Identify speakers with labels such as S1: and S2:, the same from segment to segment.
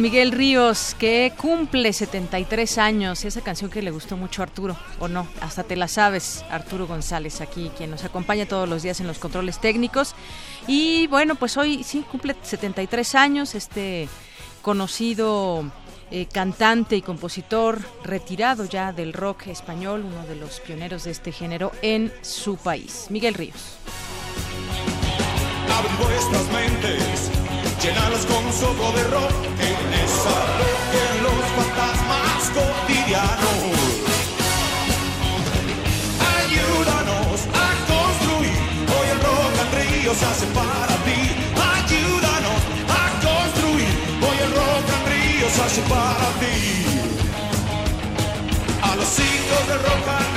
S1: Miguel Ríos, que cumple 73 años. Esa canción que le gustó mucho a Arturo, o no, hasta te la sabes, Arturo González, aquí, quien nos acompaña todos los días en los controles técnicos. Y bueno, pues hoy sí cumple 73 años este conocido eh, cantante y compositor retirado ya del rock español, uno de los pioneros de este género en su país. Miguel Ríos.
S2: Llenarlas con un soplo de rock en esa en los fantasmas cotidianos. Ayúdanos a construir, hoy el rock and río se hace para ti. Ayúdanos a construir, hoy el rock and río se hace para ti. A los hijos del rock and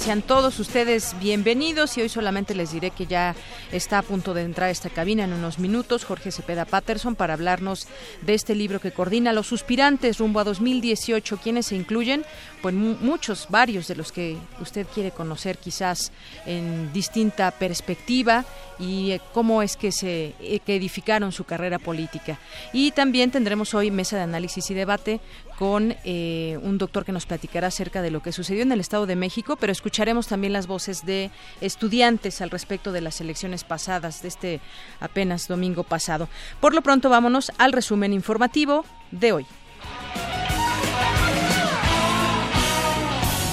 S1: sean todos ustedes bienvenidos y hoy solamente les diré que ya está a punto de entrar a esta cabina en unos minutos Jorge Cepeda Patterson para hablarnos de este libro que coordina Los Suspirantes rumbo a 2018. ¿Quiénes se incluyen? Pues mu- muchos, varios de los que usted quiere conocer quizás en distinta perspectiva y eh, cómo es que se eh, que edificaron su carrera política. Y también tendremos hoy mesa de análisis y debate con eh, un doctor que nos platicará acerca de lo que sucedió en el Estado de México, pero escucharemos también las voces de estudiantes al respecto de las elecciones pasadas, de este apenas domingo pasado. Por lo pronto, vámonos al resumen informativo de hoy.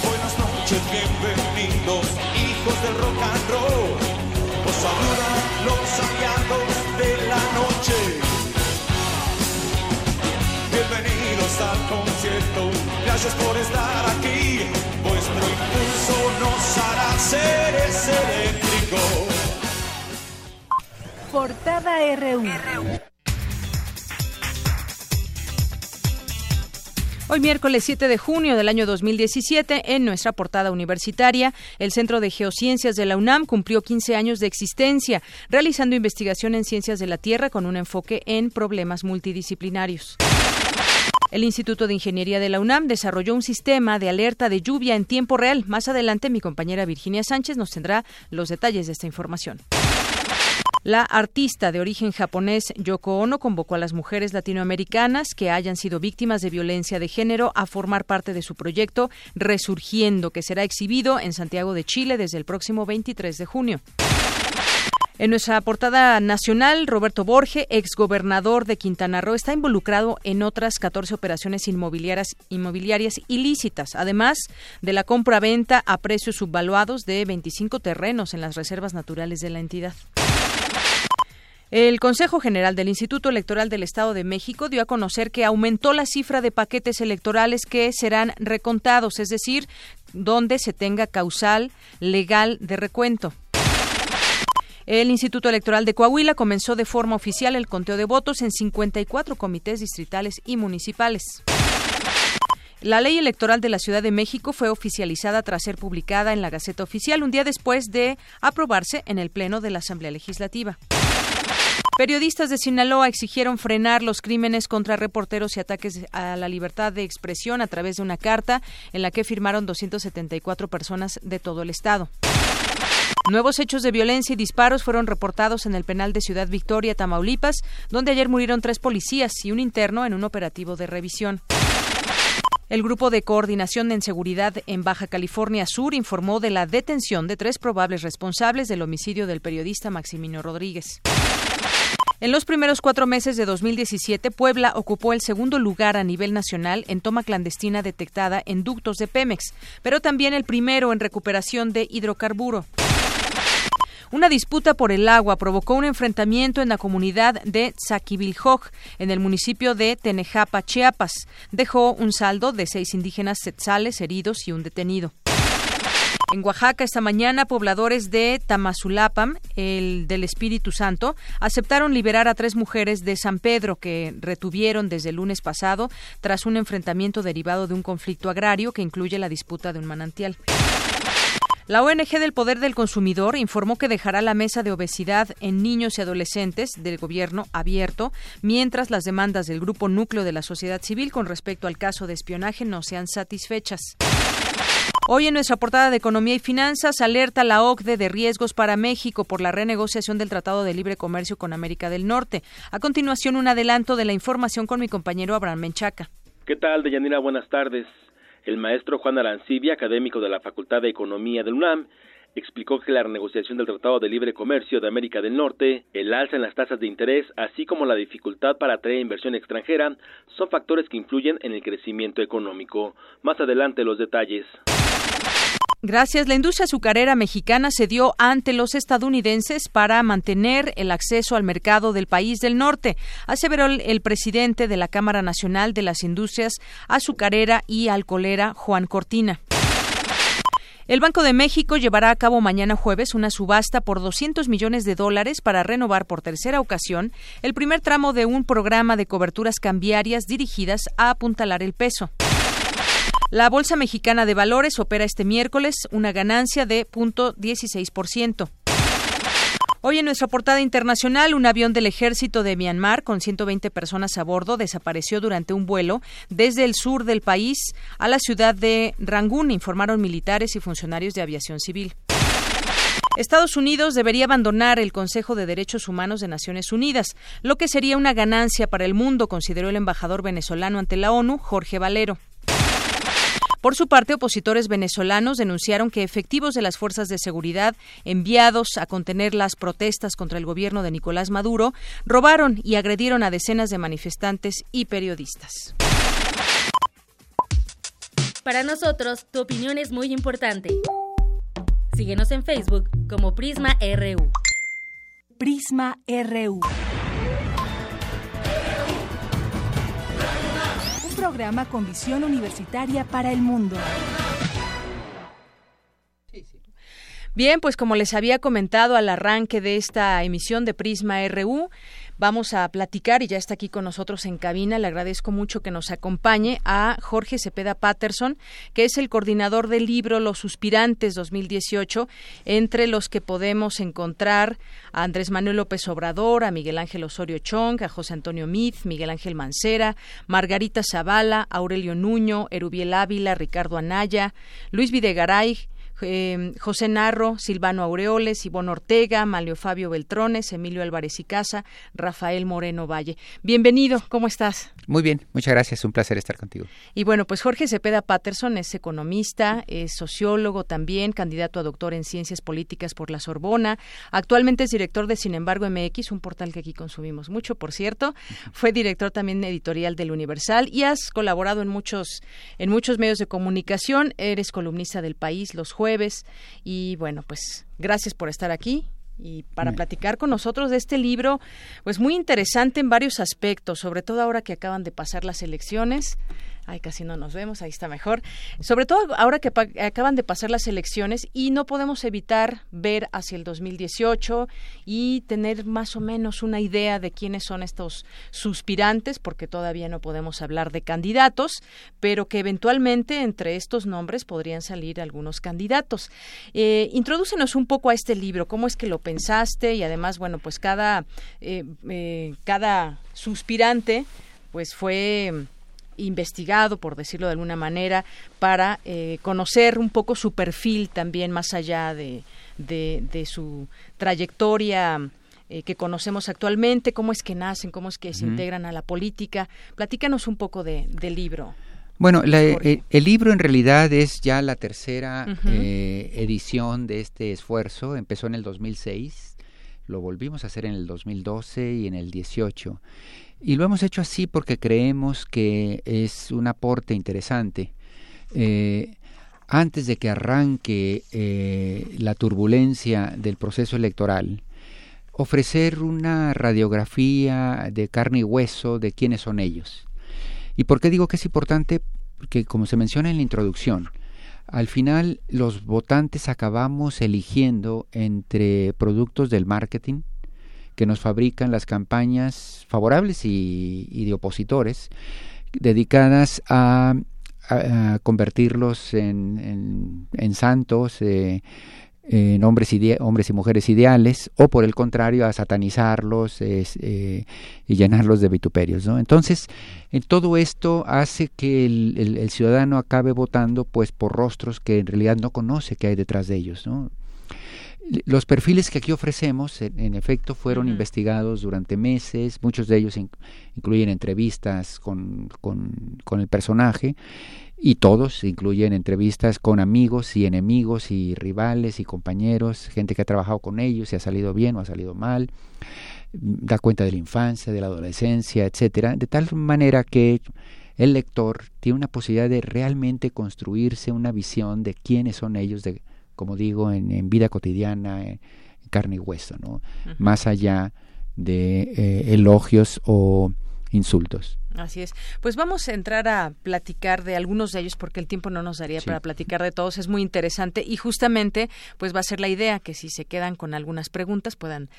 S2: Buenas noches, bienvenidos, hijos del rock Bienvenidos al concierto, gracias por estar aquí. Vuestro impulso nos hará seres eléctricos.
S3: Portada RU.
S1: Hoy miércoles 7 de junio del año 2017, en nuestra portada universitaria, el Centro de Geociencias de la UNAM cumplió 15 años de existencia, realizando investigación en ciencias de la Tierra con un enfoque en problemas multidisciplinarios. El Instituto de Ingeniería de la UNAM desarrolló un sistema de alerta de lluvia en tiempo real. Más adelante, mi compañera Virginia Sánchez nos tendrá los detalles de esta información. La artista de origen japonés Yoko Ono convocó a las mujeres latinoamericanas que hayan sido víctimas de violencia de género a formar parte de su proyecto Resurgiendo, que será exhibido en Santiago de Chile desde el próximo 23 de junio. En nuestra portada nacional, Roberto Borge, exgobernador de Quintana Roo, está involucrado en otras 14 operaciones inmobiliarias, inmobiliarias ilícitas, además de la compra-venta a precios subvaluados de 25 terrenos en las reservas naturales de la entidad. El Consejo General del Instituto Electoral del Estado de México dio a conocer que aumentó la cifra de paquetes electorales que serán recontados, es decir, donde se tenga causal legal de recuento. El Instituto Electoral de Coahuila comenzó de forma oficial el conteo de votos en 54 comités distritales y municipales. La ley electoral de la Ciudad de México fue oficializada tras ser publicada en la Gaceta Oficial un día después de aprobarse en el Pleno de la Asamblea Legislativa. Periodistas de Sinaloa exigieron frenar los crímenes contra reporteros y ataques a la libertad de expresión a través de una carta en la que firmaron 274 personas de todo el estado. Nuevos hechos de violencia y disparos fueron reportados en el penal de Ciudad Victoria, Tamaulipas, donde ayer murieron tres policías y un interno en un operativo de revisión. El Grupo de Coordinación en Seguridad en Baja California Sur informó de la detención de tres probables responsables del homicidio del periodista Maximino Rodríguez. En los primeros cuatro meses de 2017, Puebla ocupó el segundo lugar a nivel nacional en toma clandestina detectada en ductos de Pemex, pero también el primero en recuperación de hidrocarburo. Una disputa por el agua provocó un enfrentamiento en la comunidad de Zaquibiljoj, en el municipio de Tenejapa, Chiapas. Dejó un saldo de seis indígenas setzales heridos y un detenido. En Oaxaca esta mañana, pobladores de Tamazulapam, el del Espíritu Santo, aceptaron liberar a tres mujeres de San Pedro que retuvieron desde el lunes pasado tras un enfrentamiento derivado de un conflicto agrario que incluye la disputa de un manantial. La ONG del Poder del Consumidor informó que dejará la mesa de obesidad en niños y adolescentes del gobierno abierto, mientras las demandas del grupo núcleo de la sociedad civil con respecto al caso de espionaje no sean satisfechas. Hoy en nuestra portada de Economía y Finanzas alerta la OCDE de riesgos para México por la renegociación del Tratado de Libre Comercio con América del Norte. A continuación, un adelanto de la información con mi compañero Abraham Menchaca.
S3: ¿Qué tal, Deyanira? Buenas tardes. El maestro Juan Arancibia, académico de la Facultad de Economía del UNAM, explicó que la renegociación del Tratado de Libre Comercio de América del Norte, el alza en las tasas de interés, así como la dificultad para atraer inversión extranjera, son factores que influyen en el crecimiento económico. Más adelante los detalles.
S1: Gracias. La industria azucarera mexicana se dio ante los estadounidenses para mantener el acceso al mercado del país del norte, aseveró el presidente de la Cámara Nacional de las Industrias Azucarera y Alcolera, Juan Cortina. El Banco de México llevará a cabo mañana jueves una subasta por 200 millones de dólares para renovar por tercera ocasión el primer tramo de un programa de coberturas cambiarias dirigidas a apuntalar el peso. La Bolsa Mexicana de Valores opera este miércoles una ganancia de 0.16%. Hoy en nuestra portada internacional, un avión del ejército de Myanmar con 120 personas a bordo desapareció durante un vuelo desde el sur del país a la ciudad de Rangún, informaron militares y funcionarios de aviación civil. Estados Unidos debería abandonar el Consejo de Derechos Humanos de Naciones Unidas, lo que sería una ganancia para el mundo, consideró el embajador venezolano ante la ONU, Jorge Valero. Por su parte, opositores venezolanos denunciaron que efectivos de las fuerzas de seguridad enviados a contener las protestas contra el gobierno de Nicolás Maduro robaron y agredieron a decenas de manifestantes y periodistas.
S4: Para nosotros, tu opinión es muy importante. Síguenos en Facebook como Prisma RU.
S5: Prisma RU. Programa con visión universitaria para el mundo.
S1: Bien, pues como les había comentado al arranque de esta emisión de Prisma RU, Vamos a platicar y ya está aquí con nosotros en cabina. Le agradezco mucho que nos acompañe a Jorge Cepeda Patterson, que es el coordinador del libro Los Suspirantes 2018, entre los que podemos encontrar a Andrés Manuel López Obrador, a Miguel Ángel Osorio Chong, a José Antonio Mith, Miguel Ángel Mancera, Margarita Zavala, Aurelio Nuño, Erubiel Ávila, Ricardo Anaya, Luis Videgaray, eh, José Narro, Silvano Aureoles, Ivonne Ortega, Malio Fabio Beltrones, Emilio Álvarez y Casa, Rafael Moreno Valle. Bienvenido, ¿cómo estás?
S6: Muy bien, muchas gracias, un placer estar contigo.
S1: Y bueno, pues Jorge Cepeda Patterson es economista, es sociólogo también, candidato a doctor en ciencias políticas por la Sorbona. Actualmente es director de Sin embargo MX, un portal que aquí consumimos mucho, por cierto. Fue director también editorial del Universal y has colaborado en muchos en muchos medios de comunicación. Eres columnista del País los jueves y bueno, pues gracias por estar aquí y para platicar con nosotros de este libro, pues muy interesante en varios aspectos, sobre todo ahora que acaban de pasar las elecciones. Ay, casi no nos vemos, ahí está mejor. Sobre todo ahora que acaban de pasar las elecciones y no podemos evitar ver hacia el 2018 y tener más o menos una idea de quiénes son estos suspirantes, porque todavía no podemos hablar de candidatos, pero que eventualmente entre estos nombres podrían salir algunos candidatos. Eh, introdúcenos un poco a este libro, cómo es que lo pensaste y además, bueno, pues cada, eh, eh, cada suspirante pues fue investigado, por decirlo de alguna manera, para eh, conocer un poco su perfil también más allá de, de, su trayectoria eh, que conocemos actualmente, cómo es que nacen, cómo es que se integran a la política. Platícanos un poco de, del libro.
S6: Bueno, eh, el libro en realidad es ya la tercera edición de este esfuerzo. Empezó en el 2006, lo volvimos a hacer en el 2012 y en el 18. Y lo hemos hecho así porque creemos que es un aporte interesante. Eh, antes de que arranque la turbulencia del proceso electoral, ofrecer una radiografía de carne y hueso de quiénes son ellos. ¿Y por qué digo que es importante? Porque como se menciona en la introducción, al final los votantes acabamos eligiendo entre productos del marketing que nos fabrican las campañas favorables y, de opositores dedicadas a, convertirlos en, santos, eh, en hombres, hombres y mujeres ideales, o por el contrario, a satanizarlos eh, y llenarlos de vituperios. ¿no? Entonces, en todo esto hace que el, ciudadano acabe votando pues por rostros que en realidad no conoce qué hay detrás de ellos. ¿no? Los perfiles que aquí ofrecemos, en, efecto, fueron investigados durante meses, muchos de ellos incluyen entrevistas con, con, con el personaje, y todos incluyen entrevistas con amigos y enemigos y rivales y compañeros, gente que ha trabajado con ellos y ha salido bien o ha salido mal, da cuenta de la infancia, de la adolescencia, etcétera, de tal manera que el lector tiene una posibilidad de realmente construirse una visión de quiénes son ellos, de, como digo, en, vida cotidiana, en, carne y hueso, ¿no? Más allá de eh, elogios o insultos.
S1: Así es. Pues vamos a entrar a platicar de algunos de ellos porque el tiempo no nos daría para platicar de todos. Es muy interesante y justamente pues va a ser la idea que si se quedan con algunas preguntas puedan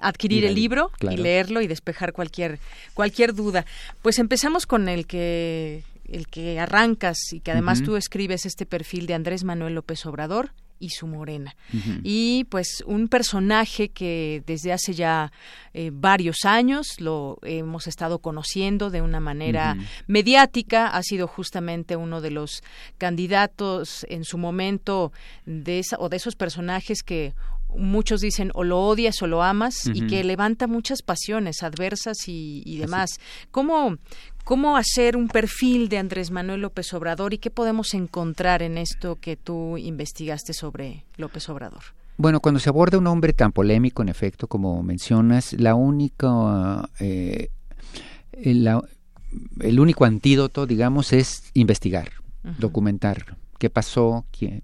S1: adquirir el libro y leerlo y despejar cualquier cualquier duda. Pues empezamos con el que el que arrancas y que además tú escribes este perfil de Andrés Manuel López Obrador y su morena. Y pues un personaje que desde hace ya eh, varios años lo hemos estado conociendo de una manera mediática, ha sido justamente uno de los candidatos en su momento de esa, o de esos personajes que muchos dicen o lo odias o lo amas y que levanta muchas pasiones adversas y, y demás. ¿Cómo, ¿Cómo hacer un perfil de Andrés Manuel López Obrador y qué podemos encontrar en esto que tú investigaste sobre López Obrador?
S6: Bueno, cuando se aborda un hombre tan polémico, en efecto, como mencionas, la única, eh, el, único antídoto, digamos, es investigar, documentar qué pasó, quién.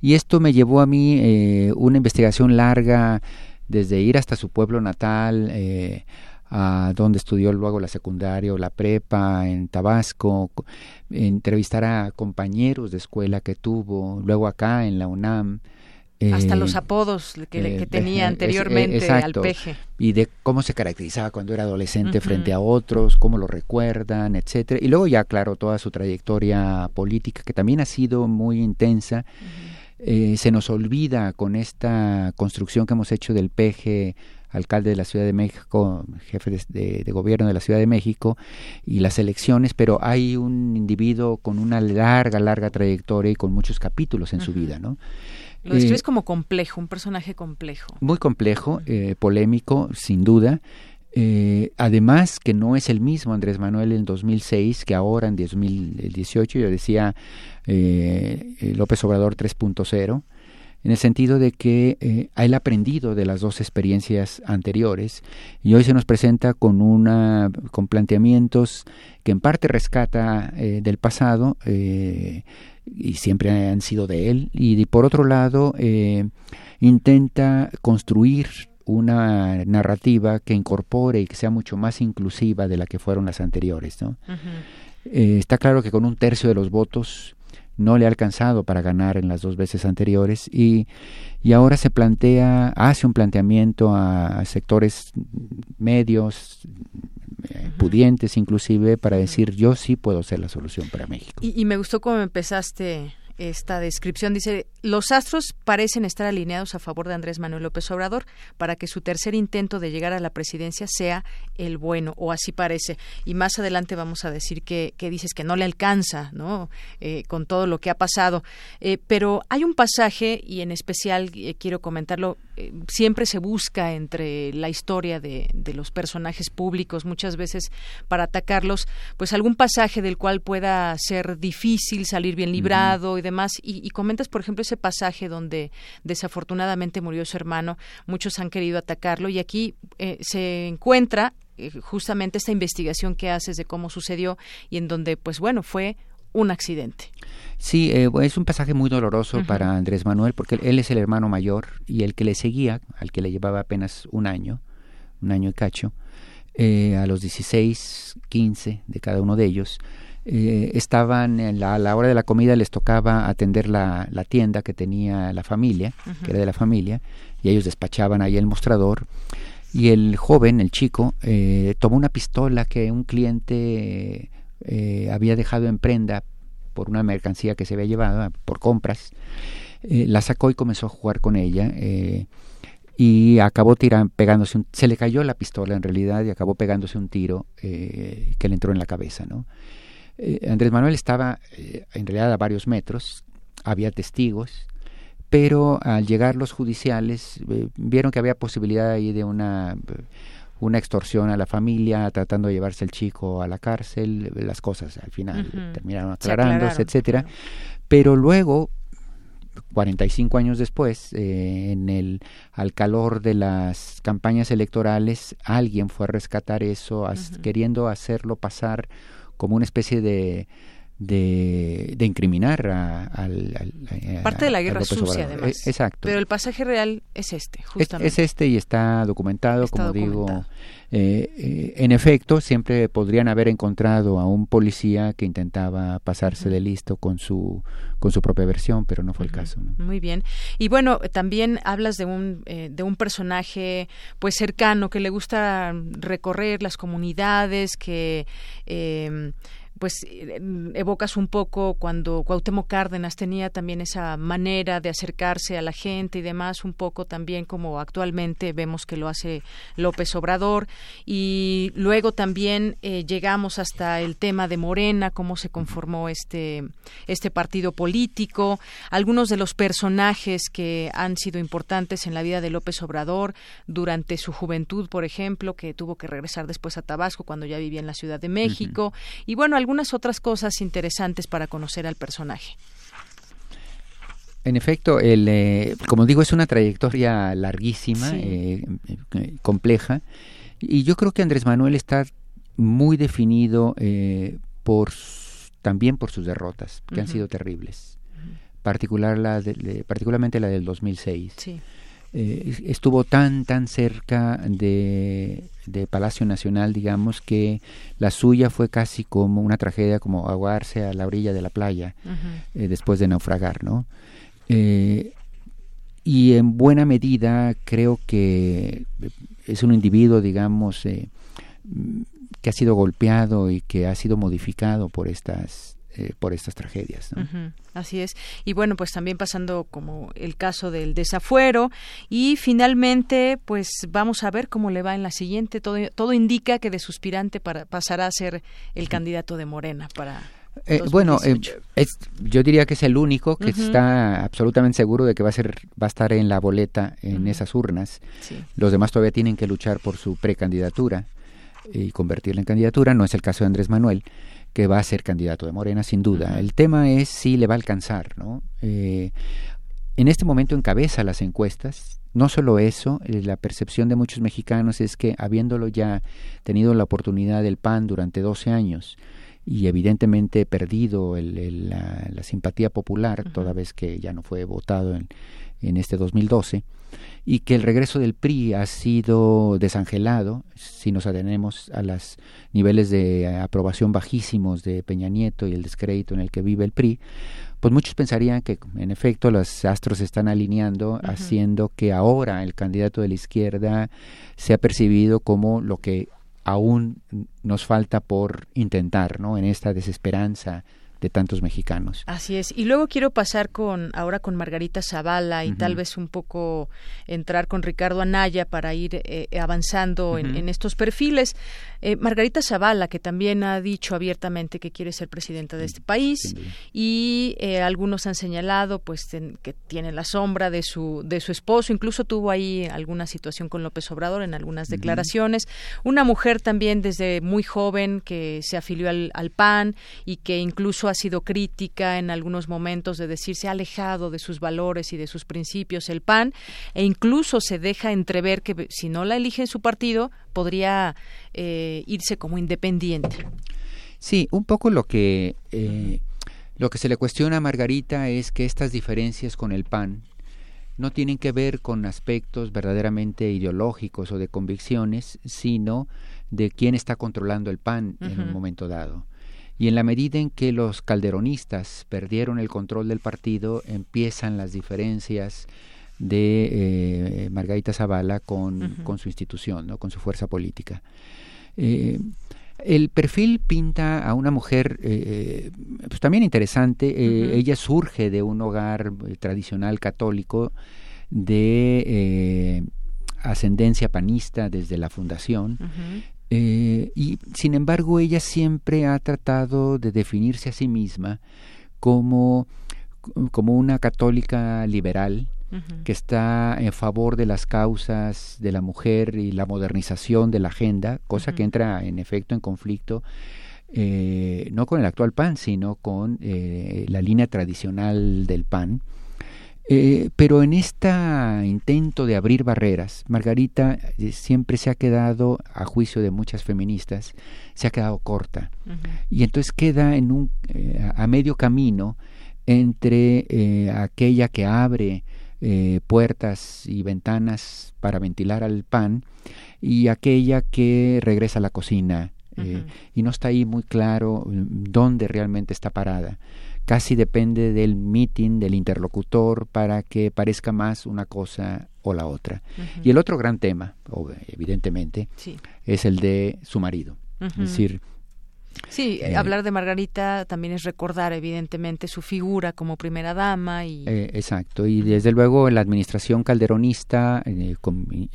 S6: Y esto me llevó a mí eh, una investigación larga, desde ir hasta su pueblo natal, eh, a donde estudió luego la secundaria o la prepa en Tabasco, entrevistar a compañeros de escuela que tuvo, luego acá en la UNAM.
S1: Hasta los eh, apodos que, eh, tenía anteriormente al peje.
S6: Y de cómo se caracterizaba cuando era adolescente frente a otros, cómo lo recuerdan, etcétera. Y luego ya, claro, toda su trayectoria política, que también ha sido muy intensa. Eh, se nos olvida con esta construcción que hemos hecho del peje alcalde de la Ciudad de México, jefe de, gobierno de la Ciudad de México y las elecciones, pero hay un individuo con una larga, larga trayectoria y con muchos capítulos en su vida, ¿no?
S1: Lo describes eh, como complejo, un personaje complejo.
S6: Muy complejo, eh, polémico, sin duda. Eh, además que no es el mismo Andrés Manuel en 2006 que ahora en 2018, yo decía López Obrador 3.0, en el sentido de que eh, él ha aprendido de las dos experiencias anteriores y hoy se nos presenta con una con planteamientos que en parte rescata eh, del pasado eh, y siempre han sido de él y por otro lado intenta construir una narrativa que incorpore y que sea mucho más inclusiva de la que fueron las anteriores. ¿no? está claro que con un tercio de los votos no le ha alcanzado para ganar en las dos veces anteriores y, y ahora se plantea, hace un planteamiento a, sectores medios, eh, pudientes inclusive, para decir yo sí puedo ser la solución para México.
S1: Y, y me gustó cómo empezaste esta descripción. Dice, los astros parecen estar alineados a favor de Andrés Manuel López Obrador para que su tercer intento de llegar a la presidencia sea el bueno, o así parece. Y más adelante vamos a decir que, dices que no le alcanza, ¿no? Eh, con todo lo que ha pasado. Eh, pero hay un pasaje, y en especial eh, quiero comentarlo, siempre se busca entre la historia de, de, los personajes públicos, muchas veces para atacarlos, pues algún pasaje del cual pueda ser difícil salir bien librado y demás. Y, y comentas, por ejemplo, ese pasaje donde desafortunadamente murió su hermano, muchos han querido atacarlo y aquí eh, se encuentra eh, justamente esta investigación que haces de cómo sucedió y en donde, pues bueno, fue un accidente.
S6: Sí, eh, es un pasaje muy doloroso para Andrés Manuel porque él es el hermano mayor y el que le seguía, al que le llevaba apenas un año, un año y cacho, a los 16, 15 de cada uno de ellos, eh, estaban en la, a la hora de la comida les tocaba atender la, la tienda que tenía la familia, que era de la familia, y ellos despachaban ahí el mostrador. Y el joven, el chico, eh, tomó una pistola que un cliente eh, había dejado en prenda por una mercancía que se había llevado, por compras. la sacó y comenzó a jugar con ella y acabó tirando, pegándose un, se le cayó la pistola en realidad y acabó pegándose un tiro que le entró en la cabeza, ¿no? Eh, Andrés Manuel estaba eh, en realidad a varios metros, había testigos, pero al llegar los judiciales eh, vieron que había posibilidad ahí de una, una extorsión a la familia, tratando de llevarse el chico a la cárcel, las cosas al final terminaron aclarándose, etcétera. Pero luego 45 años después, en el, al calor de las campañas electorales, alguien fue a rescatar eso, queriendo hacerlo pasar como una especie de, de, de incriminar a, al,
S1: parte de la guerra sucia además.
S6: E, exacto.
S1: Pero el pasaje real es este justamente.
S6: es, este y está documentado como digo eh, eh, en efecto siempre podrían haber encontrado a un policía que intentaba pasarse de listo con su con su propia versión pero no fue el caso
S1: muy bien. Y bueno también hablas de un eh, de un personaje pues cercano que le gusta recorrer las comunidades que eh, pues eh, evocas un poco cuando Cuauhtémoc Cárdenas tenía también esa manera de acercarse a la gente y demás, un poco también como actualmente vemos que lo hace López Obrador. Y luego también eh, llegamos hasta el tema de Morena, cómo se conformó este, este partido político, algunos de los personajes que han sido importantes en la vida de López Obrador durante su juventud, por ejemplo, que tuvo que regresar después a Tabasco cuando ya vivía en la Ciudad de México. Y bueno, algunas otras cosas interesantes para conocer al personaje.
S6: En efecto, el, eh, como digo, es una trayectoria larguísima, eh, eh, compleja, y yo creo que Andrés Manuel está muy definido por también por sus derrotas, que han sido terribles, particular la de, particularmente la del 2006. Sí. Eh, estuvo tan, tan cerca de, de, Palacio Nacional, digamos, que la suya fue casi como una tragedia, como ahogarse a la orilla de la playa eh, después de naufragar, ¿no? Eh, y en buena medida creo que es un individuo, digamos, que ha sido golpeado y que ha sido modificado por estas eh, por estas tragedias.
S1: Así es. Y bueno, pues también pasando como el caso del desafuero y finalmente, pues vamos a ver cómo le va en la siguiente. Todo, todo indica que de suspirante para, pasará a ser el candidato de Morena para...
S6: Eh, bueno, eh, yo diría que es el único que está absolutamente seguro de que va a ser, va a estar en la boleta en esas urnas. Los demás todavía tienen que luchar por su precandidatura y convertirla en candidatura. No es el caso de Andrés Manuel que va a ser candidato de Morena, sin duda. El tema es si le va a alcanzar, ¿no? Eh, en este momento encabeza las encuestas. No solo eso, eh, la percepción de muchos mexicanos es que habiéndolo ya tenido la oportunidad del PAN durante 12 años y evidentemente perdido el, la, simpatía popular, toda vez que ya no fue votado en, en este 2012, y que el regreso del PRI ha sido desangelado, si nos atenemos a los niveles de aprobación bajísimos de Peña Nieto y el descrédito en el que vive el PRI, pues muchos pensarían que en efecto los astros se están alineando, haciendo que ahora el candidato de la izquierda sea percibido como lo que aún nos falta por intentar, ¿no? En esta desesperanza de tantos mexicanos.
S1: Así es. Y luego quiero pasar con ahora con Margarita Zavala y tal vez un poco entrar con Ricardo Anaya para ir eh, avanzando en, estos perfiles. Eh, Margarita Zavala, que también ha dicho abiertamente que quiere ser presidenta de este país y eh, algunos han señalado pues que tiene la sombra de su de su esposo, incluso tuvo ahí alguna situación con López Obrador en algunas declaraciones. Una mujer también desde muy joven que se afilió al, al PAN y que incluso ha sido crítica en algunos momentos de decir se ha alejado de sus valores y de sus principios el PAN e incluso se deja entrever que si no la elige en su partido podría eh, irse como independiente.
S6: Sí, un poco lo que eh, lo que se le cuestiona a Margarita es que estas diferencias con el PAN no tienen que ver con aspectos verdaderamente ideológicos o de convicciones, sino de quién está controlando el PAN en un momento dado. Y en la medida en que los calderonistas perdieron el control del partido, empiezan las diferencias de eh, Margarita Zavala con, con, su institución, ¿no? con su fuerza política. Eh, el perfil pinta a una mujer eh, pues también interesante. Ella surge de un hogar tradicional católico de ascendencia panista desde la fundación. Eh, y sin embargo ella siempre ha tratado de definirse a sí misma como, como una católica liberal que está en favor de las causas de la mujer y la modernización de la agenda, cosa que entra en efecto en conflicto eh, no con el actual PAN, sino con eh, la línea tradicional del PAN. Eh, pero en este intento de abrir barreras, Margarita eh, siempre se ha quedado, a juicio de muchas feministas, se ha quedado corta. Y entonces queda en un, eh, a medio camino entre aquella que abre puertas y ventanas para ventilar al pan y aquella que regresa a la cocina. y no está ahí muy claro mm, dónde realmente está parada casi depende del meeting, del interlocutor, para que parezca más una cosa o la otra. Y el otro gran tema, evidentemente, es el de su marido. Es decir,
S1: Sí, eh, hablar de Margarita también es recordar, evidentemente, su figura como primera dama. y
S6: eh, Exacto, y desde luego la administración calderonista, eh,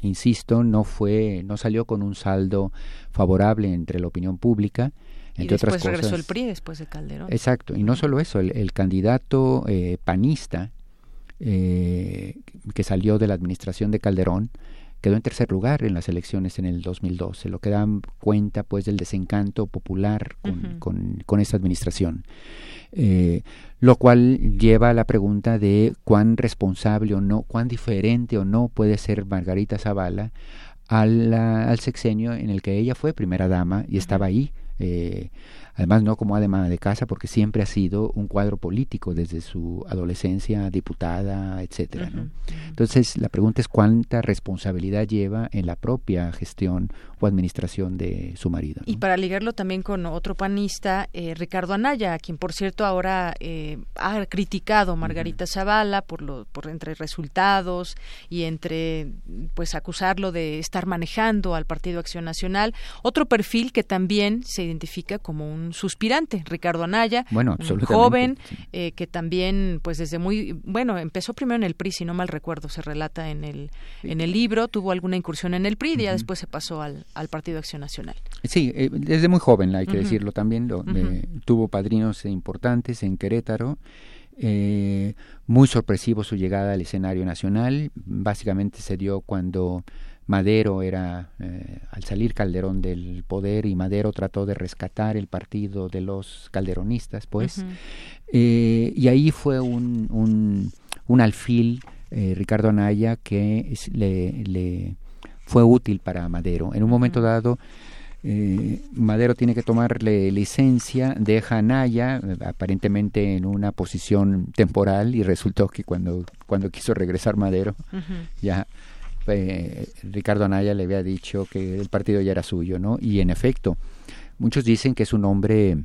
S6: insisto, no fue, no salió con un saldo favorable entre la opinión pública y después
S1: regresó el PRI después de Calderón.
S6: Exacto, y no solo eso, el, candidato eh, panista eh, que salió de la administración de Calderón quedó en tercer lugar en las elecciones en el 2012, lo que dan cuenta pues del desencanto popular con, con, esta administración. Eh, lo cual lleva a la pregunta de cuán responsable o no, cuán diferente o no puede ser Margarita Zavala al, al sexenio en el que ella fue primera dama y estaba ahí eh, además no como además de casa porque siempre ha sido un cuadro político desde su adolescencia, diputada, etcétera. Entonces la pregunta es cuánta responsabilidad lleva en la propia gestión o administración de su marido.
S1: Y para ligarlo también con otro panista, eh, Ricardo Anaya, a quien por cierto ahora eh, ha criticado Margarita Zavala por lo, por entre resultados y entre pues acusarlo de estar manejando al Partido Acción Nacional, otro perfil que también se identifica como un suspirante, Ricardo Anaya,
S6: bueno,
S1: un joven eh, que también pues desde muy bueno empezó primero en el PRI, si no mal recuerdo, se relata en el en el libro, tuvo alguna incursión en el PRI y ya después se pasó al, al Partido Acción Nacional.
S6: Sí, eh, desde muy joven, hay que decirlo también, lo, tuvo padrinos importantes en Querétaro. Eh, muy sorpresivo su llegada al escenario nacional. Básicamente se dio cuando Madero era, eh, al salir Calderón del poder y Madero trató de rescatar el partido de los calderonistas, pues, eh, y ahí fue un, un, un alfil, eh, Ricardo Anaya, que le, le, fue útil para Madero. En un momento dado, Madero tiene que tomarle licencia, deja a Anaya aparentemente en una posición temporal y resultó que cuando, cuando quiso regresar Madero ya eh, Ricardo Anaya le había dicho que el partido ya era suyo, ¿no? Y en efecto, muchos dicen que es un hombre,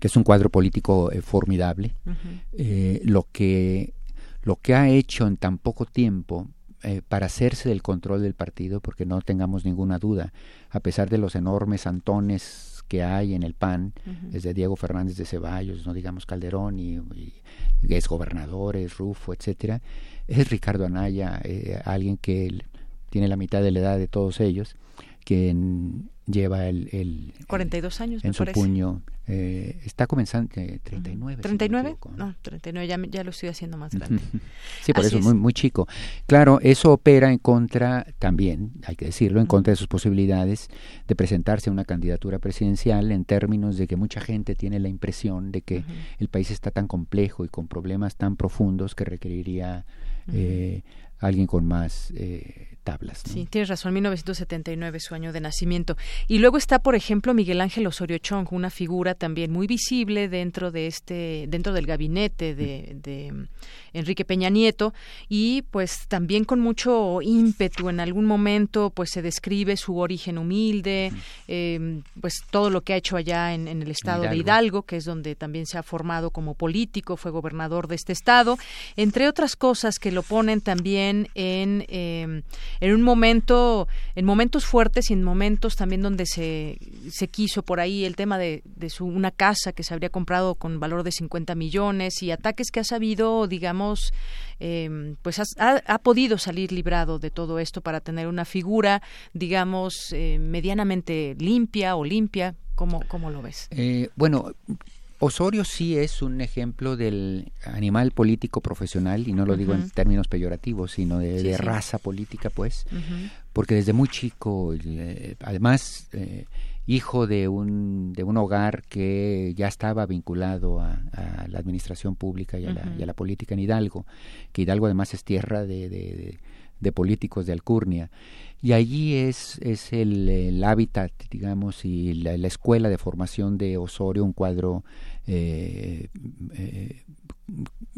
S6: que es un cuadro político eh, formidable. Eh, lo, que, lo que ha hecho en tan poco tiempo para hacerse del control del partido, porque no tengamos ninguna duda, a pesar de los enormes antones que hay en el PAN, desde Diego Fernández de Ceballos, no digamos Calderón, y, y es gobernadores, Rufo, etcétera, es Ricardo Anaya, eh, alguien que tiene la mitad de la edad de todos ellos, quien lleva el, el
S1: 42 años
S6: en
S1: me
S6: su
S1: parece.
S6: puño eh, está comenzando eh, 39 si no
S1: 39 no 39 ya, ya lo estoy haciendo más grande.
S6: Sí, por
S1: Así
S6: eso,
S1: es.
S6: muy, muy chico. Claro, eso opera en contra, también, hay que decirlo, en contra de sus posibilidades de presentarse a una candidatura presidencial en términos de que mucha gente tiene la impresión de que el país está tan complejo y con problemas tan profundos que requeriría eh, alguien con más eh, tablas. ¿no?
S1: Sí, tienes razón, 1979 su año de nacimiento. Y luego está, por ejemplo, Miguel Ángel Osorio Chong, una figura también muy visible dentro de este, dentro del gabinete de, de Enrique Peña Nieto y pues también con mucho ímpetu. En algún momento pues se describe su origen humilde, eh, pues todo lo que ha hecho allá en, en el estado de
S6: Hidalgo.
S1: Hidalgo, que es donde también se ha formado como político, fue gobernador de este estado, entre otras cosas que lo ponen también en, eh, en un momento, en momentos fuertes y en momentos también donde se, quiso por ahí el tema de, de su una casa que se habría comprado con valor de 50 millones y ataques que ha sabido, digamos, eh, pues has- ha, ha podido salir librado de todo esto para tener una figura, digamos, eh, medianamente limpia o limpia. ¿Cómo, cómo lo ves?
S6: Eh, bueno, Osorio sí es un ejemplo del animal político profesional, y no lo digo en términos peyorativos, sino de,
S1: Sí,
S6: de
S1: sí.
S6: raza política, pues, porque desde muy chico, eh, además, eh, hijo de un, de un hogar que ya estaba vinculado a, a la administración pública y a, la, y a la política en Hidalgo, que Hidalgo además es tierra de, de- de- de políticos de alcurnia. Y allí es, es el, el hábitat, digamos, y la, la escuela de formación de Osorio, un cuadro eh, eh,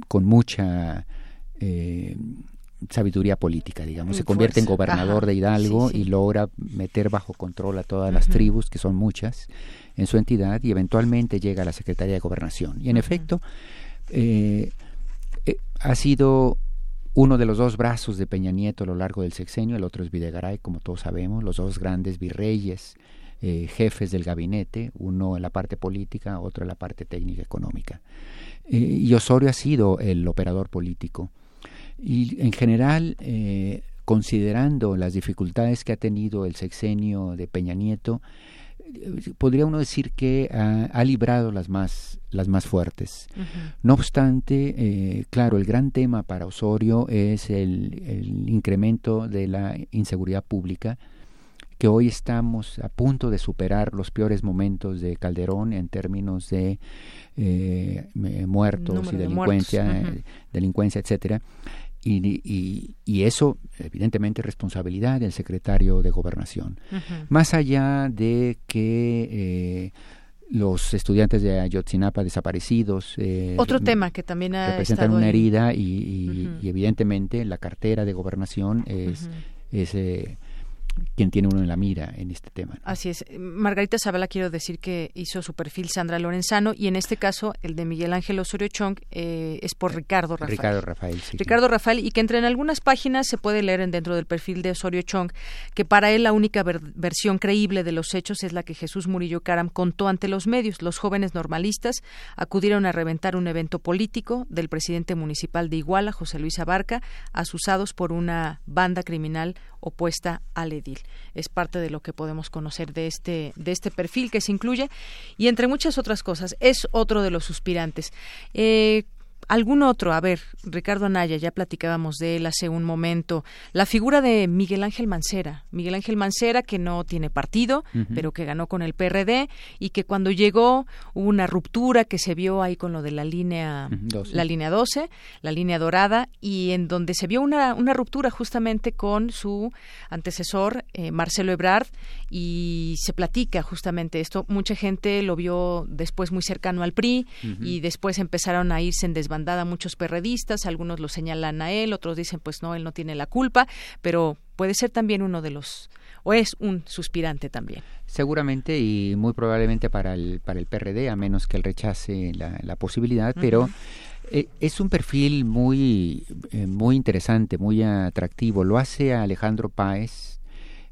S6: con mucha eh, sabiduría política, digamos. Se convierte en gobernador
S1: Ajá.
S6: de Hidalgo
S1: Sí, sí.
S6: y logra meter bajo control a todas las tribus, que son muchas, en su entidad y eventualmente llega a la Secretaría de Gobernación. Y en
S1: Ujú.
S6: efecto, eh, eh, ha sido uno de los dos brazos de Peña Nieto a lo largo del sexenio, el otro es Videgaray, como todos sabemos, los dos grandes virreyes, eh, jefes del gabinete, uno en la parte política, otro en la parte técnica económica. Eh, y Osorio ha sido el operador político. Y en general, eh, considerando las dificultades que ha tenido el sexenio de Peña Nieto, podría uno decir que ha, ha librado las más, las más fuertes. No obstante, eh, claro, el gran tema para Osorio es el, el incremento de la inseguridad pública, que hoy estamos a punto de superar los peores momentos de Calderón en términos de eh, muertos
S1: Número
S6: y
S1: de
S6: delincuencia,
S1: muertos, ujú.
S6: eh, delincuencia, etcétera. Y, y, y eso, evidentemente, es responsabilidad del secretario de Gobernación. Más allá de que eh, los estudiantes de Ayotzinapa desaparecidos eh,
S1: Otro tema que también ha
S6: representan una herida y, y-
S1: Ujú.
S6: y evidentemente la cartera de gobernación es, eh, quien tiene uno en la mira en este tema. ¿no?
S1: Así es. Margarita Zavala quiero decir que hizo su perfil Sandra Lorenzano y en este caso el de Miguel Ángel Osorio Chong eh, es por Ricardo Rafael.
S6: Ricardo Rafael. sí,
S1: Ricardo Rafael y que entre en algunas páginas se puede leer en- dentro del perfil de Osorio Chong que para él la única ver- versión creíble de los hechos es la que Jesús Murillo Caram contó ante los medios. Los jóvenes normalistas acudieron a reventar un evento político del presidente municipal de Iguala, José Luis Abarca, asusados por una banda criminal opuesta al edil. Es parte de lo que podemos conocer de este de este perfil que se incluye y entre muchas otras cosas es otro de los suspirantes. Eh, ¿Algún otro? A ver, Ricardo Anaya, ya platicábamos de él hace un momento. La figura de Miguel Ángel Mancera. Miguel Ángel Mancera, que no tiene partido, pero que ganó con el PRD y que cuando llegó hubo una ruptura que se vio ahí con lo de la línea,
S6: Ujú, 12.
S1: la línea 12, la línea dorada, y en donde se vio una, una ruptura justamente con su antecesor, eh, Marcelo Ebrard, y se platica justamente esto. Mucha gente lo vio después muy cercano al PRI y después empezaron a irse en desbandada muchos perredistas, algunos lo señalan a él, otros dicen pues no, él no tiene la culpa, pero puede ser también uno de los, o es un suspirante también.
S6: Seguramente y muy probablemente para el, para el PRD, a menos que él rechace la, la posibilidad, pero eh, es un perfil muy, eh, muy interesante, muy atractivo. Lo hace a Alejandro Páez,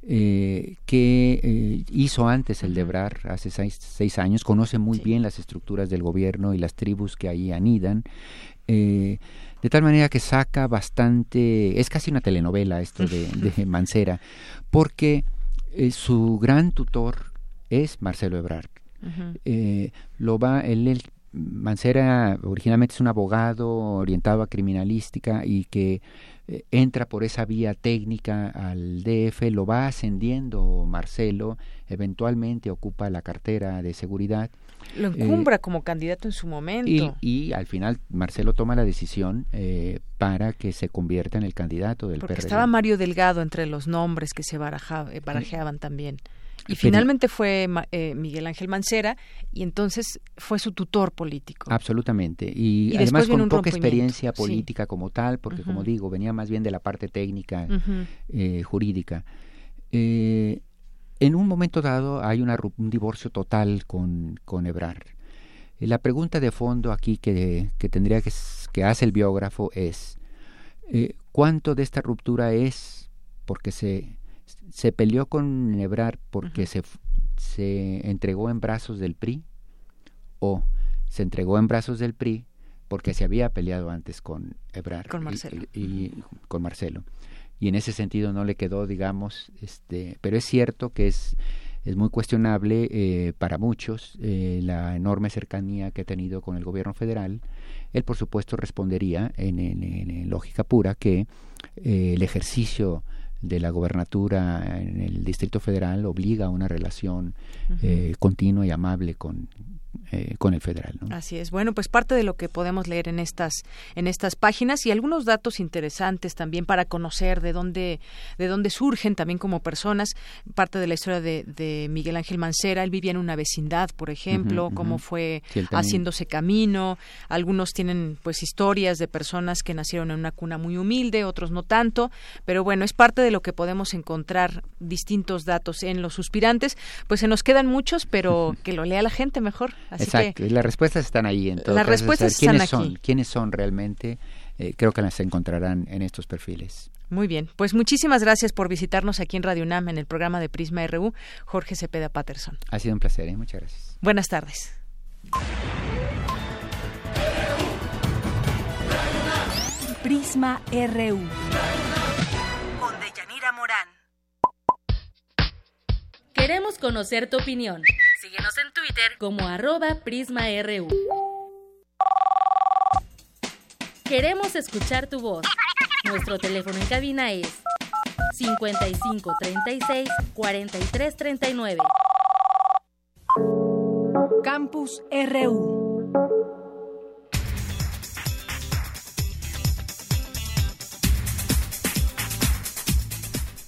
S6: eh, que eh, hizo antes el Debrar hace seis, años, conoce muy bien las estructuras del gobierno y las tribus que ahí anidan. Eh, de tal manera que saca bastante, es casi una telenovela esto de, Mancera, porque su gran tutor es Marcelo Ebrard. lo va, él, Mancera originalmente es un abogado orientado a criminalística y que eh, entra por esa vía técnica al DF, lo va ascendiendo Marcelo, eventualmente ocupa la cartera de seguridad.
S1: Lo encumbra eh, como candidato en su momento.
S6: Y, al final Marcelo toma la decisión eh, para que se convierta en el candidato del
S1: Porque Estaba Mario Delgado entre los nombres que se barajeaban también. Y finalmente fue eh, Miguel Ángel Mancera y entonces fue su tutor político.
S6: Absolutamente. Y, además con poca experiencia política como tal, porque como digo, venía más bien de la parte técnica, eh, jurídica. Eh, en un momento dado hay una, un divorcio total con, con Ebrard. La pregunta de fondo aquí que, que tendría que, que hace el biógrafo es, ¿cuánto de esta ruptura es porque se se peleó con Ebrard porque se, se entregó en brazos del PRI o se entregó en brazos del PRI porque se había peleado antes con Ebrard
S1: con Marcelo.
S6: Y, con Marcelo. Y en ese sentido no le quedó digamos este pero es cierto que es es muy cuestionable eh, para muchos eh, la enorme cercanía que ha tenido con el gobierno federal. Él por supuesto respondería en, en, lógica pura que eh, el ejercicio de la gobernatura en el Distrito Federal obliga a una relación eh, continua y amable con, eh, con el federal.
S1: Así es. Bueno, pues parte de lo que podemos leer en estas en estas páginas y algunos datos interesantes también para conocer de dónde de dónde surgen también como personas. Parte de la historia de, Miguel Ángel Mancera. Él vivía en una vecindad, por ejemplo, cómo fue haciéndose camino. Algunos tienen pues historias de personas que nacieron en una cuna muy humilde, otros no tanto. Pero bueno, es parte de lo que podemos encontrar distintos datos en los suspirantes. Pues se nos quedan muchos, pero que lo lea la gente mejor.
S6: Exacto, y las respuestas están ahí. En todo
S1: las respuestas
S6: ¿quiénes
S1: están
S6: son, ¿Quiénes son realmente? Eh, creo que las encontrarán en estos perfiles.
S1: Muy bien, pues muchísimas gracias por visitarnos aquí en Radio UNAM en el programa de Prisma RU, Jorge Cepeda Patterson.
S6: Ha sido un placer, ¿eh? muchas gracias.
S1: Buenas tardes.
S5: Prisma RU.
S4: Con Deyanira Morán. Queremos conocer tu opinión. Síguenos en Twitter como arroba PrismaRU. Queremos escuchar tu voz. Nuestro teléfono en cabina es 55 36 43 39.
S5: Campus RU.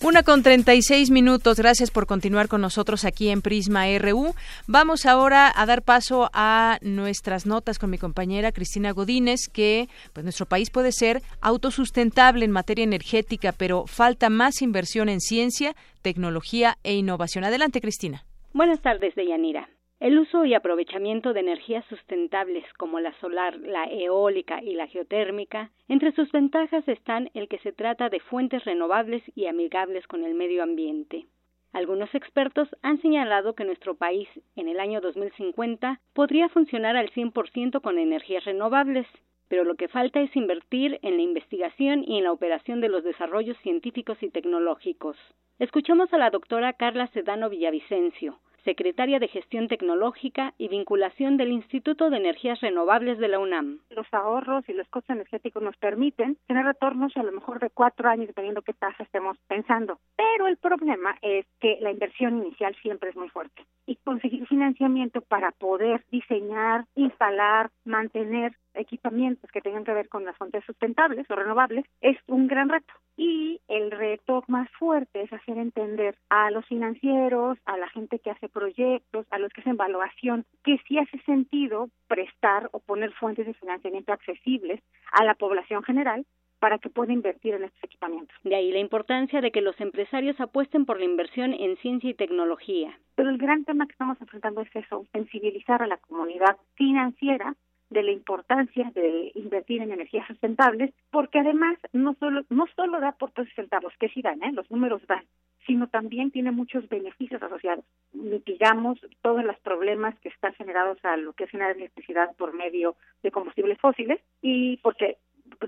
S1: Una con 36 minutos. Gracias por continuar con nosotros aquí en Prisma RU. Vamos ahora a dar paso a nuestras notas con mi compañera Cristina Godínez, que pues nuestro país puede ser autosustentable en materia energética, pero falta más inversión en ciencia, tecnología e innovación. Adelante, Cristina.
S7: Buenas tardes, Deyanira. El uso y aprovechamiento de energías sustentables como la solar, la eólica y la geotérmica, entre sus ventajas están el que se trata de fuentes renovables y amigables con el medio ambiente. Algunos expertos han señalado que nuestro país en el año 2050 podría funcionar al 100% con energías renovables, pero lo que falta es invertir en la investigación y en la operación de los desarrollos científicos y tecnológicos. Escuchamos a la doctora Carla Sedano Villavicencio, secretaria de Gestión Tecnológica y Vinculación del Instituto de Energías Renovables de la UNAM.
S8: Los ahorros y los costos energéticos nos permiten tener retornos a lo mejor de cuatro años, dependiendo qué tasa estemos pensando. Pero el problema es que la inversión inicial siempre es muy fuerte y conseguir financiamiento para poder diseñar, instalar, mantener equipamientos que tengan que ver con las fuentes sustentables o renovables es un gran reto. Y el reto más fuerte es hacer entender a los financieros, a la gente que hace proyectos, a los que hacen evaluación, que sí hace sentido prestar o poner fuentes de financiamiento accesibles a la población general para que pueda invertir en estos equipamientos.
S7: De ahí la importancia de que los empresarios apuesten por la inversión en ciencia y tecnología.
S8: Pero el gran tema que estamos enfrentando es eso, sensibilizar a la comunidad financiera de la importancia de invertir en energías sustentables, porque además no solo no solo da por todos centavos, que sí dan, ¿eh? los números dan, sino también tiene muchos beneficios asociados. Mitigamos todos los problemas que están generados a lo que es generar electricidad por medio de combustibles fósiles y porque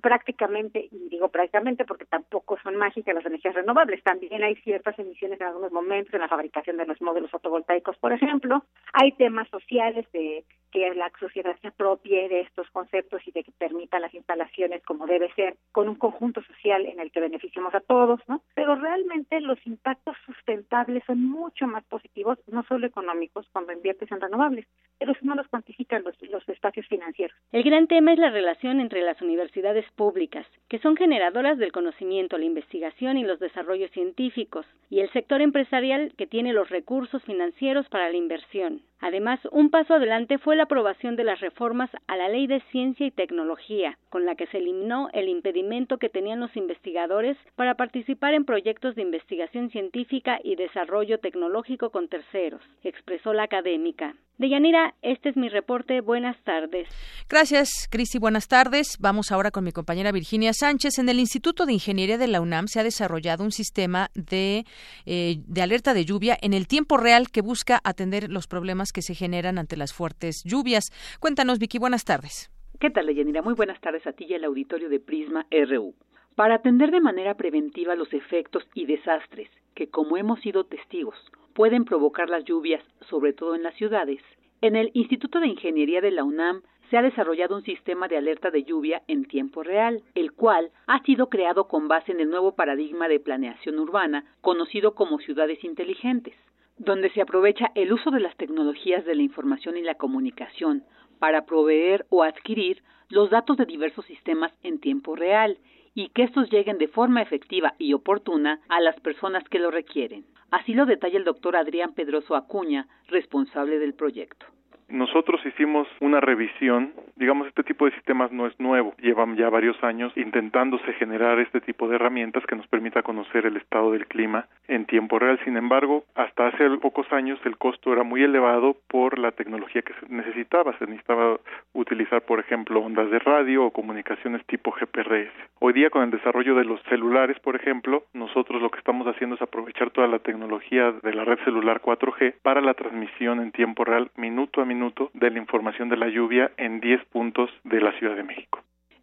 S8: prácticamente, y digo prácticamente porque tampoco son mágicas las energías renovables, también hay ciertas emisiones en algunos momentos en la fabricación de los módulos fotovoltaicos, por ejemplo, hay temas sociales de que la sociedad se apropie de estos conceptos y de que permita las instalaciones como debe ser, con un conjunto social en el que beneficiemos a todos, ¿no? Pero realmente los impactos sustentables son mucho más positivos, no solo económicos, cuando inviertes en renovables, pero si no los cuantifican los, los espacios financieros.
S7: El gran tema es la relación entre las públicas, que son generadoras del conocimiento, la investigación y los desarrollos científicos, y el sector empresarial que tiene los recursos financieros para la inversión. Además, un paso adelante fue la aprobación de las reformas a la Ley de Ciencia y Tecnología, con la que se eliminó el impedimento que tenían los investigadores para participar en proyectos de investigación científica y desarrollo tecnológico con terceros, expresó la académica. Deyanira, este es mi reporte. Buenas tardes.
S1: Gracias, Cristi. Buenas tardes. Vamos ahora con mi compañera Virginia Sánchez. En el Instituto de Ingeniería de la UNAM se ha desarrollado un sistema de, eh, de alerta de lluvia en el tiempo real que busca atender los problemas que se generan ante las fuertes lluvias. Cuéntanos, Vicky. Buenas tardes.
S9: ¿Qué tal, Deyanira? Muy buenas tardes a ti y al auditorio de Prisma RU. Para atender de manera preventiva los efectos y desastres que, como hemos sido testigos, pueden provocar las lluvias, sobre todo en las ciudades, en el Instituto de Ingeniería de la UNAM se ha desarrollado un sistema de alerta de lluvia en tiempo real, el cual ha sido creado con base en el nuevo paradigma de planeación urbana, conocido como ciudades inteligentes, donde se aprovecha el uso de las tecnologías de la información y la comunicación para proveer o adquirir los datos de diversos sistemas en tiempo real y que estos lleguen de forma efectiva y oportuna a las personas que lo requieren. Así lo detalla el doctor Adrián Pedroso Acuña, responsable del proyecto.
S10: Nosotros hicimos una revisión, digamos, este tipo de sistemas no es nuevo, llevan ya varios años intentándose generar este tipo de herramientas que nos permita conocer el estado del clima en tiempo real. Sin embargo, hasta hace pocos años el costo era muy elevado por la tecnología que se necesitaba. Se necesitaba utilizar, por ejemplo, ondas de radio o comunicaciones tipo GPRS. Hoy día, con el desarrollo de los celulares, por ejemplo, nosotros lo que estamos haciendo es aprovechar toda la tecnología de la red celular 4G para la transmisión en tiempo real, minuto a minuto de la información de la lluvia en 10 puntos de la Ciudad de México.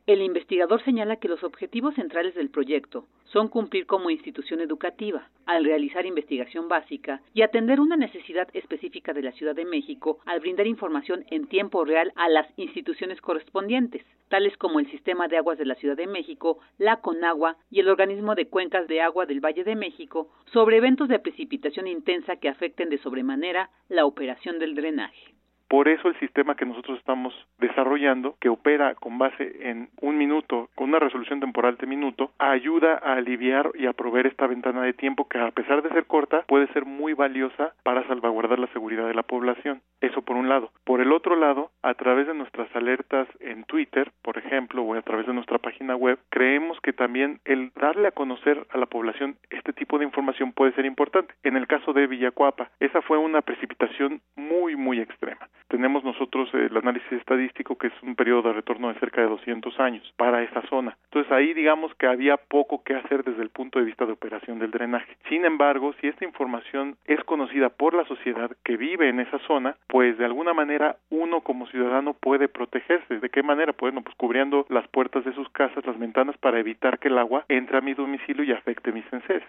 S9: El investigador señala que los objetivos centrales del proyecto son cumplir como institución educativa, al realizar investigación básica y atender una necesidad específica de la Ciudad de México al brindar información en tiempo real a las instituciones correspondientes, tales como el Sistema de Aguas de la Ciudad de México, la Conagua y el Organismo de Cuencas de Agua del Valle de México, sobre eventos de precipitación intensa que afecten de sobremanera la operación del drenaje.
S10: Por eso el sistema que nosotros estamos desarrollando, que opera con base en un minuto, con una resolución temporal de minuto, ayuda a aliviar y a proveer esta ventana de tiempo que a pesar de ser corta, puede ser muy valiosa para salvaguardar la seguridad de la población. Eso por un lado. Por el otro lado, a través de nuestras alertas en Twitter, por ejemplo, o a través de nuestra página web, creemos que también el darle a conocer a la población este tipo de información puede ser importante. En el caso de Villacuapa, esa fue una precipitación muy, muy extrema tenemos nosotros el análisis estadístico que es un periodo de retorno de cerca de 200 años para esa zona. Entonces ahí digamos que había poco que hacer desde el punto de vista de operación del drenaje. Sin embargo, si esta información es conocida por la sociedad que vive en esa zona, pues de alguna manera uno como ciudadano puede protegerse. ¿De qué manera? Pues, bueno, pues cubriendo las puertas de sus casas, las ventanas para evitar que el agua entre a mi domicilio y afecte mis enseres.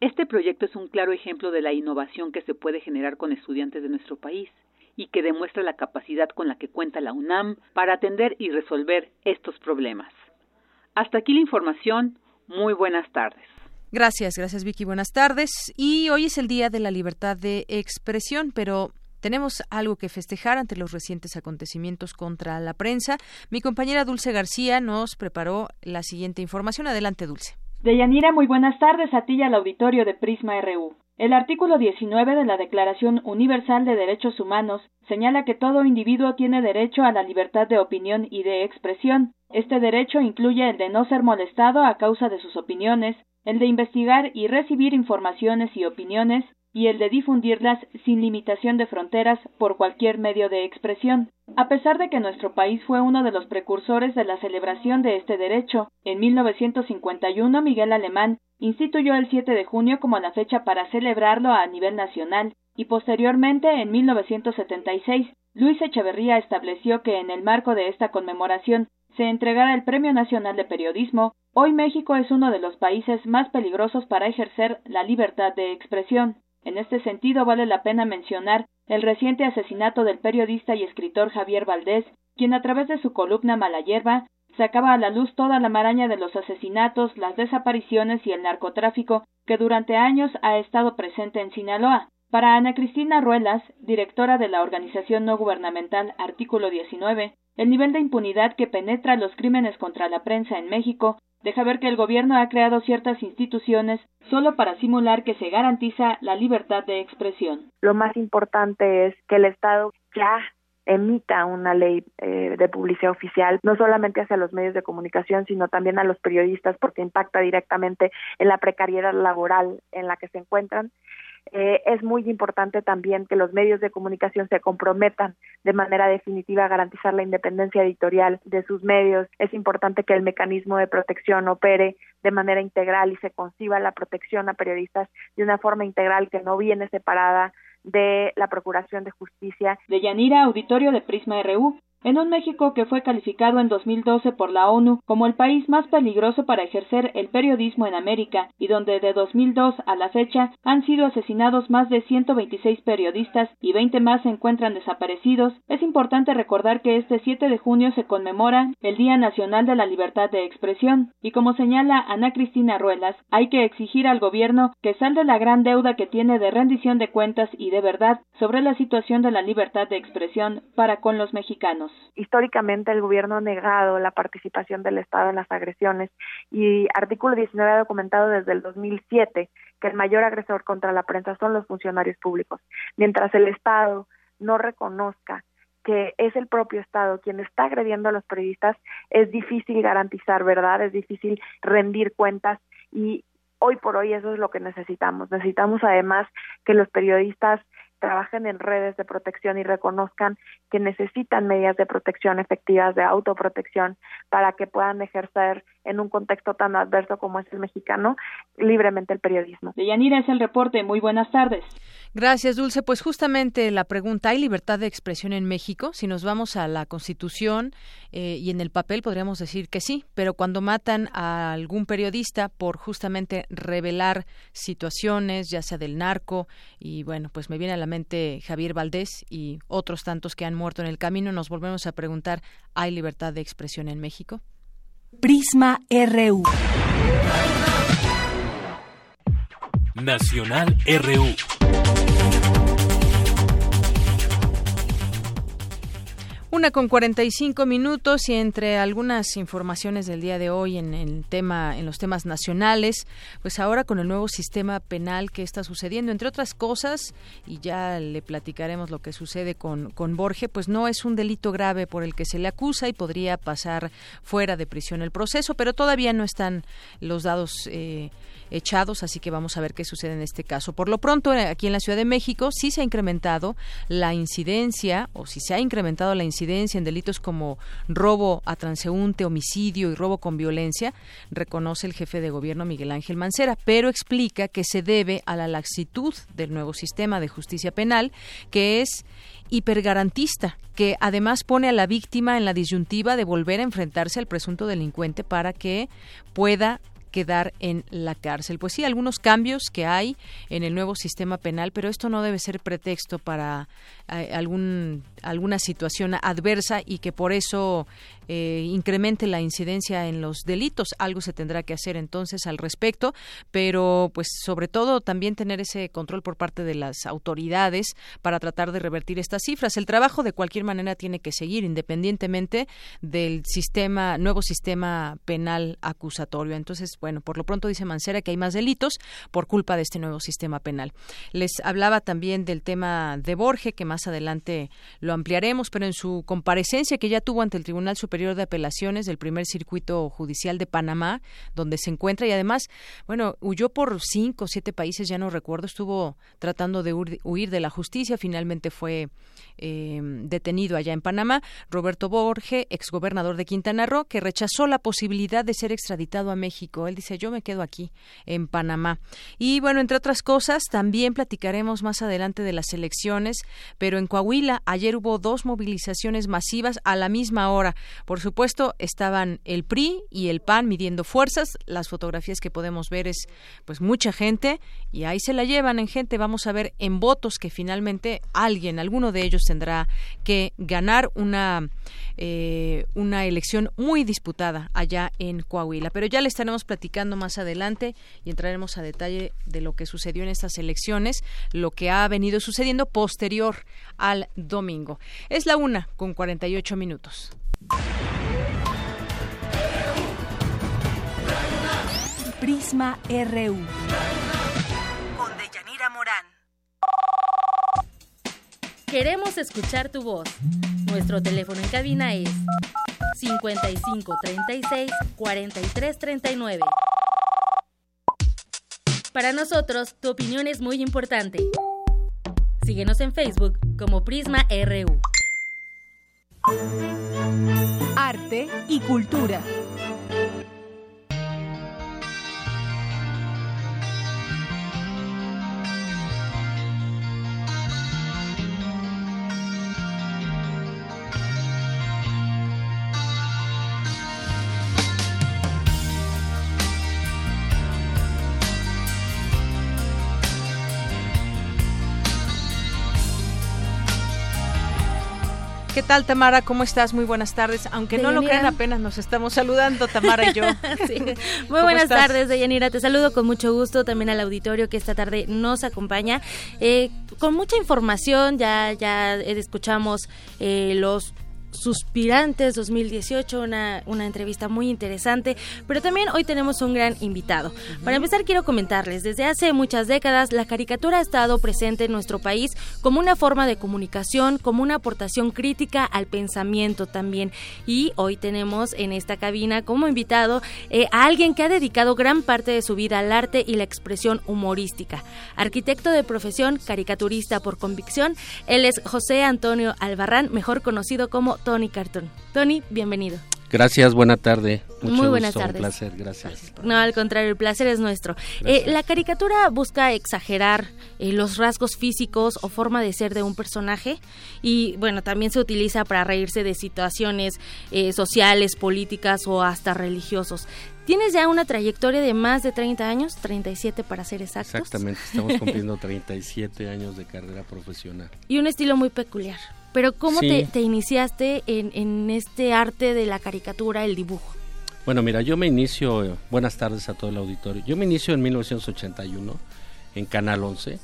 S9: Este proyecto es un claro ejemplo de la innovación que se puede generar con estudiantes de nuestro país y que demuestra la capacidad con la que cuenta la UNAM para atender y resolver estos problemas. Hasta aquí la información. Muy buenas tardes.
S1: Gracias, gracias Vicky. Buenas tardes. Y hoy es el Día de la Libertad de Expresión, pero tenemos algo que festejar ante los recientes acontecimientos contra la prensa. Mi compañera Dulce García nos preparó la siguiente información. Adelante, Dulce.
S11: Deyanira, muy buenas tardes a ti y al auditorio de Prisma RU. El artículo 19 de la Declaración Universal de Derechos Humanos señala que todo individuo tiene derecho a la libertad de opinión y de expresión. Este derecho incluye el de no ser molestado a causa de sus opiniones, el de investigar y recibir informaciones y opiniones, y el de difundirlas sin limitación de fronteras por cualquier medio de expresión. A pesar de que nuestro país fue uno de los precursores de la celebración de este derecho, en 1951 Miguel Alemán instituyó el 7 de junio como la fecha para celebrarlo a nivel nacional y posteriormente, en 1976, Luis Echeverría estableció que en el marco de esta conmemoración se entregara el Premio Nacional de Periodismo, hoy México es uno de los países más peligrosos para ejercer la libertad de expresión. En este sentido, vale la pena mencionar el reciente asesinato del periodista y escritor Javier Valdés, quien a través de su columna Mala Hierba sacaba a la luz toda la maraña de los asesinatos, las desapariciones y el narcotráfico que durante años ha estado presente en Sinaloa. Para Ana Cristina Ruelas, directora de la organización no gubernamental Artículo 19, el nivel de impunidad que penetra los crímenes contra la prensa en México deja ver que el gobierno ha creado ciertas instituciones solo para simular que se garantiza la libertad de expresión.
S12: Lo más importante es que el Estado ya emita una ley eh, de publicidad oficial, no solamente hacia los medios de comunicación, sino también a los periodistas, porque impacta directamente en la precariedad laboral en la que se encuentran eh, es muy importante también que los medios de comunicación se comprometan de manera definitiva a garantizar la independencia editorial de sus medios. Es importante que el mecanismo de protección opere de manera integral y se conciba la protección a periodistas de una forma integral que no viene separada de la Procuración de Justicia.
S11: De Yanira, auditorio de Prisma RU. En un México que fue calificado en 2012 por la ONU como el país más peligroso para ejercer el periodismo en América y donde de 2002 a la fecha han sido asesinados más de 126 periodistas y 20 más se encuentran desaparecidos, es importante recordar que este 7 de junio se conmemora el Día Nacional de la Libertad de Expresión y como señala Ana Cristina Ruelas, hay que exigir al gobierno que salde la gran deuda que tiene de rendición de cuentas y de verdad sobre la situación de la libertad de expresión para con los mexicanos.
S12: Históricamente el gobierno ha negado la participación del Estado en las agresiones y artículo 19 ha documentado desde el 2007 que el mayor agresor contra la prensa son los funcionarios públicos. Mientras el Estado no reconozca que es el propio Estado quien está agrediendo a los periodistas, es difícil garantizar verdad, es difícil rendir cuentas y hoy por hoy eso es lo que necesitamos. Necesitamos además que los periodistas trabajen en redes de protección y reconozcan que necesitan medidas de protección efectivas, de autoprotección, para que puedan ejercer en un contexto tan adverso como es el mexicano libremente el periodismo.
S11: Deyanira es el reporte. Muy buenas tardes.
S1: Gracias, Dulce. Pues justamente la pregunta, ¿hay libertad de expresión en México? Si nos vamos a la Constitución eh, y en el papel podríamos decir que sí, pero cuando matan a algún periodista por justamente revelar situaciones, ya sea del narco, y bueno, pues me viene a la mente Javier Valdés y otros tantos que han muerto en el camino, nos volvemos a preguntar, ¿hay libertad de expresión en México?
S5: Prisma RU.
S13: Nacional RU.
S1: Una con 45 minutos y entre algunas informaciones del día de hoy en el tema, en los temas nacionales, pues ahora con el nuevo sistema penal que está sucediendo, entre otras cosas, y ya le platicaremos lo que sucede con, con Borge, pues no es un delito grave por el que se le acusa y podría pasar fuera de prisión el proceso, pero todavía no están los dados eh, echados, así que vamos a ver qué sucede en este caso. Por lo pronto, eh, aquí en la Ciudad de México sí se ha incrementado la incidencia, o si se ha incrementado la incidencia en delitos como robo a transeúnte, homicidio y robo con violencia, reconoce el jefe de gobierno Miguel Ángel Mancera, pero explica que se debe a la laxitud del nuevo sistema de justicia penal, que es hipergarantista, que además pone a la víctima en la disyuntiva de volver a enfrentarse al presunto delincuente para que pueda quedar en la cárcel. Pues sí, algunos cambios que hay en el nuevo sistema penal, pero esto no debe ser pretexto para eh, algún, alguna situación adversa y que por eso eh, incremente la incidencia en los delitos. Algo se tendrá que hacer entonces al respecto, pero pues sobre todo también tener ese control por parte de las autoridades para tratar de revertir estas cifras. El trabajo de cualquier manera tiene que seguir independientemente del sistema nuevo sistema penal acusatorio. Entonces, bueno, por lo pronto dice Mancera que hay más delitos por culpa de este nuevo sistema penal. Les hablaba también del tema de Borge, que más adelante lo ampliaremos, pero en su comparecencia que ya tuvo ante el Tribunal Superior de Apelaciones del primer circuito judicial de Panamá, donde se encuentra y además, bueno, huyó por cinco o siete países, ya no recuerdo, estuvo tratando de huir de la justicia, finalmente fue eh, detenido allá en Panamá, Roberto Borge, exgobernador de Quintana Roo, que rechazó la posibilidad de ser extraditado a México. Él dice, yo me quedo aquí, en Panamá. Y bueno, entre otras cosas, también platicaremos más adelante de las elecciones, pero en Coahuila ayer hubo dos movilizaciones masivas a la misma hora. Por supuesto, estaban el PRI y el PAN midiendo fuerzas. Las fotografías que podemos ver es pues mucha gente y ahí se la llevan en gente. Vamos a ver en votos que finalmente alguien, alguno de ellos tendrá que ganar una, eh, una elección muy disputada allá en Coahuila. Pero ya le estaremos platicando más adelante y entraremos a detalle de lo que sucedió en estas elecciones, lo que ha venido sucediendo posterior al domingo. Es la una con 48 minutos.
S5: Prisma RU.
S4: Con Deyanira Morán. Queremos escuchar tu voz. Nuestro teléfono en cabina es 55 36 43 39. Para nosotros, tu opinión es muy importante. Síguenos en Facebook como Prisma RU.
S5: Arte y cultura.
S1: Tal, Tamara? ¿Cómo estás? Muy buenas tardes. Aunque no lo crean, apenas nos estamos saludando, Tamara y yo.
S14: Muy buenas tardes, Deyanira. Te saludo con mucho gusto también al auditorio que esta tarde nos acompaña. Eh, con mucha información, ya, ya escuchamos eh, los Suspirantes 2018, una, una entrevista muy interesante, pero también hoy tenemos un gran invitado. Para empezar quiero comentarles, desde hace muchas décadas la caricatura ha estado presente en nuestro país como una forma de comunicación, como una aportación crítica al pensamiento también. Y hoy tenemos en esta cabina como invitado eh, a alguien que ha dedicado gran parte de su vida al arte y la expresión humorística. Arquitecto de profesión, caricaturista por convicción, él es José Antonio Albarrán, mejor conocido como Tony Cartoon. Tony, bienvenido.
S15: Gracias, buena tarde.
S14: Muy buenas tardes.
S15: Un placer, gracias.
S14: No, al contrario, el placer es nuestro. Eh, la caricatura busca exagerar eh, los rasgos físicos o forma de ser de un personaje y, bueno, también se utiliza para reírse de situaciones eh, sociales, políticas o hasta religiosos. Tienes ya una trayectoria de más de 30 años, 37 para ser exactos.
S15: Exactamente, estamos cumpliendo 37 años de carrera profesional.
S14: Y un estilo muy peculiar. Pero ¿cómo te, iniciaste en, este arte de la caricatura, el dibujo?
S15: Bueno, mira, yo me inicio, buenas tardes a todo el auditorio, yo me inicio en 1981 en Canal 11,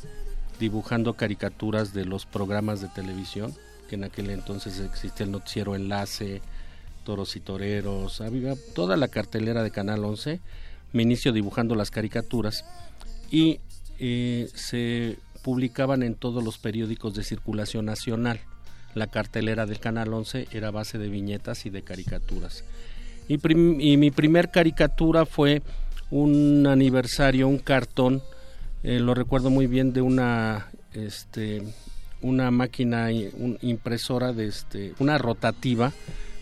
S15: dibujando caricaturas de los programas de televisión, que en aquel entonces existía el noticiero Enlace, Toros y Toreros, había toda la cartelera de Canal 11, me inicio dibujando las caricaturas y eh, se publicaban en todos los periódicos de circulación nacional la cartelera del Canal 11 era base de viñetas y de caricaturas. Y, mi primer caricatura fue un aniversario, un cartón, eh, lo recuerdo muy bien, de una, este, una máquina un, impresora, de este, una rotativa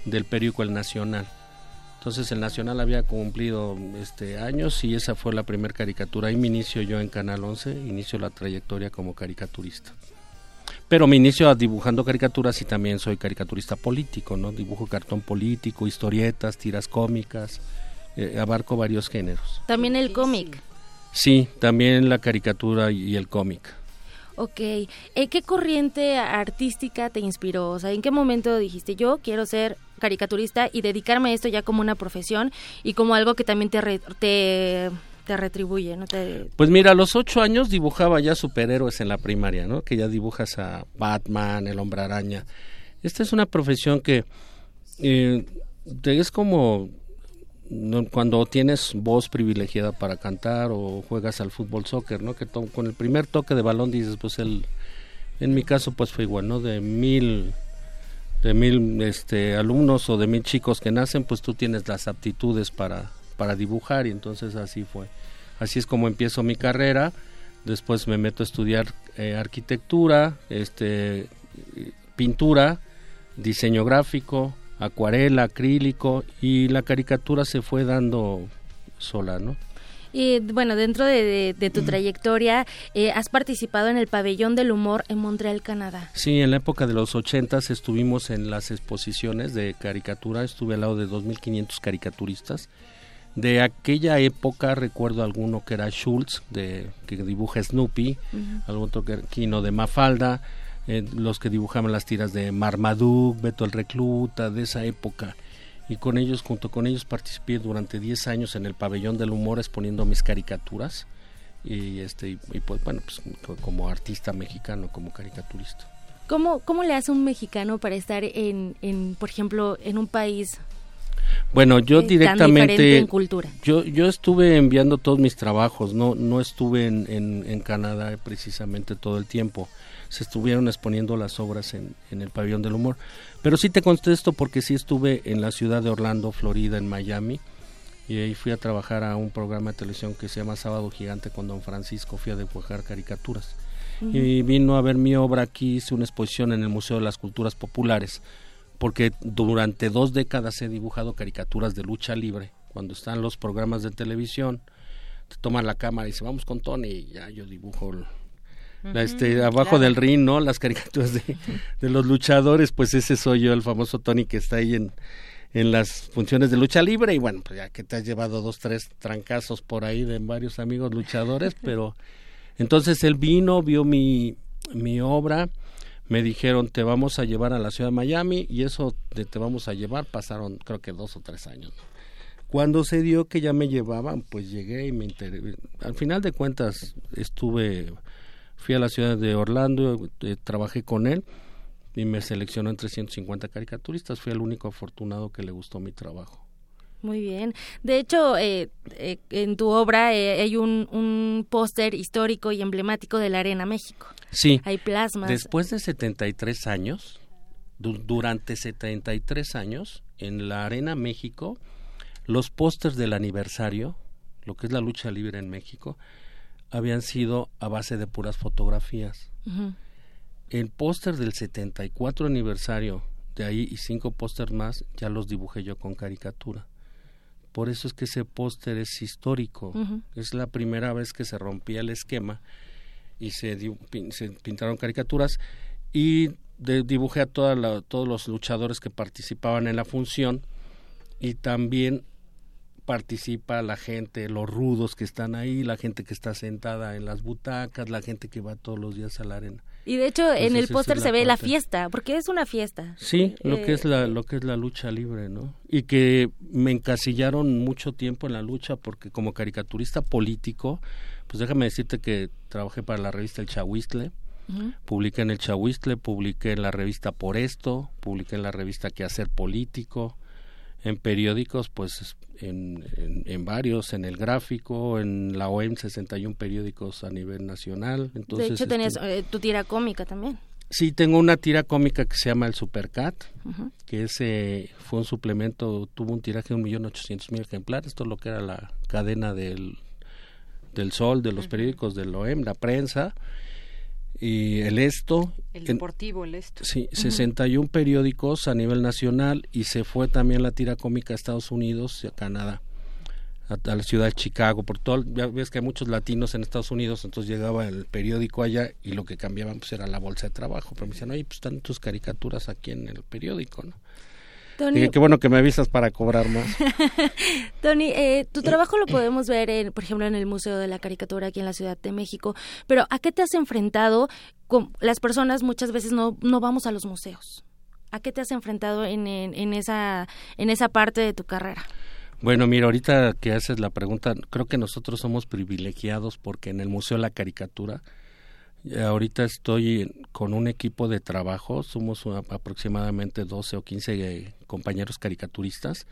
S15: del periódico El Nacional. Entonces el Nacional había cumplido este años y esa fue la primera caricatura. Ahí me inicio yo en Canal 11, inicio la trayectoria como caricaturista. Pero me inicio dibujando caricaturas y también soy caricaturista político, ¿no? Dibujo cartón político, historietas, tiras cómicas, eh, abarco varios géneros.
S14: También el cómic.
S15: Sí, también la caricatura y el cómic.
S14: Ok, ¿En eh, ¿qué corriente artística te inspiró? O sea, ¿en qué momento dijiste yo quiero ser caricaturista y dedicarme a esto ya como una profesión y como algo que también te, te te retribuye, ¿no? Te...
S15: Pues mira, a los ocho años dibujaba ya superhéroes en la primaria, ¿no? Que ya dibujas a Batman, el Hombre Araña. Esta es una profesión que eh, es como cuando tienes voz privilegiada para cantar o juegas al fútbol soccer, ¿no? Que con el primer toque de balón dices, pues el, en mi caso pues fue igual, ¿no? De mil, de mil este, alumnos o de mil chicos que nacen, pues tú tienes las aptitudes para, para dibujar y entonces así fue. Así es como empiezo mi carrera, después me meto a estudiar eh, arquitectura, este, pintura, diseño gráfico, acuarela, acrílico y la caricatura se fue dando sola, ¿no?
S14: Y bueno, dentro de, tu trayectoria, eh, has participado en el Pabellón del Humor en Montreal, Canadá.
S15: Sí, en la época de los ochentas estuvimos en las exposiciones de caricatura, estuve al lado de 2.500 caricaturistas. De aquella época recuerdo alguno que era Schultz, de, que dibuja Snoopy, algún otro que Kino de Mafalda, eh, los que dibujaban las tiras de Marmaduke, Beto el Recluta, de esa época. Y con ellos, junto con ellos, participé durante 10 años en el pabellón del humor exponiendo mis caricaturas. Y, este, y, pues bueno, pues como artista mexicano, como caricaturista.
S14: ¿Cómo, ¿Cómo le hace un mexicano para estar en, en por ejemplo, en un país
S15: bueno, yo directamente.
S14: en cultura.
S15: Yo, yo estuve enviando todos mis trabajos, no, no estuve en, en, en, Canadá precisamente todo el tiempo se estuvieron exponiendo las obras en, en el pabellón del humor. Pero sí te contesto porque sí estuve en la ciudad de Orlando, Florida, en Miami, y ahí fui a trabajar a un programa de televisión que se llama Sábado Gigante con Don Francisco, fui a dibujar caricaturas. Y vino a ver mi obra aquí, hice una exposición en el Museo de las Culturas Populares, porque durante dos décadas he dibujado caricaturas de lucha libre. Cuando están los programas de televisión, te toman la cámara y dicen, vamos con Tony, y ya yo dibujo este, abajo del ring, ¿no? Las caricaturas de, los luchadores, pues ese soy yo, el famoso Tony que está ahí en, en las funciones de lucha libre y bueno, pues ya que te has llevado dos, tres trancazos por ahí de varios amigos luchadores, pero entonces él vino, vio mi, mi obra, me dijeron te vamos a llevar a la ciudad de Miami y eso de te vamos a llevar pasaron creo que dos o tres años. Cuando se dio que ya me llevaban, pues llegué y me enteré. Al final de cuentas estuve Fui a la ciudad de Orlando, eh, trabajé con él y me seleccionó entre 150 caricaturistas. Fui el único afortunado que le gustó mi trabajo.
S14: Muy bien. De hecho, eh, eh, en tu obra hay un, un póster histórico y emblemático de la Arena México.
S15: Sí.
S14: Hay plasmas.
S15: Después de 73 años, durante 73 años, en la Arena México, los pósters del aniversario, lo que es la lucha libre en México, habían sido a base de puras fotografías. El póster del 74 aniversario de ahí y cinco pósters más ya los dibujé yo con caricatura. Por eso es que ese póster es histórico. Es la primera vez que se rompía el esquema y se, se pintaron caricaturas y dibujé a toda todos los luchadores que participaban en la función y también participa la gente, los rudos que están ahí, la gente que está sentada en las butacas, la gente que va todos los días a la arena.
S14: Y de hecho en el póster se ve la fiesta, porque es una fiesta.
S15: Sí, lo que es la lo que es la lucha libre, ¿no? Y que me encasillaron mucho tiempo en la lucha porque como caricaturista político, pues déjame decirte que trabajé para la revista El Chahuistle, publiqué en El Chahuistle, publiqué en la revista Por Esto, publiqué en la revista Quehacer Político, en periódicos, pues en, en, varios, en el gráfico, en la OEM 61 periódicos a nivel nacional. Entonces,
S14: de hecho, tenías eh, tu tira cómica también.
S15: Sí, tengo una tira cómica que se llama el Supercat, que ese fue un suplemento, tuvo un tiraje de un millón ochocientos mil ejemplares, esto es lo que era la cadena del, del Sol, de los periódicos del OEM, la prensa, y el Esto.
S1: El Deportivo, el Esto.
S15: Sí, 61 periódicos a nivel nacional y se fue también la tira cómica a Estados Unidos y a Canadá, a, la ciudad de Chicago, por todo, ya ves que hay muchos latinos en Estados Unidos, entonces llegaba el periódico allá y lo que cambiaban pues era la bolsa de trabajo, pero me decían, oye, pues están tus caricaturas aquí en el periódico, ¿no? Qué bueno que me avisas para cobrar más.
S14: Tony, eh, tu trabajo lo podemos ver, por ejemplo, en el Museo de la Caricatura aquí en la Ciudad de México, pero ¿a qué te has enfrentado? Con las personas muchas veces no, no vamos a los museos. ¿A qué te has enfrentado en, en, esa, en esa parte de tu carrera?
S15: Bueno, mira, ahorita que haces la pregunta, creo que nosotros somos privilegiados porque en el Museo de la Caricatura Ahorita estoy con un equipo de trabajo, somos aproximadamente 12 o 15 eh, compañeros caricaturistas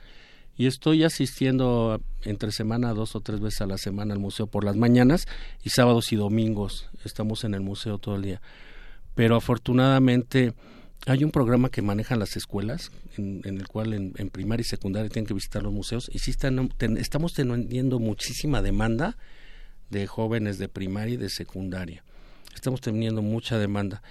S15: y estoy asistiendo entre semana dos o tres veces a la semana al museo por las mañanas y sábados y domingos estamos en el museo todo el día. Pero afortunadamente hay un programa que manejan las escuelas en, el cual en, primaria y secundaria tienen que visitar los museos y sí están, estamos teniendo muchísima demanda de jóvenes de primaria y de secundaria. Estamos teniendo mucha demanda.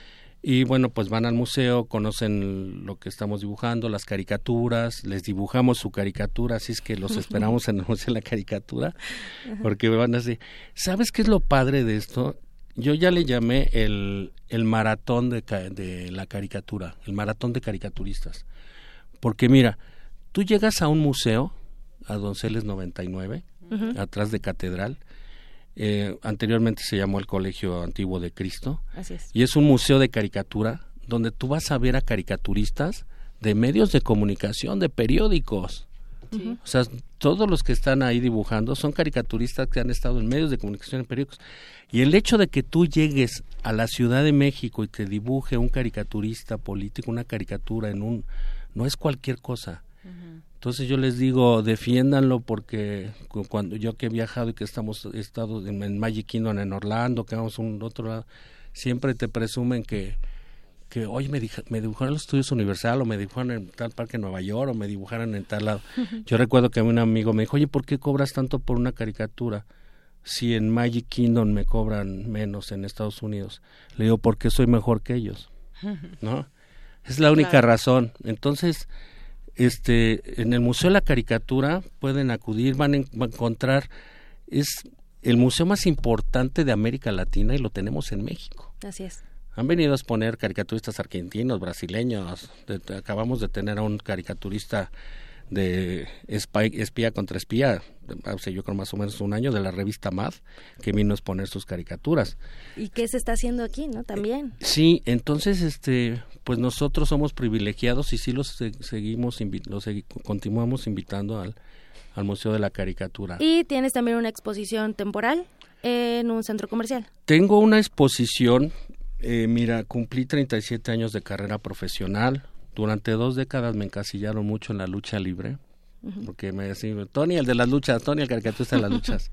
S15: Y bueno, pues van al museo, conocen lo que estamos dibujando, las caricaturas, les dibujamos su caricatura, así es que los esperamos en el Museo de la Caricatura, porque van a decir, ¿sabes qué es lo padre de esto? Yo ya le llamé el, el maratón de, de la caricatura, el maratón de caricaturistas. Porque mira, tú llegas a un museo, a Donceles 99, atrás de Catedral, eh, anteriormente se llamó el Colegio Antiguo de Cristo. Y es un museo de caricatura donde tú vas a ver a caricaturistas de medios de comunicación, de periódicos. O sea, todos los que están ahí dibujando son caricaturistas que han estado en medios de comunicación, en periódicos. Y el hecho de que tú llegues a la Ciudad de México y te dibuje un caricaturista político, una caricatura en un... no es cualquier cosa. Entonces yo les digo, defiéndanlo porque cuando yo que he viajado y que estamos estado en, Magic Kingdom en Orlando, que vamos a un otro lado, siempre te presumen que que hoy me, me dibujaron en los estudios Universal o me dibujaron en tal parque en Nueva York o me dibujaron en tal lado. Yo recuerdo que un amigo me dijo, oye, ¿por qué cobras tanto por una caricatura? Si en Magic Kingdom me cobran menos en Estados Unidos. Le digo, porque soy mejor que ellos. ¿No? Es la única razón. Entonces, este, en el Museo de la Caricatura pueden acudir, van a, encontrar, es el museo más importante de América Latina y lo tenemos en México.
S14: Así es.
S15: Han venido a exponer caricaturistas argentinos, brasileños. acabamos de tener a un caricaturista de espía contra espía, hace yo creo más o menos un año, de la revista MAD, que vino a exponer sus caricaturas.
S14: ¿Y qué se está haciendo aquí, no? También.
S15: Sí, entonces, este, pues nosotros somos privilegiados y sí los seguimos, los continuamos invitando al, al Museo de la Caricatura.
S14: ¿Y tienes también una exposición temporal en un centro comercial?
S15: Tengo una exposición, eh, mira, cumplí 37 años de carrera profesional, durante dos décadas me encasillaron mucho en la lucha libre, porque me decían, Tony, el de las luchas, Tony, el caricaturista de las luchas.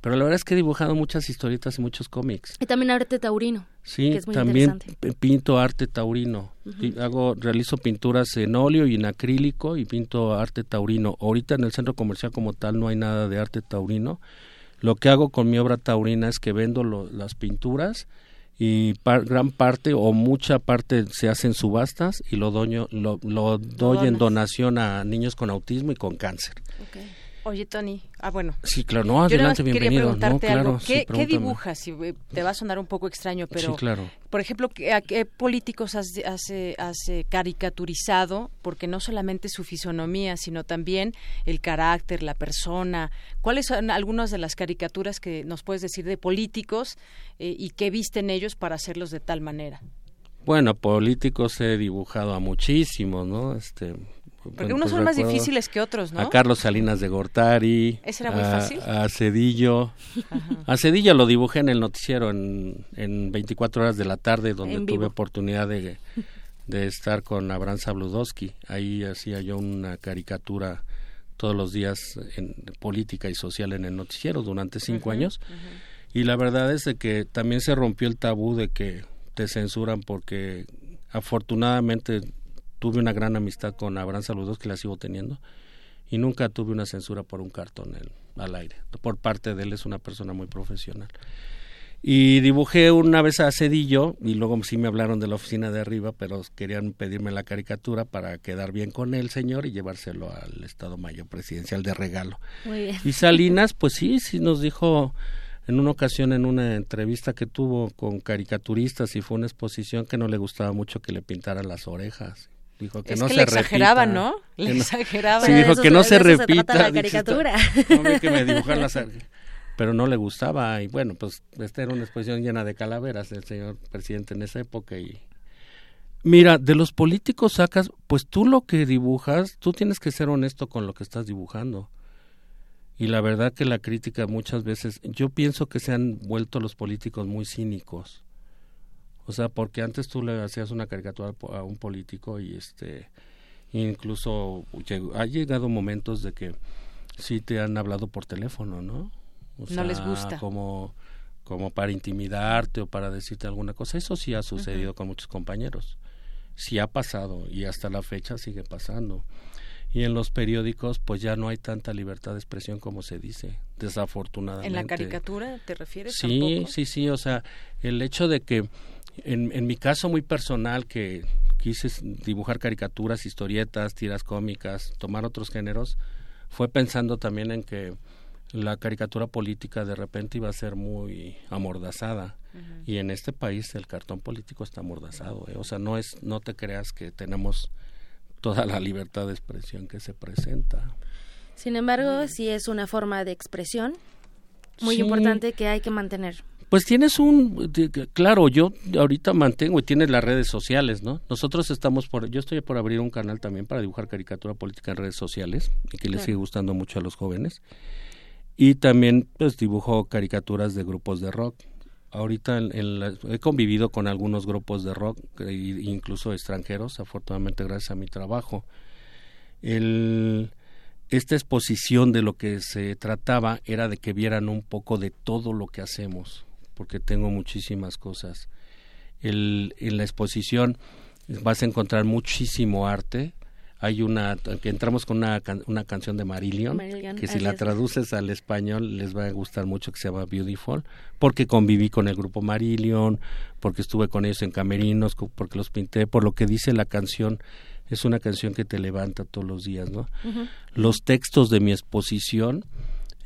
S15: Pero la verdad es que he dibujado muchas historietas y muchos cómics.
S14: Y también arte taurino.
S15: Sí, también pinto arte taurino. hago, realizo pinturas en óleo y en acrílico y pinto arte taurino. Ahorita en el centro comercial como tal no hay nada de arte taurino. Lo que hago con mi obra taurina es que vendo las pinturas y gran parte o mucha parte se hacen subastas y lo, doño, lo, lo doy en donación a niños con autismo y con cáncer.
S1: Oye, Tony, ah, bueno.
S15: Sí, claro, no, adelante,
S1: Yo
S15: quería
S1: preguntarte algo. ¿Qué, ¿Qué, dibujas? Eh, te va a sonar un poco extraño, pero...
S15: Sí, claro.
S1: Por ejemplo, ¿a qué políticos has, has, has, caricaturizado? Porque no solamente su fisonomía, sino también el carácter, la persona. ¿Cuáles son algunas de las caricaturas que nos puedes decir de políticos eh, y qué visten ellos para hacerlos de tal manera?
S15: Bueno, políticos he dibujado a muchísimos, ¿no? Este,
S1: porque unos son más difíciles que otros, ¿no?
S15: A Carlos Salinas de Gortari.
S1: ¿Ese era muy fácil?
S15: A Cedillo. A Cedillo lo dibujé en el noticiero en, en 24 horas de la tarde, donde tuve oportunidad de, de estar con Abraham Sabludowski. Ahí hacía yo una caricatura todos los días en política y social en el noticiero durante cinco años. Y la verdad es de que también se rompió el tabú de que te censuran porque afortunadamente tuve una gran amistad con Abraham Saludos, que la sigo teniendo, y nunca tuve una censura por un cartón al aire. Por parte de él es una persona muy profesional. Y dibujé una vez a Cedillo, y luego sí me hablaron de la oficina de arriba, pero querían pedirme la caricatura para quedar bien con el señor y llevárselo al Estado Mayor Presidencial de regalo. Y Salinas, pues sí, sí nos dijo en una ocasión en una entrevista que tuvo con caricaturistas y fue una exposición que no le gustaba mucho que le pintaran las orejas dijo que no se
S1: exageraba, ¿no? Le exageraba.
S15: Sí, dijo que no se, repita.
S14: la caricatura.
S15: que me las pero no le gustaba y bueno, pues esta era una exposición llena de calaveras del señor presidente en esa época y Mira, de los políticos sacas, pues tú lo que dibujas, tú tienes que ser honesto con lo que estás dibujando. Y la verdad que la crítica muchas veces, yo pienso que se han vuelto los políticos muy cínicos. O sea, porque antes tú le hacías una caricatura a un político y este Incluso ha llegado momentos de que sí te han hablado por teléfono, ¿no?
S1: no les gusta.
S15: Como, como para intimidarte o para decirte alguna cosa. Eso sí ha sucedido con muchos compañeros. Sí ha pasado y hasta la fecha sigue pasando. Y en los periódicos pues ya no hay tanta libertad de expresión como se dice, desafortunadamente.
S1: ¿En la caricatura te refieres?
S15: Sí, sí, sí. O sea, el hecho de que en, en mi caso muy personal que quise dibujar caricaturas, historietas, tiras cómicas, tomar otros géneros, fue pensando también en que la caricatura política de repente iba a ser muy amordazada y en este país el cartón político está amordazado ¿eh? o sea no es no te creas que tenemos toda la libertad de expresión que se presenta
S14: sin embargo sí es una forma de expresión muy importante que hay que mantener
S15: pues tienes un, claro, yo ahorita mantengo y tienes las redes sociales, ¿no? Nosotros estamos por, yo estoy por abrir un canal también para dibujar caricatura política en redes sociales y que les sigue gustando mucho a los jóvenes. Y también pues dibujo caricaturas de grupos de rock. Ahorita he convivido con algunos grupos de rock, incluso extranjeros, afortunadamente gracias a mi trabajo. El, esta exposición de lo que se trataba era de que vieran un poco de todo lo que hacemos porque tengo muchísimas cosas. El, en la exposición vas a encontrar muchísimo arte. Hay una, que entramos con una, una canción de Marillion, que si la traduces al español les va a gustar mucho, que se llama Beautiful, porque conviví con el grupo Marillion, porque estuve con ellos en camerinos, porque los pinté, por lo que dice la canción, es una canción que te levanta todos los días, ¿no? Los textos de mi exposición,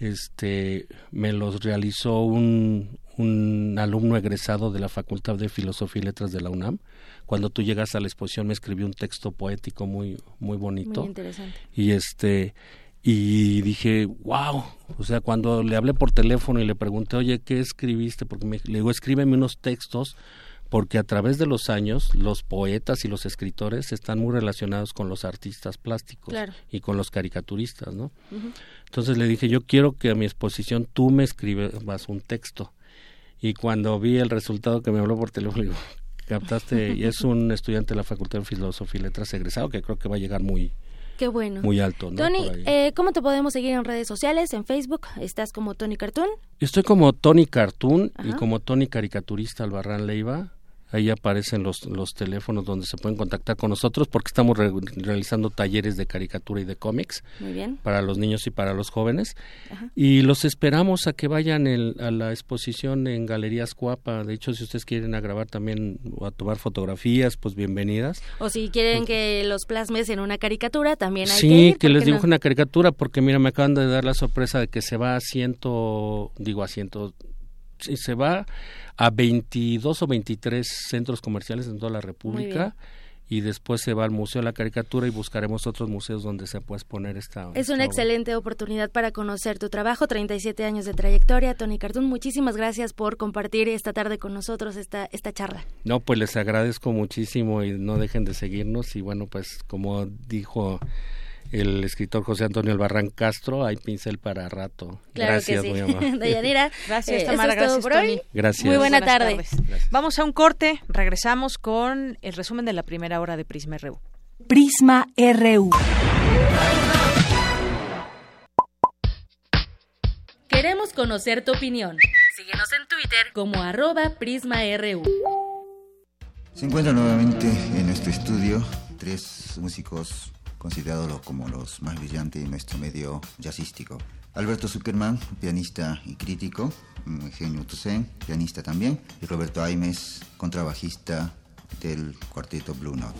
S15: este, me los realizó un, un alumno egresado de la Facultad de Filosofía y Letras de la UNAM. Cuando tú llegas a la exposición me escribió un texto poético muy muy bonito.
S14: Muy interesante.
S15: Y este y dije, wow, o sea, cuando le hablé por teléfono y le pregunté, oye, ¿qué escribiste? Porque me, le digo, escríbeme unos textos, porque a través de los años los poetas y los escritores están muy relacionados con los artistas plásticos y con los caricaturistas, ¿no? Entonces le dije, yo quiero que a mi exposición tú me escribas un texto y cuando vi el resultado que me habló por teléfono, digo, captaste, y es un estudiante de la Facultad de Filosofía y Letras egresado que creo que va a llegar muy,
S14: Qué bueno.
S15: Muy alto, ¿no?
S14: Tony, eh, ¿cómo te podemos seguir en redes sociales? En Facebook, ¿estás como Tony Cartoon?
S15: Estoy como Tony Cartoon y como Tony Caricaturista Albarrán Leiva. Ahí aparecen los, los teléfonos donde se pueden contactar con nosotros porque estamos realizando talleres de caricatura y de cómics para los niños y para los jóvenes. Y los esperamos a que vayan a la exposición en Galerías Cuapa. De hecho, si ustedes quieren a grabar también o a tomar fotografías, pues bienvenidas.
S14: O si quieren pues que los plasmes en una caricatura, también hay
S15: sí,
S14: que ir.
S15: que les dibuje una caricatura porque mira, me acaban de dar la sorpresa de que se va a ciento, digo a ciento, se va a 22 o 23 centros comerciales en toda la República y después se va al Museo de la Caricatura y buscaremos otros museos donde se pueda exponer esta.
S14: Es una excelente oportunidad para conocer tu trabajo, 37 años de trayectoria. Tony Cartoon, muchísimas gracias por compartir esta tarde con nosotros esta, esta charla.
S15: No, pues les agradezco muchísimo y no dejen de seguirnos y bueno, pues como dijo el escritor José Antonio Albarrán Castro, hay pincel para rato. gracias,
S14: muy amable. Dayanira,
S1: gracias, eh, Tamara, gracias, por hoy.
S15: Gracias.
S14: Muy buena tarde.
S1: Vamos a un corte, regresamos con el resumen de la primera hora de Prisma RU.
S5: Prisma RU.
S4: Queremos conocer tu opinión. Síguenos en Twitter como arroba PrismaRU.
S16: Se encuentra nuevamente en nuestro estudio tres músicos considerados como los más brillantes de nuestro medio jazzístico. Alberto Zuckerman, pianista y crítico, Eugenio Toussaint, pianista también, y Roberto Aimes, contrabajista del cuarteto Blue Note.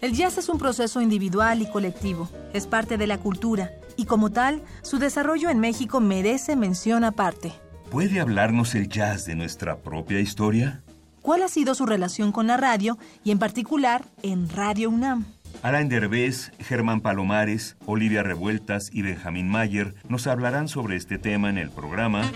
S5: El jazz es un proceso individual y colectivo, es parte de la cultura, y como tal, su desarrollo en México merece mención aparte.
S17: ¿Puede hablarnos el jazz de nuestra propia historia?
S5: Cuál ha sido su relación con la radio y en particular en Radio UNAM.
S17: Alain Derbez, Germán Palomares, Olivia Revueltas y Benjamín Mayer nos hablarán sobre este tema en el programa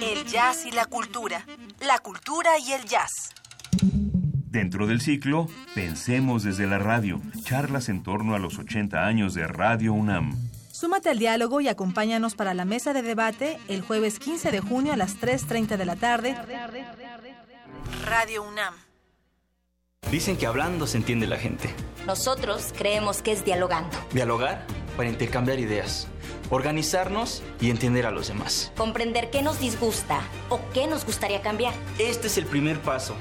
S5: El jazz y la cultura. La cultura y el jazz.
S17: Dentro del ciclo, Pensemos desde la radio, charlas en torno a los 80 años de Radio UNAM.
S5: Súmate al diálogo y acompáñanos para la mesa de debate el jueves 15 de junio a las 3.30 de la tarde Radio UNAM.
S18: Dicen que hablando se entiende la gente.
S19: Nosotros creemos que es dialogando.
S18: Dialogar para intercambiar ideas, organizarnos y entender a los demás.
S19: Comprender qué nos disgusta o qué nos gustaría cambiar.
S18: Este es el primer paso.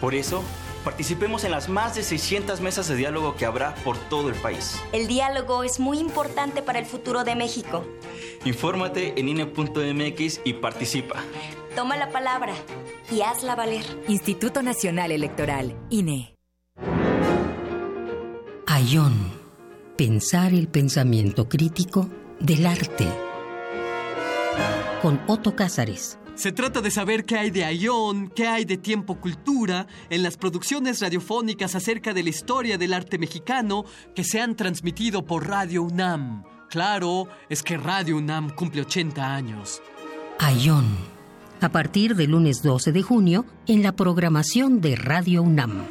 S18: Por eso, participemos en las más de 600 mesas de diálogo que habrá por todo el país.
S19: El diálogo es muy importante para el futuro de México.
S18: Infórmate en INE.mx y participa.
S19: Toma la palabra y hazla valer.
S20: Instituto Nacional Electoral, INE. Ayón. Pensar el pensamiento crítico del arte. Con Otto Cázares.
S21: Se trata de saber qué hay de Ayón, qué hay de tiempo cultura en las producciones radiofónicas acerca de la historia del arte mexicano que se han transmitido por Radio UNAM. Claro, es que Radio UNAM cumple 80 años.
S20: Ayón. A partir del lunes 12 de junio en la programación de Radio UNAM.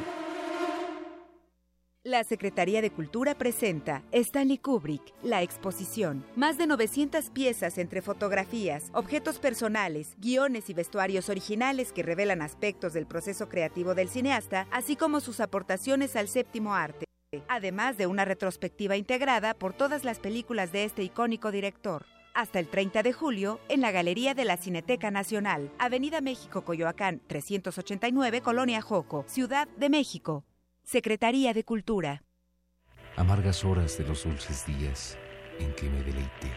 S22: La Secretaría de Cultura presenta Stanley Kubrick, la exposición. Más de 900 piezas entre fotografías, objetos personales, guiones y vestuarios originales que revelan aspectos del proceso creativo del cineasta, así como sus aportaciones al séptimo arte. Además de una retrospectiva integrada por todas las películas de este icónico director. Hasta el 30 de julio en la Galería de la Cineteca Nacional, Avenida México Coyoacán 389, Colonia Joco, Ciudad de México. Secretaría de Cultura.
S23: Amargas horas de los dulces días en que me deleité.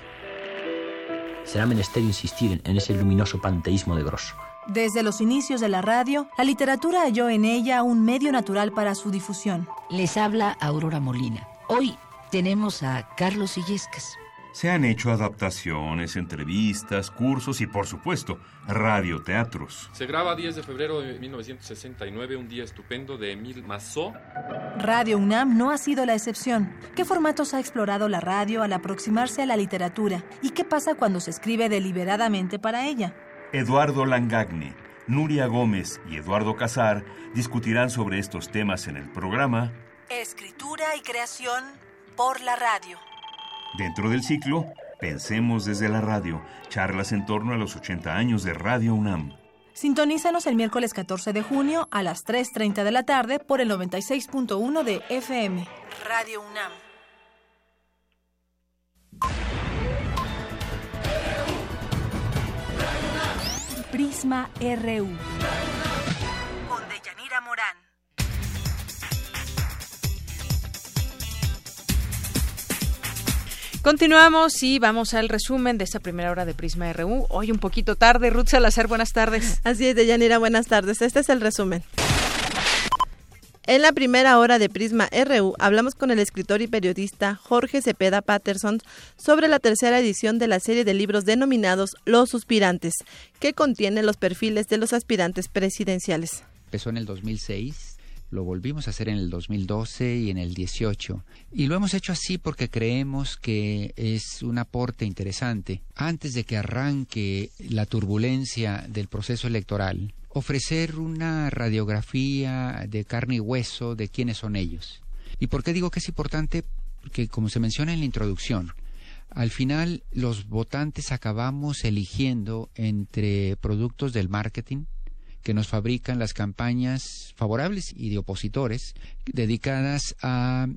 S24: Será menester insistir en ese luminoso panteísmo de Grosso.
S5: Desde los inicios de la radio, la literatura halló en ella un medio natural para su difusión.
S25: Les habla Aurora Molina. Hoy tenemos a Carlos Illescas.
S17: Se han hecho adaptaciones, entrevistas, cursos y, por supuesto, radioteatros.
S26: Se graba 10 de febrero de 1969, un día estupendo de Emil Massot.
S5: Radio UNAM no ha sido la excepción. ¿Qué formatos ha explorado la radio al aproximarse a la literatura? ¿Y qué pasa cuando se escribe deliberadamente para ella?
S17: Eduardo Langagne, Nuria Gómez y Eduardo Casar discutirán sobre estos temas en el programa
S5: Escritura y creación por la radio.
S17: Dentro del ciclo, Pensemos desde la radio, charlas en torno a los 80 años de Radio UNAM.
S5: Sintonízanos el miércoles 14 de junio a las 3.30 de la tarde por el 96.1 de FM. Radio UNAM. Prisma RU.
S1: Continuamos y vamos al resumen de esta primera hora de Prisma RU. Hoy un poquito tarde. Ruth Salazar, buenas tardes.
S27: Así es, Deyanira, buenas tardes. Este es el resumen. En la primera hora de Prisma RU hablamos con el escritor y periodista Jorge Cepeda Patterson sobre la tercera edición de la serie de libros denominados Los Suspirantes, que contiene los perfiles de los aspirantes presidenciales.
S6: Empezó en el 2006 lo volvimos a hacer en el 2012 y en el 18. Y lo hemos hecho así porque creemos que es un aporte interesante. Antes de que arranque la turbulencia del proceso electoral, ofrecer una radiografía de carne y hueso de quiénes son ellos. ¿Y por qué digo que es importante? Porque como se menciona en la introducción, al final los votantes acabamos eligiendo entre productos del marketing, que nos fabrican las campañas favorables y de opositores dedicadas a,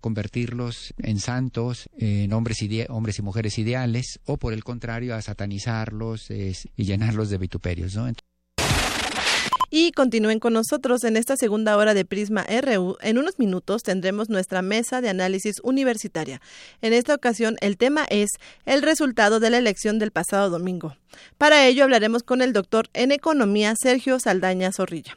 S6: convertirlos en santos, en hombres, hombres y mujeres ideales, o por el contrario, a satanizarlos y llenarlos de vituperios. ¿no?
S27: Y continúen con nosotros en esta segunda hora de Prisma RU. En unos minutos tendremos nuestra mesa de análisis universitaria. En esta ocasión el tema es el resultado de la elección del pasado domingo. Para ello hablaremos con el doctor en economía Sergio Saldaña Zorrilla.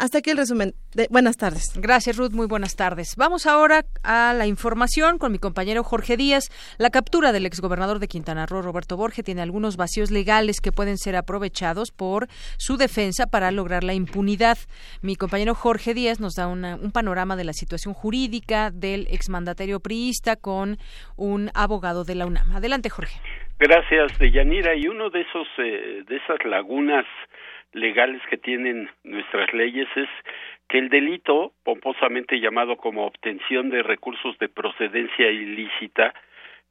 S27: Hasta aquí el resumen. De, buenas tardes.
S1: Gracias, Ruth. Muy buenas tardes. Vamos ahora a la información con mi compañero Jorge Díaz. La captura del exgobernador de Quintana Roo, Roberto Borge, tiene algunos vacíos legales que pueden ser aprovechados por su defensa para lograr la impunidad. Mi compañero Jorge Díaz nos da un panorama de la situación jurídica del exmandatario priista con un abogado de la UNAM. Adelante, Jorge.
S28: Gracias, Deyanira. Y uno de esos eh, de esas lagunas legales que tienen nuestras leyes es que el delito, pomposamente llamado como obtención de recursos de procedencia ilícita,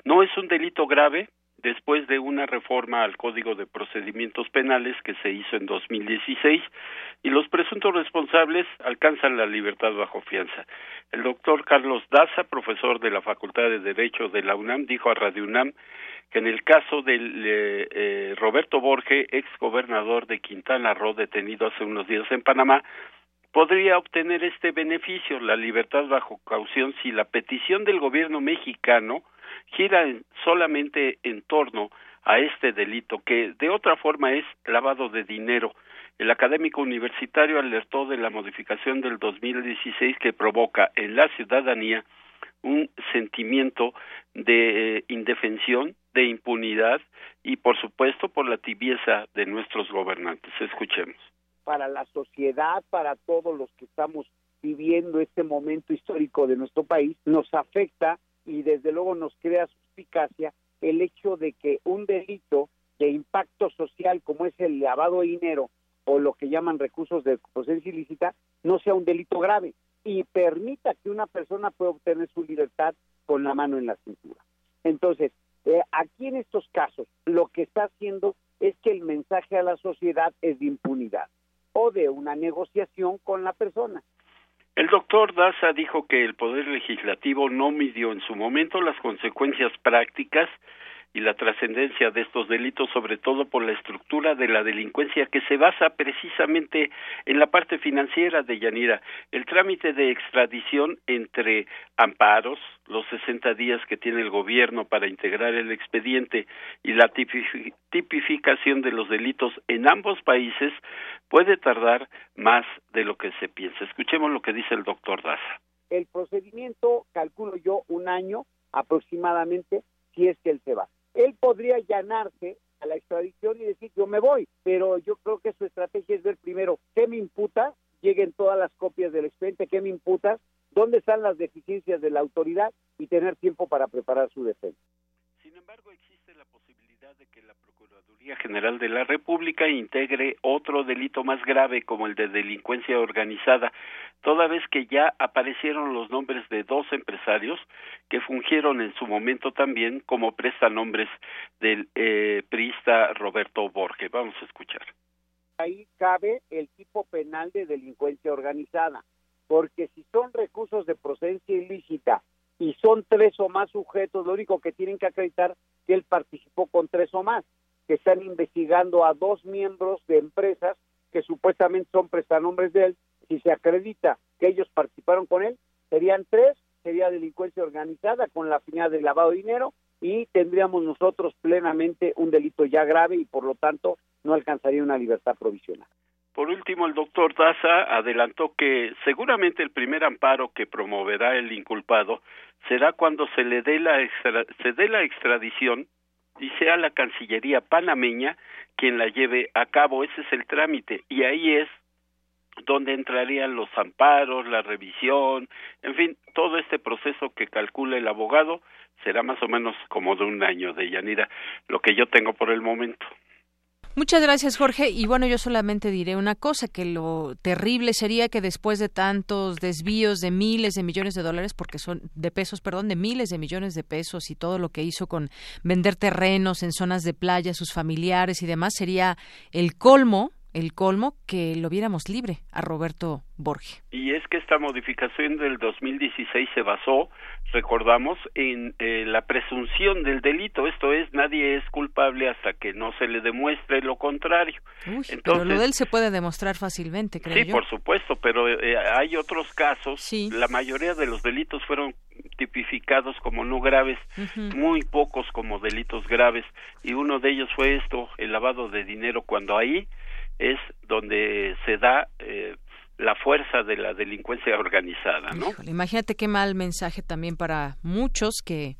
S28: no es un delito grave, después de una reforma al Código de Procedimientos Penales que se hizo en 2016 y los presuntos responsables alcanzan la libertad bajo fianza. El doctor Carlos Daza, profesor de la Facultad de Derecho de la UNAM, dijo a Radio UNAM que en el caso del eh, eh, Roberto Borge, ex gobernador de Quintana Roo, detenido hace unos días en Panamá, podría obtener este beneficio, la libertad bajo caución, si la petición del gobierno mexicano gira solamente en torno a este delito, que de otra forma es lavado de dinero. El académico universitario alertó de la modificación del 2016 que provoca en la ciudadanía un sentimiento de eh, indefensión, de impunidad y, por supuesto, por la tibieza de nuestros gobernantes. Escuchemos.
S29: Para la sociedad, para todos los que estamos viviendo este momento histórico de nuestro país, nos afecta y desde luego nos crea suspicacia el hecho de que un delito de impacto social como es el lavado de dinero o lo que llaman recursos de procedencia ilícita no sea un delito grave y permita que una persona pueda obtener su libertad con la mano en la cintura. Entonces, eh, aquí en estos casos, lo que está haciendo es que el mensaje a la sociedad es de impunidad o de una negociación con la persona.
S28: El doctor Daza dijo que el Poder Legislativo no midió en su momento las consecuencias prácticas y la trascendencia de estos delitos, sobre todo por la estructura de la delincuencia que se basa precisamente en la parte financiera de Yanira. El trámite de extradición entre amparos, los 60 días que tiene el gobierno para integrar el expediente y la tipificación de los delitos en ambos países puede tardar más de lo que se piensa. Escuchemos lo que dice el doctor Daza.
S29: El procedimiento, calculo yo, un año aproximadamente, si es que él se va él podría allanarse a la extradición y decir yo me voy, pero yo creo que su estrategia es ver primero qué me imputa, lleguen todas las copias del expediente, qué me imputas, dónde están las deficiencias de la autoridad y tener tiempo para preparar su defensa.
S28: Sin embargo, existe de que la Procuraduría General de la República integre otro delito más grave como el de delincuencia organizada, toda vez que ya aparecieron los nombres de dos empresarios que fungieron en su momento también como prestanombres del eh, priista Roberto Borges. Vamos a escuchar.
S29: Ahí cabe el tipo penal de delincuencia organizada, porque si son recursos de procedencia ilícita y son tres o más sujetos, lo único que tienen que acreditar él participó con tres o más, que están investigando a dos miembros de empresas que supuestamente son prestanombres de él, si se acredita que ellos participaron con él, serían tres, sería delincuencia organizada con la finalidad de lavado de dinero y tendríamos nosotros plenamente un delito ya grave y por lo tanto no alcanzaría una libertad provisional.
S28: Por último, el doctor Daza adelantó que seguramente el primer amparo que promoverá el inculpado será cuando se le dé la, se dé la extradición y sea la Cancillería panameña quien la lleve a cabo. Ese es el trámite y ahí es donde entrarían los amparos, la revisión, en fin, todo este proceso que calcula el abogado será más o menos como de un año de Yanira, lo que yo tengo por el momento.
S1: Muchas gracias, Jorge. Y bueno, yo solamente diré una cosa, que lo terrible sería que después de tantos desvíos de miles de millones de dólares, porque son de pesos, perdón, de miles de millones de pesos y todo lo que hizo con vender terrenos en zonas de playa, sus familiares y demás, sería el colmo el colmo que lo viéramos libre a Roberto Borge.
S28: Y es que esta modificación del 2016 se basó, recordamos, en eh, la presunción del delito. Esto es, nadie es culpable hasta que no se le demuestre lo contrario.
S1: Entonces, pero lo de él se puede demostrar fácilmente, creo
S28: sí, por supuesto, pero eh, hay otros casos. Sí. La mayoría de los delitos fueron tipificados como no graves, muy pocos como delitos graves, y uno de ellos fue esto, el lavado de dinero, cuando ahí es donde se da eh, la fuerza de la delincuencia organizada, ¿no?
S1: imagínate qué mal mensaje también para muchos que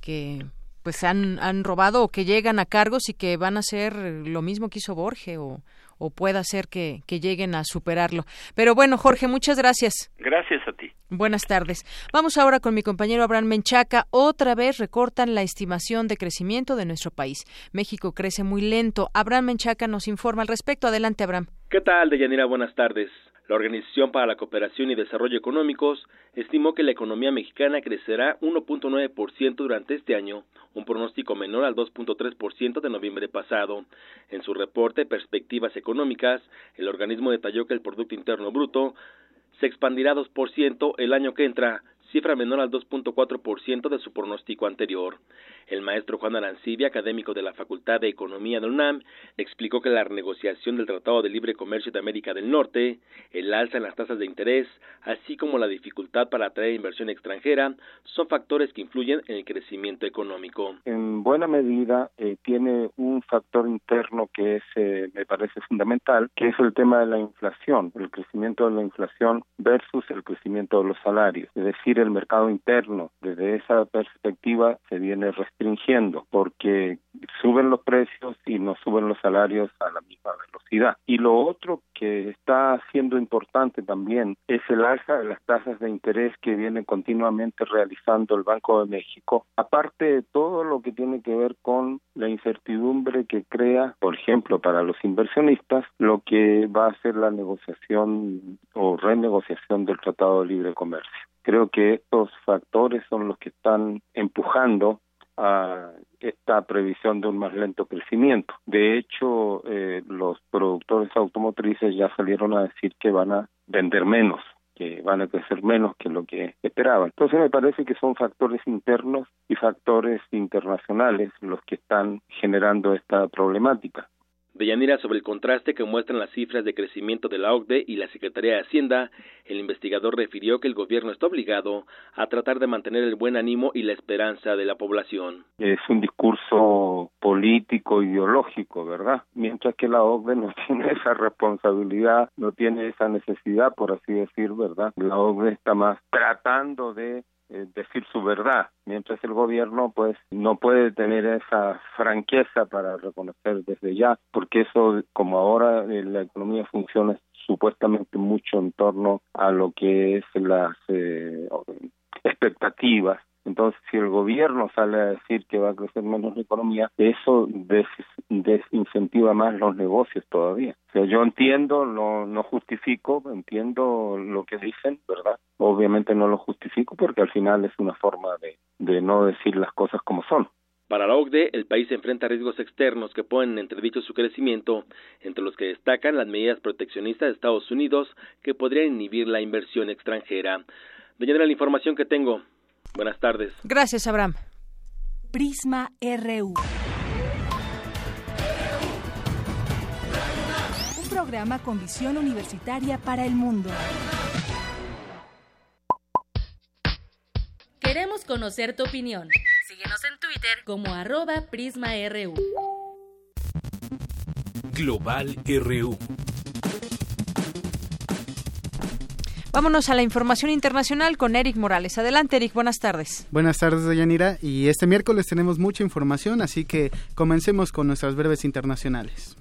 S1: que pues han, han robado o que llegan a cargos y que van a hacer lo mismo que hizo Borge o, o pueda ser que, que lleguen a superarlo. Pero bueno, Jorge, muchas gracias.
S28: Gracias a ti.
S1: Buenas tardes. Vamos ahora con mi compañero Abraham Menchaca. Otra vez recortan la estimación de crecimiento de nuestro país. México crece muy lento. Abraham Menchaca nos informa al respecto. Adelante, Abraham.
S30: ¿Qué tal, Deyanira? Buenas tardes.
S31: La Organización para la Cooperación y Desarrollo Económicos estimó que la economía mexicana crecerá 1.9% durante este año, un pronóstico menor al 2.3% de noviembre pasado. En su reporte Perspectivas Económicas, el organismo detalló que el Producto Interno Bruto se expandirá 2% el año que entra, cifra menor al 2.4% de su pronóstico anterior. El maestro Juan Arancibia, académico de la Facultad de Economía de UNAM, explicó que la renegociación del Tratado de Libre Comercio de América del Norte, el alza en las tasas de interés, así como la dificultad para atraer inversión extranjera, son factores que influyen en el crecimiento económico.
S30: En buena medida eh, tiene un factor interno que es, eh, me parece fundamental, que es el tema de la inflación, el crecimiento de la inflación versus el crecimiento de los salarios, es decir, el mercado interno. Desde esa perspectiva se viene restringiendo porque suben los precios y no suben los salarios a la misma velocidad. Y lo otro que está siendo importante también es el alza de las tasas de interés que viene continuamente realizando el Banco de México, aparte de todo lo que tiene que ver con la incertidumbre que crea, por ejemplo, para los inversionistas, lo que va a ser la negociación o renegociación del Tratado de Libre Comercio. Creo que estos factores son los que están empujando a esta previsión de un más lento crecimiento. De hecho, eh, los productores automotrices ya salieron a decir que van a vender menos que van a crecer menos que lo que esperaban. Entonces me parece que son factores internos y factores internacionales los que están generando esta problemática.
S31: Deyanira, sobre el contraste que muestran las cifras de crecimiento de la OCDE y la Secretaría de Hacienda, el investigador refirió que el gobierno está obligado a tratar de mantener el buen ánimo y la esperanza de la población.
S30: Es un discurso político, ideológico, ¿verdad? Mientras que la OCDE no tiene esa responsabilidad, no tiene esa necesidad, por así decir, ¿verdad? La OCDE está más tratando de eh, decir su verdad, mientras el gobierno pues no puede tener esa franqueza para reconocer desde ya, porque eso como ahora eh, la economía funciona supuestamente mucho en torno a lo que es las eh, expectativas entonces, si el gobierno sale a decir que va a crecer menos la economía, eso desincentiva más los negocios todavía. O sea, yo entiendo, no, no justifico, entiendo lo que dicen, ¿verdad? Obviamente no lo justifico porque al final es una forma de, no decir las cosas como son.
S31: Para la OCDE, el país enfrenta riesgos externos que ponen en entredicho su crecimiento, entre los que destacan las medidas proteccionistas de Estados Unidos que podrían inhibir la inversión extranjera. De la información que tengo. Buenas tardes.
S1: Gracias, Abraham.
S5: Prisma RU. Un programa con visión universitaria para el mundo.
S14: Queremos conocer tu opinión. Síguenos en Twitter como arroba PrismaRU.
S13: Global RU.
S1: Vámonos a la información internacional con Eric Morales. Adelante, Eric, buenas tardes.
S32: Buenas tardes, Dayanira. Y este miércoles tenemos mucha información, así que comencemos con nuestras breves internacionales.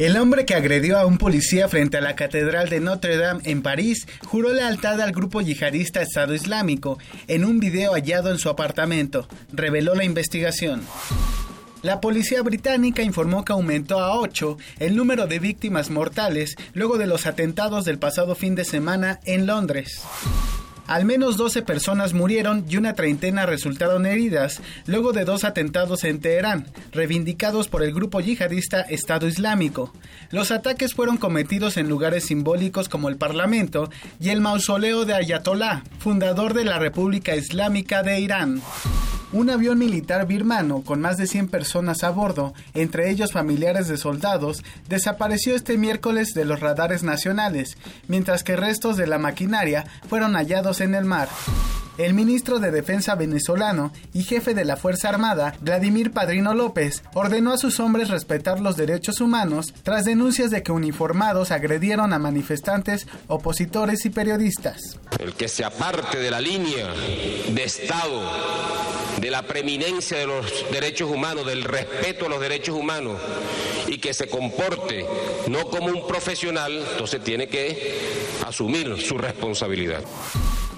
S33: El hombre que agredió a un policía frente a la Catedral de Notre Dame en París juró lealtad al grupo yihadista Estado Islámico en un video hallado en su apartamento, reveló la investigación. La policía británica informó que aumentó a 8 el número de víctimas mortales luego de los atentados del pasado fin de semana en Londres. Al menos 12 personas murieron y una treintena resultaron heridas luego de dos atentados en Teherán, reivindicados por el grupo yihadista Estado Islámico. Los ataques fueron cometidos en lugares simbólicos como el Parlamento y el mausoleo de Ayatollah, fundador de la República Islámica de Irán. Un avión militar birmano con más de 100 personas a bordo, entre ellos familiares de soldados, desapareció este miércoles de los radares nacionales, mientras que restos de la maquinaria fueron hallados en el mar. El ministro de Defensa venezolano y jefe de la Fuerza Armada, Vladimir Padrino López, ordenó a sus hombres respetar los derechos humanos tras denuncias de que uniformados agredieron a manifestantes, opositores y periodistas.
S34: El que se aparte de la línea de Estado, de la preeminencia de los derechos humanos, del respeto a los derechos humanos y que se comporte no como un profesional, entonces tiene que asumir su responsabilidad.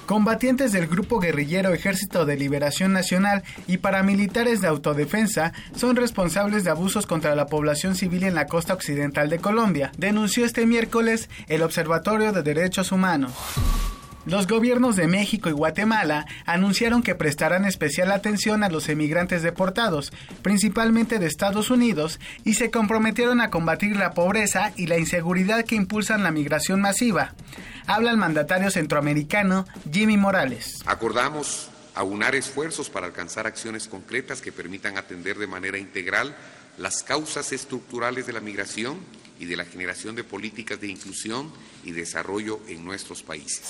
S35: Combatientes del grupo guerrillero Ejército de Liberación Nacional y paramilitares de autodefensa son responsables de abusos contra la población civil en la costa occidental de Colombia, denunció este miércoles el Observatorio de Derechos Humanos. Los gobiernos de México y Guatemala anunciaron que prestarán especial atención a los emigrantes deportados, principalmente de Estados Unidos, y se comprometieron a combatir la pobreza y la inseguridad que impulsan la migración masiva. Habla el mandatario centroamericano Jimmy Morales.
S36: Acordamos aunar esfuerzos para alcanzar acciones concretas que permitan atender de manera integral las causas estructurales de la migración y de la generación de políticas de inclusión y desarrollo en nuestros países.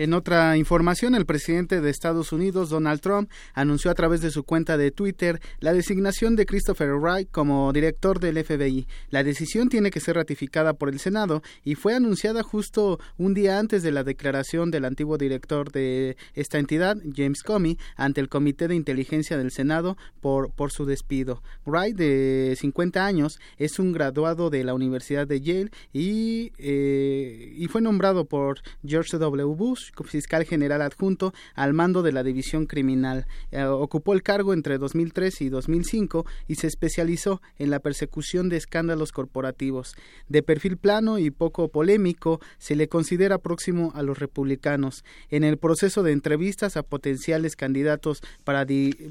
S33: En otra información, el presidente de Estados Unidos, Donald Trump, anunció a través de su cuenta de Twitter la designación de Christopher Wright como director del FBI. La decisión tiene que ser ratificada por el Senado y fue anunciada justo un día antes de la declaración del antiguo director de esta entidad, James Comey, ante el Comité de Inteligencia del Senado por, su despido. Wright, de 50 años, es un graduado de la Universidad de Yale y, eh, y fue nombrado por George W. Bush fiscal general adjunto al mando de la división criminal. Eh, ocupó el cargo entre 2003 y 2005 y se especializó en la persecución de escándalos corporativos. De perfil plano y poco polémico, se le considera próximo a los republicanos. En el proceso de entrevistas a potenciales candidatos para,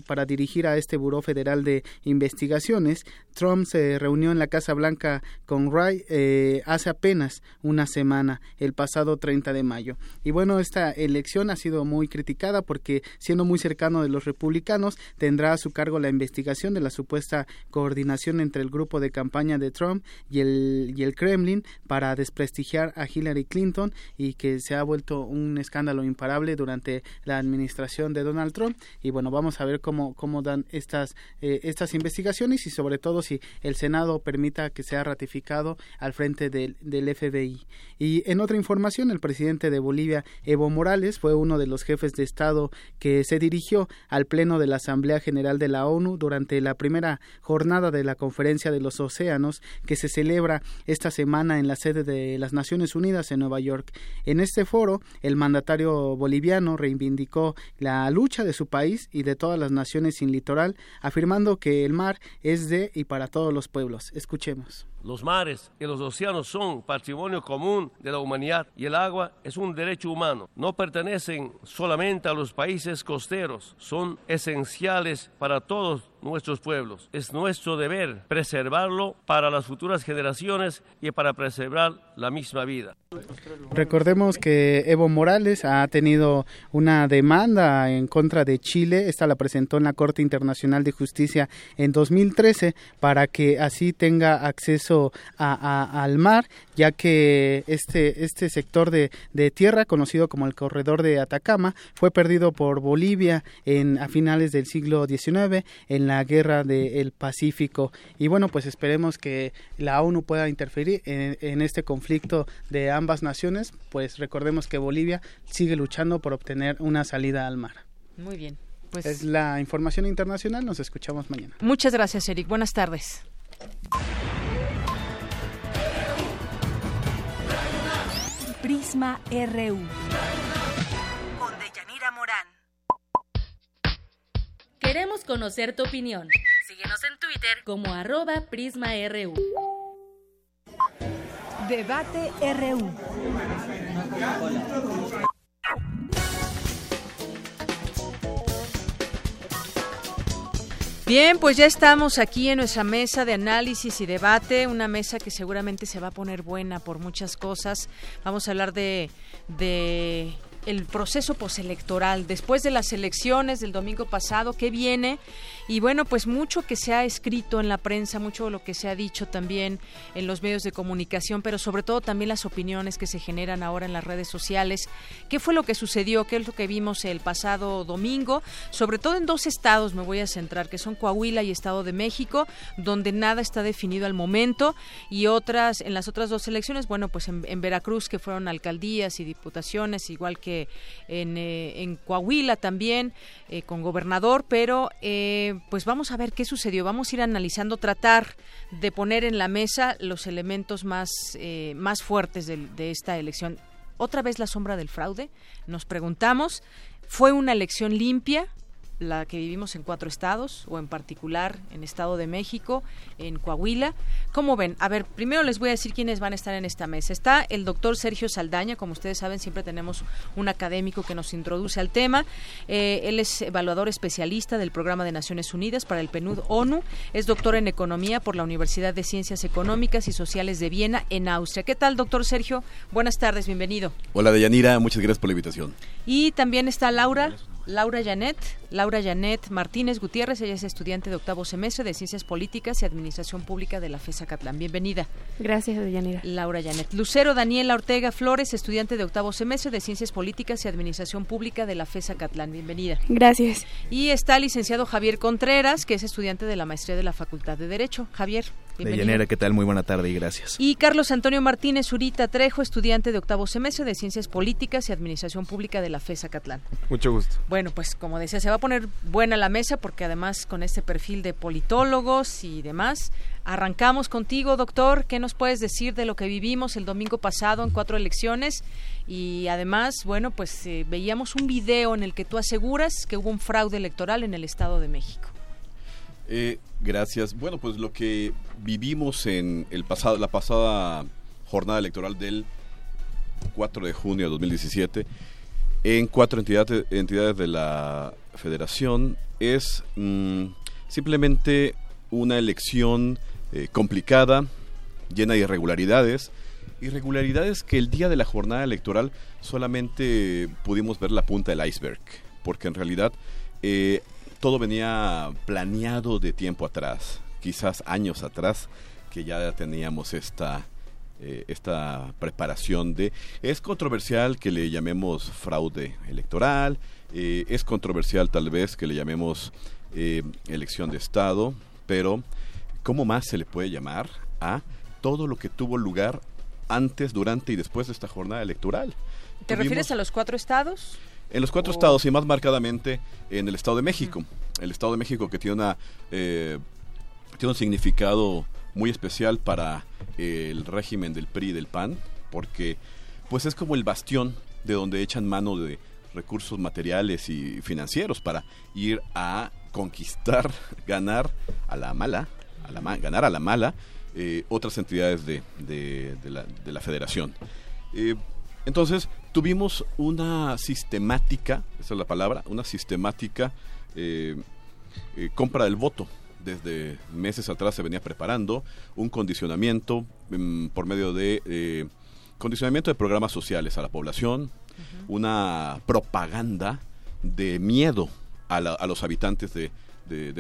S33: para dirigir a este Buró Federal de Investigaciones, Trump se reunió en la Casa Blanca con Wright eh, hace apenas una semana, el pasado 30 de mayo. Y bueno, esta elección ha sido muy criticada porque, siendo muy cercano de los republicanos, tendrá a su cargo la investigación de la supuesta coordinación entre el grupo de campaña de Trump y el, y el Kremlin para desprestigiar a Hillary Clinton y que se ha vuelto un escándalo imparable durante la administración de Donald Trump. Y bueno, vamos a ver cómo, cómo dan estas, eh, estas investigaciones y sobre todo si el Senado permita que sea ratificado al frente del, del FBI. Y en otra información, el presidente de Bolivia, Evo Morales, fue uno de los jefes de Estado que se dirigió al Pleno de la Asamblea General de la ONU durante la primera jornada de la Conferencia de los Océanos que se celebra esta semana en la sede de las Naciones Unidas en Nueva York. En este foro, el mandatario boliviano reivindicó la lucha de su país y de todas las naciones sin litoral, afirmando que el mar es de y para todos los pueblos. Escuchemos.
S37: Los mares y los océanos son patrimonio común de la humanidad y el agua es un derecho humano. No pertenecen solamente a los países costeros, son esenciales para todos nuestros pueblos. Es nuestro deber preservarlo para las futuras generaciones y para preservar la misma vida.
S33: Recordemos que Evo Morales ha tenido una demanda en contra de Chile. Esta la presentó en la Corte Internacional de Justicia en 2013 para que así tenga acceso al mar, ya que este, este sector de, tierra, conocido como el Corredor de Atacama, fue perdido por Bolivia en, a finales del siglo XIX en la guerra del Pacífico. Y bueno, pues esperemos que la ONU pueda interferir en, este conflicto de ambas naciones, pues recordemos que Bolivia sigue luchando por obtener una salida al mar.
S1: Muy bien. Pues
S33: es la información internacional, nos escuchamos mañana.
S1: Muchas gracias, Eric. Buenas tardes.
S22: Prisma RU.
S4: Queremos conocer tu opinión. Síguenos en Twitter como arroba PrismaRU.
S22: Debate RU.
S1: Bien, pues ya estamos aquí en nuestra mesa de análisis y debate, una mesa que seguramente se va a poner buena por muchas cosas. Vamos a hablar de, de el proceso postelectoral, después de las elecciones del domingo pasado, ¿qué viene? Y bueno, pues mucho que se ha escrito en la prensa, mucho lo que se ha dicho también en los medios de comunicación, pero sobre todo también las opiniones que se generan ahora en las redes sociales. ¿Qué fue lo que sucedió? ¿Qué es lo que vimos el pasado domingo? Sobre todo en dos estados me voy a centrar, que son Coahuila y Estado de México, donde nada está definido al momento, y otras, en las otras dos elecciones, bueno, pues en, Veracruz, que fueron alcaldías y diputaciones, igual que en, eh, en Coahuila también, eh, con gobernador, pero eh, pues vamos a ver qué sucedió. Vamos a ir analizando, tratar de poner en la mesa los elementos más, eh, más fuertes de, de esta elección. Otra vez la sombra del fraude. Nos preguntamos, ¿fue una elección limpia? La que vivimos en cuatro estados, o en particular en Estado de México, en Coahuila. ¿Cómo ven? A ver, primero les voy a decir quiénes van a estar en esta mesa. Está el doctor Sergio Saldaña, como ustedes saben, siempre tenemos un académico que nos introduce al tema. Eh, él es evaluador especialista del Programa de Naciones Unidas para el PNUD ONU. Es doctor en Economía por la Universidad de Ciencias Económicas y Sociales de Viena, en Austria. ¿Qué tal, doctor Sergio? Buenas tardes, bienvenido.
S38: Hola, Deyanira, muchas gracias por la invitación.
S1: Y también está Laura. Laura Janet, Laura Janet Martínez Gutiérrez, ella es estudiante de octavo semestre de Ciencias Políticas y Administración Pública de la FESA Catlán. Bienvenida.
S39: Gracias, Deyanira.
S1: Laura Janet. Lucero Daniela Ortega Flores, estudiante de octavo semestre de Ciencias Políticas y Administración Pública de la FESA Catlán. Bienvenida.
S39: Gracias.
S1: Y está el licenciado Javier Contreras, que es estudiante de la maestría de la Facultad de Derecho. Javier.
S40: Deyanira, ¿qué tal? Muy buena tarde y gracias.
S1: Y Carlos Antonio Martínez Zurita Trejo, estudiante de octavo semestre de Ciencias Políticas y Administración Pública de la FESA Catlán.
S40: Mucho gusto.
S1: Bueno, pues como decía, se va a poner buena la mesa porque además con este perfil de politólogos y demás, arrancamos contigo, doctor. ¿Qué nos puedes decir de lo que vivimos el domingo pasado en cuatro elecciones? Y además, bueno, pues eh, veíamos un video en el que tú aseguras que hubo un fraude electoral en el Estado de México.
S40: Eh, gracias. Bueno, pues lo que vivimos en el pasado, la pasada jornada electoral del 4 de junio de 2017 en cuatro entidades, de la federación es mm, simplemente una elección eh, complicada, llena de irregularidades, irregularidades que el día de la jornada electoral solamente pudimos ver la punta del iceberg, porque en realidad eh, todo venía planeado de tiempo atrás, quizás años atrás, que ya teníamos esta, eh, esta preparación de... Es controversial que le llamemos fraude electoral, eh, es controversial tal vez que le llamemos eh, elección de Estado, pero ¿cómo más se le puede llamar a todo lo que tuvo lugar antes, durante y después de esta jornada electoral?
S1: ¿Te refieres a los cuatro estados?
S40: En los cuatro estados y más marcadamente en el Estado de México. El Estado de México que tiene, una, eh, tiene un significado muy especial para el régimen del PRI y del PAN, porque pues es como el bastión de donde echan mano de recursos materiales y financieros para ir a conquistar, ganar a la mala, a la ganar a la mala eh, otras entidades de, de, la, de la, federación. Eh, entonces, tuvimos una sistemática, esa es la palabra, una sistemática eh, eh, compra del voto. Desde meses atrás se venía preparando un condicionamiento mm, por medio de eh, condicionamiento de programas sociales a la población, una propaganda de miedo a, los habitantes de,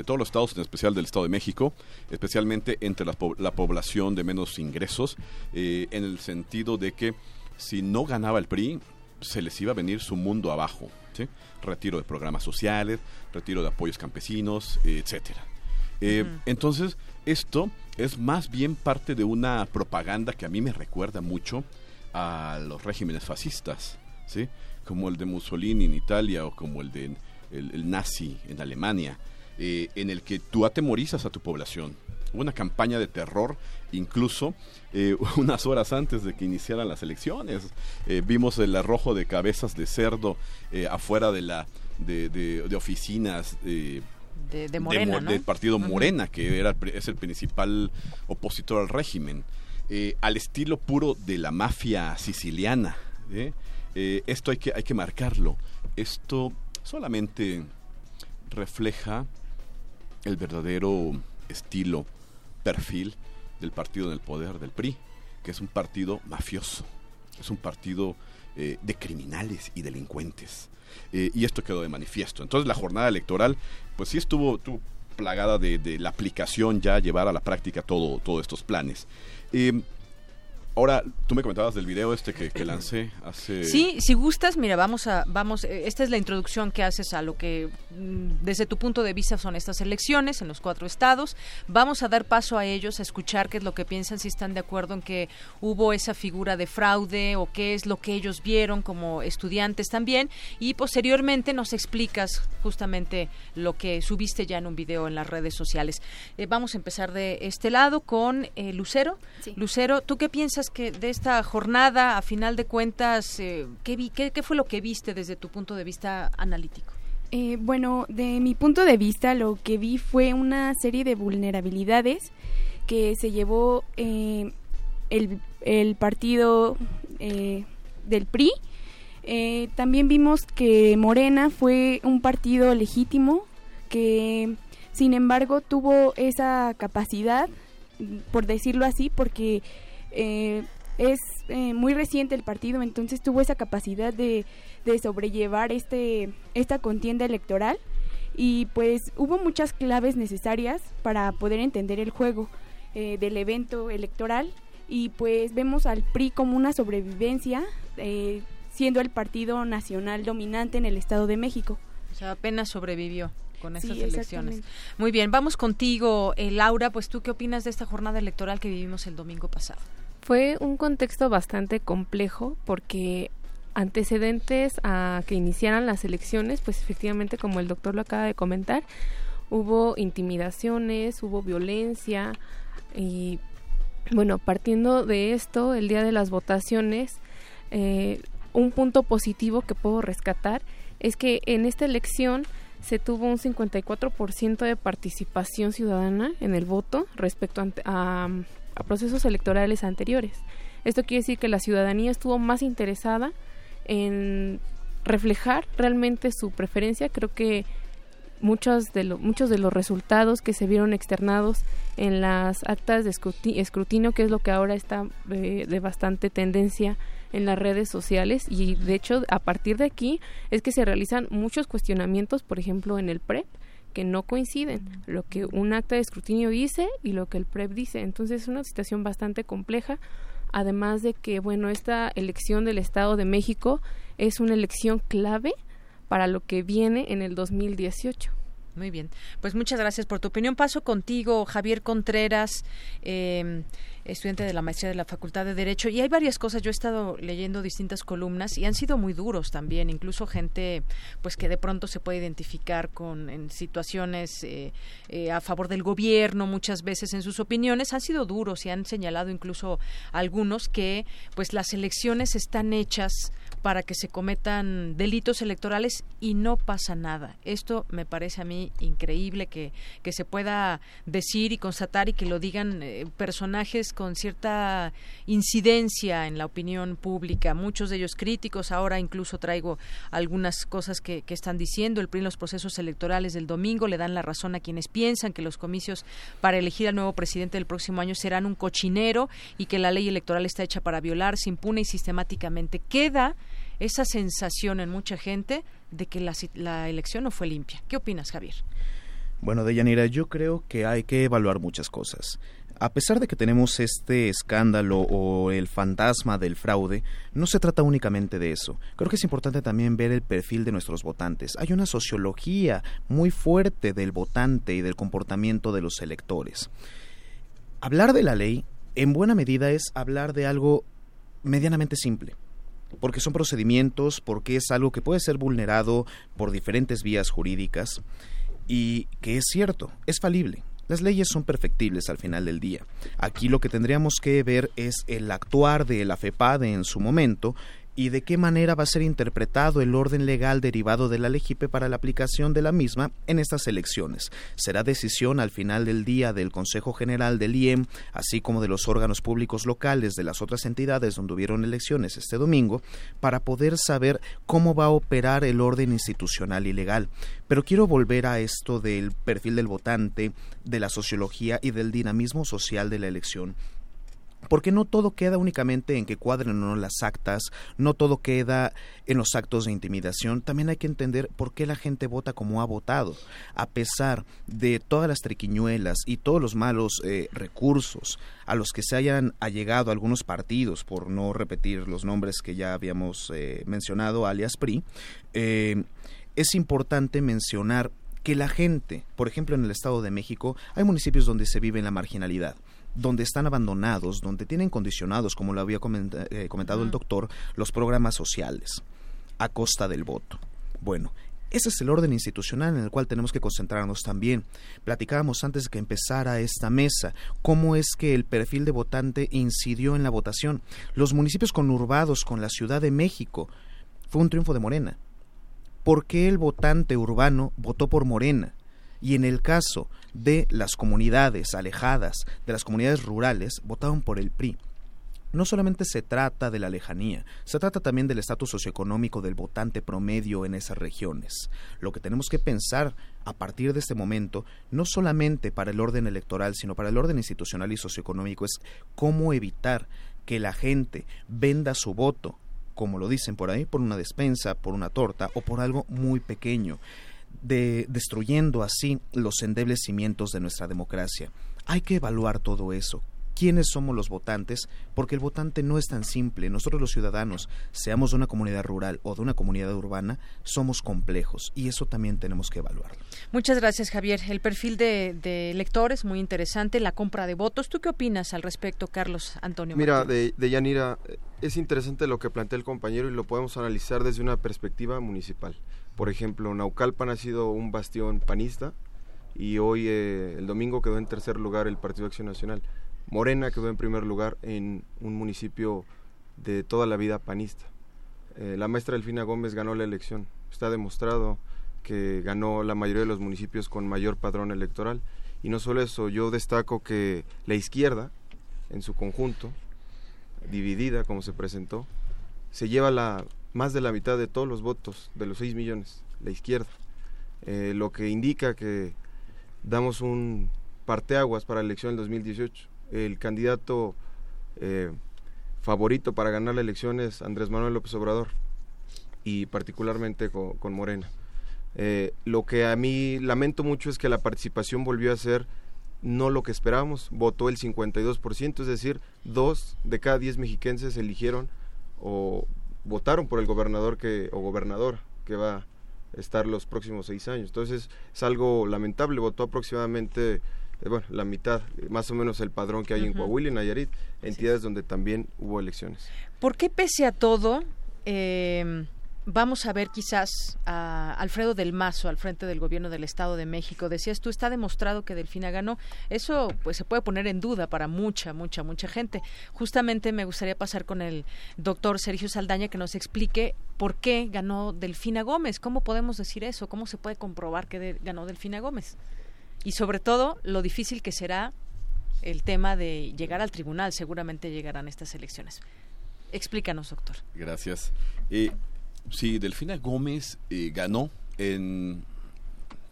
S40: todos los estados, en especial del Estado de México, especialmente entre la, la población de menos ingresos, en el sentido de que si no ganaba el PRI, se les iba a venir su mundo abajo. Retiro de programas sociales, retiro de apoyos campesinos, etcétera. Eh, entonces, esto es más bien parte de una propaganda que a mí me recuerda mucho a los regímenes fascistas, ¿sí? como el de Mussolini en Italia o como el de el, nazi en Alemania, eh, en el que tú atemorizas a tu población. Hubo una campaña de terror incluso eh, unas horas antes de que iniciaran las elecciones. Eh, vimos el arrojo de cabezas de cerdo afuera de la de, oficinas
S1: de, Morena,
S40: del partido Morena, que era, es el principal opositor al régimen, al estilo puro de la mafia siciliana. esto hay que, hay que marcarlo. Esto solamente refleja el verdadero estilo, perfil del partido en el poder del PRI, que es un partido mafioso, es un partido eh, de criminales y delincuentes. Eh, y esto quedó de manifiesto. Entonces la jornada electoral, pues sí estuvo, plagada de, la aplicación ya, llevar a la práctica todo, todos estos planes. Eh, Ahora, tú me comentabas del video este que, que, lancé hace...
S1: Sí, si gustas, mira, vamos a, vamos, eh, esta es la introducción que haces a lo que mm, desde tu punto de vista son estas elecciones en los cuatro estados. Vamos a dar paso a ellos, a escuchar qué es lo que piensan, si están de acuerdo en que hubo esa figura de fraude o qué es lo que ellos vieron como estudiantes también. Y posteriormente nos explicas justamente lo que subiste ya en un video en las redes sociales. Eh, vamos a empezar de este lado con eh, Lucero. Lucero, ¿tú qué piensas? De esta jornada, a final de cuentas, eh, ¿qué, vi, qué, fue lo que viste desde tu punto de vista analítico?
S39: Eh, bueno, de mi punto de vista, lo que vi fue una serie de vulnerabilidades que se llevó eh, el, el, partido del PRI. también vimos que Morena fue un partido legítimo que, sin embargo, tuvo esa capacidad, por decirlo así, porque eh, es eh, muy reciente el partido, entonces tuvo esa capacidad de, de sobrellevar este, esta contienda electoral y pues hubo muchas claves necesarias para poder entender el juego eh, del evento electoral y pues vemos al PRI como una sobrevivencia siendo el partido nacional dominante en el Estado de México.
S1: O sea, apenas sobrevivió con estas elecciones. Muy bien, vamos contigo, Laura, pues tú qué opinas de esta jornada electoral que vivimos el domingo pasado?
S41: Fue un contexto bastante complejo porque antecedentes a que iniciaran las elecciones, pues efectivamente, como el doctor lo acaba de comentar, hubo intimidaciones, hubo violencia y bueno, partiendo de esto, el día de las votaciones, eh, un punto positivo que puedo rescatar es que en esta elección se tuvo un 54% de participación ciudadana en el voto respecto a, procesos electorales anteriores. Esto quiere decir que la ciudadanía estuvo más interesada en reflejar realmente su preferencia. Creo que muchos de, muchos de los resultados que se vieron externados en las actas de escrutinio, que es lo que ahora está eh, de bastante tendencia en las redes sociales y de hecho a partir de aquí es que se realizan muchos cuestionamientos, por ejemplo en el PREP, que no coinciden, lo que un acta de escrutinio dice y lo que el PREP dice. Entonces es una situación bastante compleja, además de que, bueno, esta elección del Estado de México es una elección clave para lo que viene en el 2018.
S1: Muy bien, pues muchas gracias por tu opinión. Paso contigo, Javier Contreras. Eh, estudiante de la maestría de la Facultad de Derecho y hay varias cosas. Yo he estado leyendo distintas columnas y han sido muy duros también, incluso gente pues que de pronto se puede identificar con en situaciones eh, eh, a favor del gobierno muchas veces en sus opiniones han sido duros y han señalado incluso algunos que pues las elecciones están hechas para que se cometan delitos electorales y no pasa nada. Esto me parece a mí increíble que, que se pueda decir y constatar y que lo digan eh, personajes con cierta incidencia en la opinión pública, muchos de ellos críticos. Ahora incluso traigo algunas cosas que, están diciendo. El PRI en los procesos electorales del domingo le dan la razón a quienes piensan que los comicios para elegir al nuevo presidente del próximo año serán un cochinero y que la ley electoral está hecha para violar, se impune y sistemáticamente. Queda esa sensación en mucha gente de que la, elección no fue limpia. ¿Qué opinas, Javier?
S42: Bueno, Deyanira, yo creo que hay que evaluar muchas cosas. A pesar de que tenemos este escándalo o el fantasma del fraude, no se trata únicamente de eso. Creo que es importante también ver el perfil de nuestros votantes. Hay una sociología muy fuerte del votante y del comportamiento de los electores. Hablar de la ley, en buena medida, es hablar de algo medianamente simple porque son procedimientos, porque es algo que puede ser vulnerado por diferentes vías jurídicas y que es cierto, es falible. Las leyes son perfectibles al final del día. Aquí lo que tendríamos que ver es el actuar de la FEPADE en su momento y de qué manera va a ser interpretado el orden legal derivado de la LEGIPE para la aplicación de la misma en estas elecciones. Será decisión al final del día del Consejo General del IEM, así como de los órganos públicos locales de las otras entidades donde hubieron elecciones este domingo, para poder saber cómo va a operar el orden institucional y legal. Pero quiero volver a esto del perfil del votante, de la sociología y del dinamismo social de la elección porque no todo queda únicamente en que cuadren o no las actas, no todo queda en los actos de intimidación, también hay que entender por qué la gente vota como ha votado, a pesar de todas las triquiñuelas y todos los malos eh, recursos a los que se hayan allegado algunos partidos, por no repetir los nombres que ya habíamos eh, mencionado, alias PRI, eh, es importante mencionar que la gente, por ejemplo en el Estado de México, hay municipios donde se vive en la marginalidad donde están abandonados, donde tienen condicionados, como lo había eh, comentado el doctor, los programas sociales a costa del voto. Bueno, ese es el orden institucional en el cual tenemos que concentrarnos también. Platicábamos antes de que empezara esta mesa cómo es que el perfil de votante incidió en la votación. Los municipios conurbados con la Ciudad de México fue un triunfo de Morena. ¿Por qué el votante urbano votó por Morena? Y en el caso de las comunidades alejadas, de las comunidades rurales, votaron por el PRI. No solamente se trata de la lejanía, se trata también del estatus socioeconómico del votante promedio en esas regiones. Lo que tenemos que pensar a partir de este momento, no solamente para el orden electoral, sino para el orden institucional y socioeconómico, es cómo evitar que la gente venda su voto, como lo dicen por ahí, por una despensa, por una torta o por algo muy pequeño de, destruyendo así los endebles cimientos de nuestra democracia. Hay que evaluar todo eso. ¿Quiénes somos los votantes? Porque el votante no es tan simple. Nosotros los ciudadanos, seamos de una comunidad rural o de una comunidad urbana, somos complejos y eso también tenemos que evaluarlo.
S1: Muchas gracias, Javier. El perfil de, de electores, muy interesante, la compra de votos. ¿Tú qué opinas al respecto, Carlos Antonio?
S43: Mira, de, de Yanira, es interesante lo que plantea el compañero y lo podemos analizar desde una perspectiva municipal. Por ejemplo, Naucalpan ha sido un bastión panista y hoy, eh, el domingo, quedó en tercer lugar el Partido Acción Nacional. Morena quedó en primer lugar en un municipio de toda la vida panista. Eh, la maestra Delfina Gómez ganó la elección. Está demostrado que ganó la mayoría de los municipios con mayor padrón electoral. Y no solo eso, yo destaco que la izquierda, en su conjunto, dividida como se presentó, se lleva la más de la mitad de todos los votos, de los 6 millones, la izquierda. Eh, lo que indica que damos un parteaguas para la elección del 2018. El candidato eh, favorito para ganar la elección es Andrés Manuel López Obrador y particularmente con, Morena. Eh, lo que a mí lamento mucho es que la participación volvió a ser no lo que esperábamos, votó el 52%, es decir, dos de cada diez mexiquenses eligieron o votaron por el gobernador que o gobernador que va a estar los próximos seis años. Entonces es algo lamentable. Votó aproximadamente eh, bueno, la mitad, más o menos el padrón que hay en Coahuila y Nayarit, entidades donde también hubo elecciones.
S1: ¿Por qué pese a todo eh, vamos a ver quizás a Alfredo del Mazo al frente del gobierno del Estado de México. Decías tú, está demostrado que Delfina ganó. Eso pues se puede poner en duda para mucha, mucha, mucha gente. Justamente me gustaría pasar con el doctor Sergio Saldaña que nos explique por qué ganó Delfina Gómez. ¿Cómo podemos decir eso? ¿Cómo se puede comprobar que ganó Delfina Gómez? Y sobre todo, lo difícil que será el tema de llegar al tribunal. Seguramente llegarán estas elecciones. Explícanos, doctor.
S40: Gracias. Sí, Delfina Gómez eh, ganó en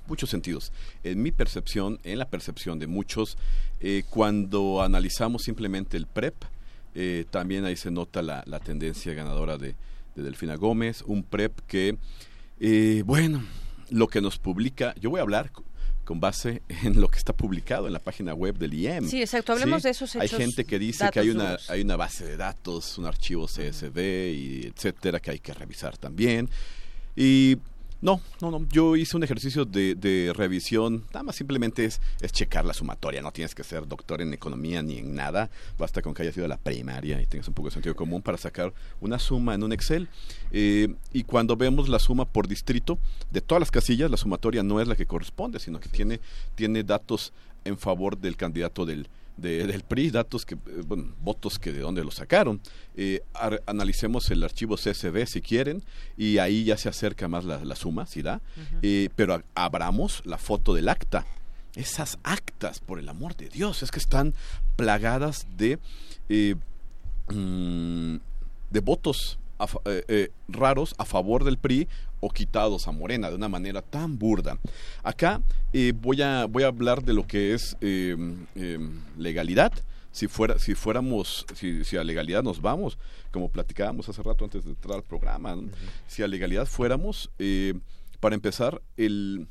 S40: muchos sentidos. En mi percepción, en la percepción de muchos, eh, cuando analizamos simplemente el PREP, eh, también ahí se nota la, tendencia ganadora de, de, Delfina Gómez, un PREP que, bueno, lo que nos publica, yo voy a hablar con base en lo que está publicado en la página web del IEM.
S1: Sí, exacto. Hablemos de esos hechos.
S40: Hay gente que dice que hay una, hay una base de datos, un archivo CSV y etcétera que hay que revisar también. Y no, no, no. Yo hice un ejercicio de, de revisión. Nada más simplemente es, es, checar la sumatoria. No tienes que ser doctor en economía ni en nada. Basta con que hayas ido a la primaria y tengas un poco de sentido común para sacar una suma en un Excel. Eh, y cuando vemos la suma por distrito de todas las casillas, la sumatoria no es la que corresponde, sino que tiene, tiene datos en favor del candidato del, del PRI, datos que, eh, bueno, votos que de dónde los sacaron. Eh, analicemos el archivo CSV si quieren y ahí ya se acerca más la, suma, si da. Eh, pero abramos la foto del acta. Esas actas, por el amor de Dios, es que están plagadas de, mm, de votos raros a favor del PRI o quitados a Morena de una manera tan burda. Acá eh, voy, a, voy a hablar de lo que es em, em, legalidad, si fuera si fuéramos si, si a legalidad nos vamos como platicábamos hace rato antes de entrar al programa si a legalidad fuéramos eh, para empezar el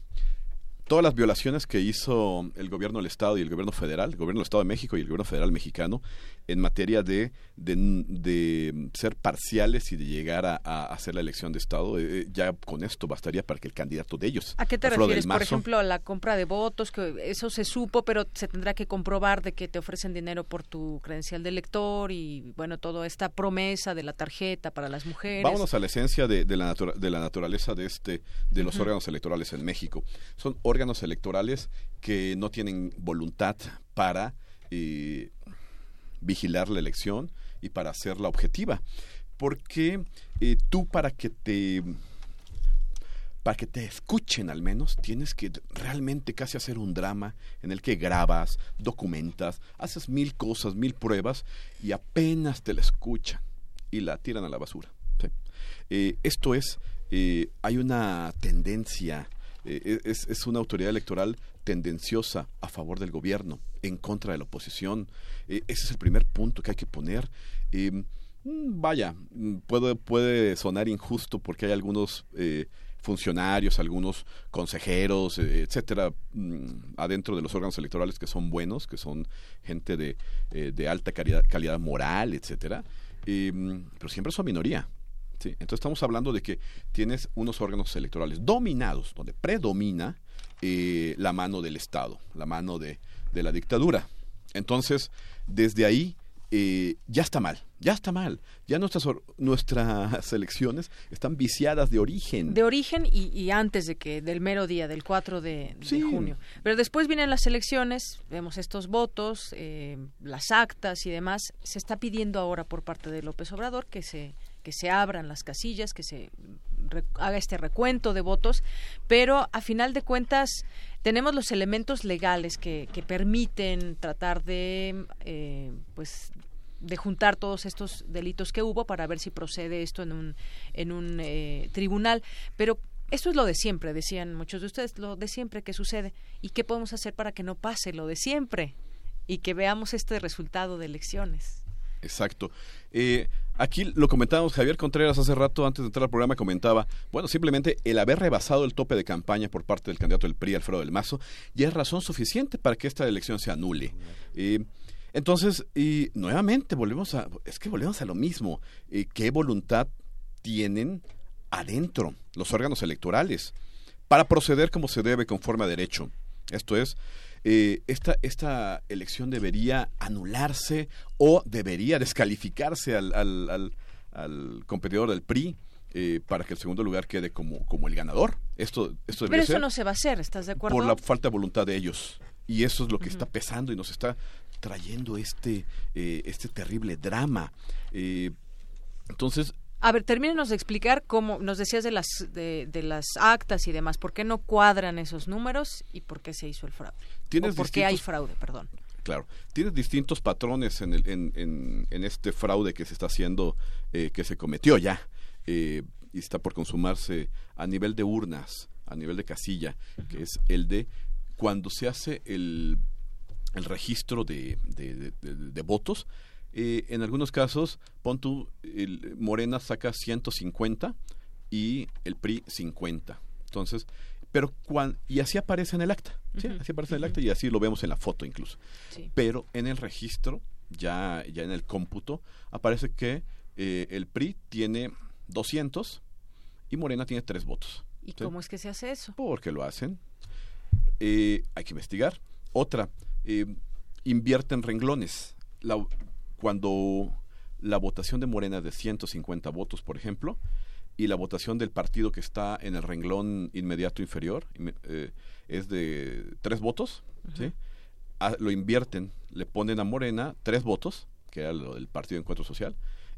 S40: todas las violaciones que hizo el gobierno del Estado y el gobierno federal, el gobierno del Estado de México y el gobierno federal mexicano, en materia de, de, ser parciales y de llegar a, hacer la elección de Estado, eh, eh, ya con esto bastaría para que el candidato de ellos.
S1: ¿A qué te refieres? Por ejemplo, la compra de votos, que eso se supo, pero se tendrá que comprobar de que te ofrecen dinero por tu credencial de elector y, bueno, toda esta promesa de la tarjeta para las mujeres.
S40: Vámonos a la esencia de, la, de la naturaleza de, este, de los órganos electorales en México. Son órganos electorales que no tienen voluntad para eh, vigilar la elección y para hacerla objetiva. Porque eh, tú para que te para que te escuchen al menos, tienes que realmente casi hacer un drama en el que grabas, documentas, haces mil cosas, mil pruebas y apenas te la escuchan y la tiran a la basura. Eh, esto es, hay una tendencia eh, es, es, una autoridad electoral tendenciosa a favor del gobierno, en contra de la oposición. Eh, ese es el primer punto que hay que poner. Eh, vaya, mm, puede, puede sonar injusto porque hay algunos funcionarios, algunos consejeros, etcétera, mm, adentro de los órganos electorales que son buenos, que son gente de, de alta calidad, calidad moral, etcétera, pero siempre son minoría. Sí, entonces estamos hablando de que tienes unos órganos electorales dominados, donde predomina eh, la mano del Estado, la mano de, la dictadura. Entonces, desde ahí eh, ya está mal, ya está mal. Ya nuestras, nuestras elecciones están viciadas de origen.
S1: De origen y, antes de que del mero día, del 4 de, junio. Pero después vienen las elecciones, vemos estos votos, eh, las actas y demás. Se está pidiendo ahora por parte de López Obrador que se que se abran las casillas, que se haga este recuento de votos, pero a final de cuentas tenemos los elementos legales que, permiten tratar de, eh, pues, de juntar todos estos delitos que hubo para ver si procede esto en un, en un eh, tribunal. Pero esto es lo de siempre, decían muchos de ustedes, lo de siempre que sucede. ¿Y qué podemos hacer para que no pase lo de siempre? Y que veamos este resultado de elecciones.
S40: Exacto. Eh, aquí lo comentábamos, Javier Contreras hace rato, antes de entrar al programa, comentaba, bueno, simplemente el haber rebasado el tope de campaña por parte del candidato del PRI, Alfredo del Mazo, ya es razón suficiente para que esta elección se anule. Entonces, y nuevamente volvemos a, es que volvemos a lo mismo, eh, ¿qué voluntad tienen adentro los órganos electorales para proceder como se debe conforme a derecho? Esto es, eh, esta, esta elección debería anularse o debería descalificarse al, al, al, competidor del PRI. Eh, para que el segundo lugar quede como, como el ganador. Esto, esto
S1: Pero eso no se va a hacer, ¿estás de acuerdo?
S40: Por la falta de voluntad de ellos. Y eso es lo que está pesando y nos está trayendo este, eh, este terrible drama. entonces,
S1: a ver, termínenos de explicar cómo nos decías de las de, las actas y demás, por qué no cuadran esos números y por qué se hizo el fraude. ¿Tienes o por qué hay fraude, perdón.
S40: Claro, tienes distintos patrones en, el, en, en, este fraude que se está haciendo, eh, que se cometió ya eh, y está por consumarse a nivel de urnas, a nivel de casilla, que es el de cuando se hace el, el registro de, de, de votos, eh, en algunos casos, pon tú, el Morena saca 150 y el PRI 50. Entonces, pero cuando, y así aparece en el acta, ¿sí? así aparece en el acta y así lo vemos en la foto incluso. Pero en el registro, ya, ya en el cómputo, aparece que eh, el PRI tiene 200 y Morena tiene 3 votos.
S1: ¿Y cómo es que se hace eso?
S40: Porque lo hacen. Eh, hay que investigar. Otra, invierten renglones. La, cuando la votación de Morena es de 150 votos, por ejemplo, y la votación del partido que está en el renglón inmediato inferior eh, es de tres votos, ¿sí? Ah, lo invierten, le ponen a Morena tres votos, que era lo del Partido de Encuentro Social,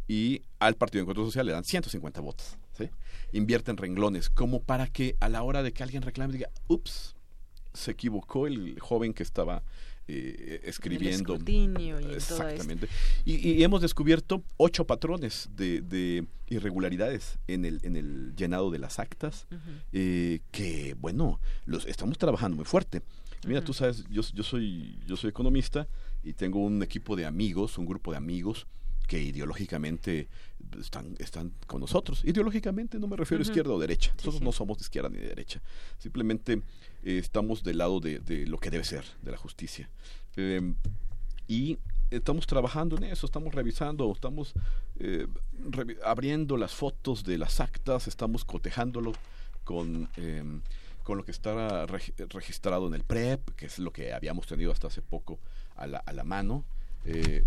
S40: y al Partido de Encuentro Social le dan 150 votos. ¿sí? Invierten renglones, como para que a la hora de que alguien reclame diga, ups, se equivocó el joven que estaba eh, escribiendo.
S1: y
S40: Exactamente. Y, hemos descubierto ocho patrones de, irregularidades en el, en el llenado de las actas, eh, que, bueno, los estamos trabajando muy fuerte. Mira, tú sabes, yo, yo, soy, yo soy economista y tengo un equipo de amigos, un grupo de amigos que ideológicamente están, están con nosotros. Ideológicamente no me refiero a izquierda o derecha. Nosotros no somos de izquierda ni de derecha. Simplemente eh, estamos del lado de, lo que debe ser, de la justicia. Eh, y estamos trabajando en eso, estamos revisando, estamos eh, abriendo las fotos de las actas, estamos cotejándolo con, em, con lo que está registrado en el PREP, que es lo que habíamos tenido hasta hace poco a la, a la mano. Eh,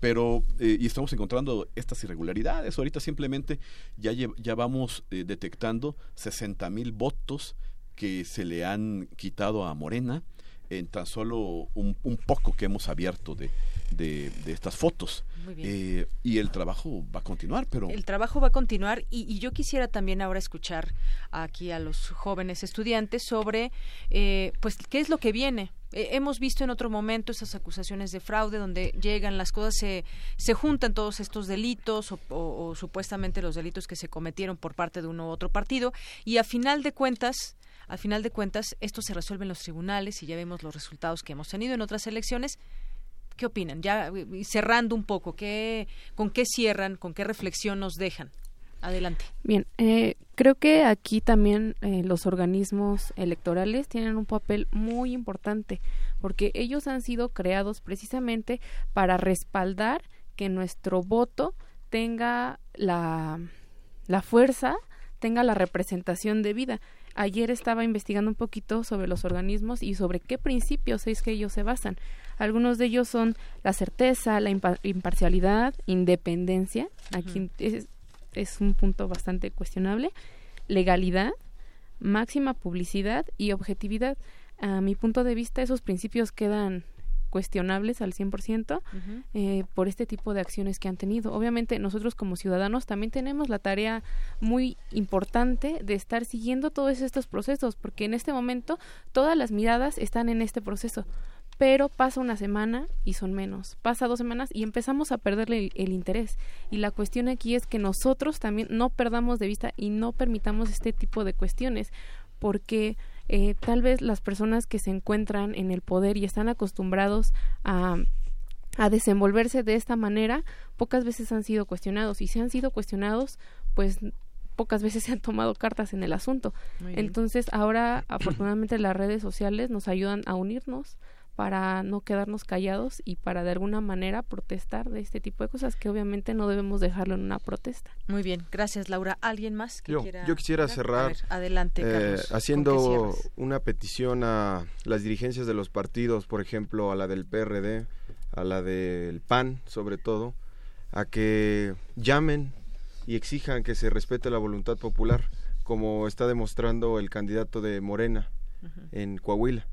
S40: pero y estamos encontrando estas irregularidades. Ahorita simplemente ya, ya vamos detectando 60 mil votos que se le han quitado a Morena en tan solo un, un poco que hemos abierto de, de, estas fotos. Eh, y el trabajo va a continuar, pero...
S1: El trabajo va a continuar y, yo quisiera también ahora escuchar aquí a los jóvenes estudiantes sobre, eh, pues, qué es lo que viene. Eh, hemos visto en otro momento esas acusaciones de fraude donde llegan las cosas, se, se juntan todos estos delitos o, o supuestamente los delitos que se cometieron por parte de uno u otro partido y a final de cuentas al final de cuentas, esto se resuelve en los tribunales y ya vemos los resultados que hemos tenido en otras elecciones. ¿Qué opinan? Ya cerrando un poco, ¿qué, ¿con qué cierran? ¿Con qué reflexión nos dejan? Adelante.
S41: Bien, eh, creo que aquí también eh, los organismos electorales tienen un papel muy importante porque ellos han sido creados precisamente para respaldar que nuestro voto tenga la, la fuerza, tenga la representación debida. Ayer estaba investigando un poquito sobre los organismos y sobre qué principios es que ellos se basan. Algunos de ellos son la certeza, la imparcialidad, independencia, aquí es, es un punto bastante cuestionable, legalidad, máxima publicidad y objetividad. A mi punto de vista, esos principios quedan cuestionables al 100% eh, por este tipo de acciones que han tenido. Obviamente nosotros como ciudadanos también tenemos la tarea muy importante de estar siguiendo todos estos procesos, porque en este momento todas las miradas están en este proceso pero pasa una semana y son menos, pasa dos semanas y empezamos a perderle el, interés. Y la cuestión aquí es que nosotros también no perdamos de vista y no permitamos este tipo de cuestiones, porque eh, tal vez las personas que se encuentran en el poder y están acostumbrados a a desenvolverse de esta manera, pocas veces han sido cuestionados y si han sido cuestionados, pues pocas veces se han tomado cartas en el asunto. Entonces, ahora afortunadamente las redes sociales nos ayudan a unirnos, para no quedarnos callados y para de alguna manera protestar de este tipo de cosas que obviamente no debemos dejarlo en una protesta.
S1: Muy bien, gracias Laura. ¿Alguien más
S43: que yo, Yo quisiera cerrar
S1: adelante,
S43: eh, haciendo una petición a las dirigencias de los partidos, por ejemplo, a la del PRD, a la del PAN sobre todo, a que llamen y exijan que se respete la voluntad popular, como está demostrando el candidato de Morena en Coahuila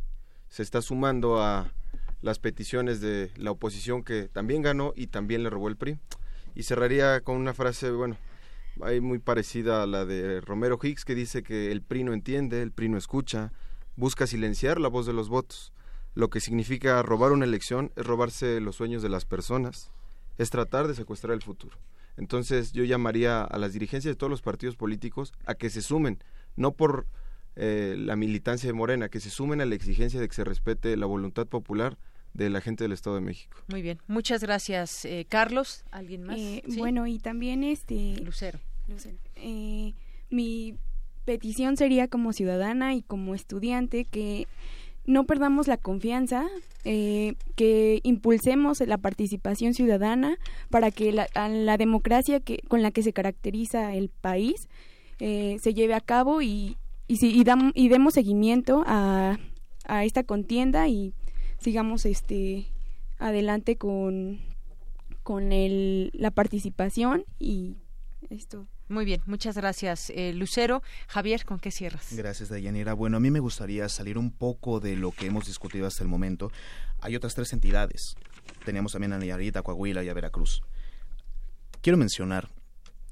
S43: se está sumando a las peticiones de la oposición que también ganó y también le robó el PRI. Y cerraría con una frase, bueno, muy parecida a la de Romero Hicks que dice que el PRI no entiende, el PRI no escucha, busca silenciar la voz de los votos. Lo que significa robar una elección es robarse los sueños de las personas, es tratar de secuestrar el futuro. Entonces yo llamaría a las dirigencias de todos los partidos políticos a que se sumen, no por eh, la militancia de Morena, que se sumen a la exigencia de que se respete la voluntad popular de la gente del Estado de México.
S1: Muy bien, muchas gracias, eh, Carlos. ¿Alguien más?
S39: Eh, bueno, y también este
S1: Lucero.
S39: mi petición sería como ciudadana y como estudiante que no perdamos la confianza, que impulsemos la participación ciudadana para que la, la democracia que, con la que se caracteriza el país se lleve a cabo y, y, y, y demos seguimiento a, a esta contienda y sigamos este adelante con con el, la participación y esto.
S1: Muy bien, muchas gracias, eh, Lucero. Javier, ¿con qué cierras?
S42: Gracias, Dayanira. Bueno, a mí me gustaría salir un poco de lo que hemos discutido hasta el momento. Hay otras tres entidades. Teníamos también a Nayarit, a Coahuila y a Veracruz. Quiero mencionar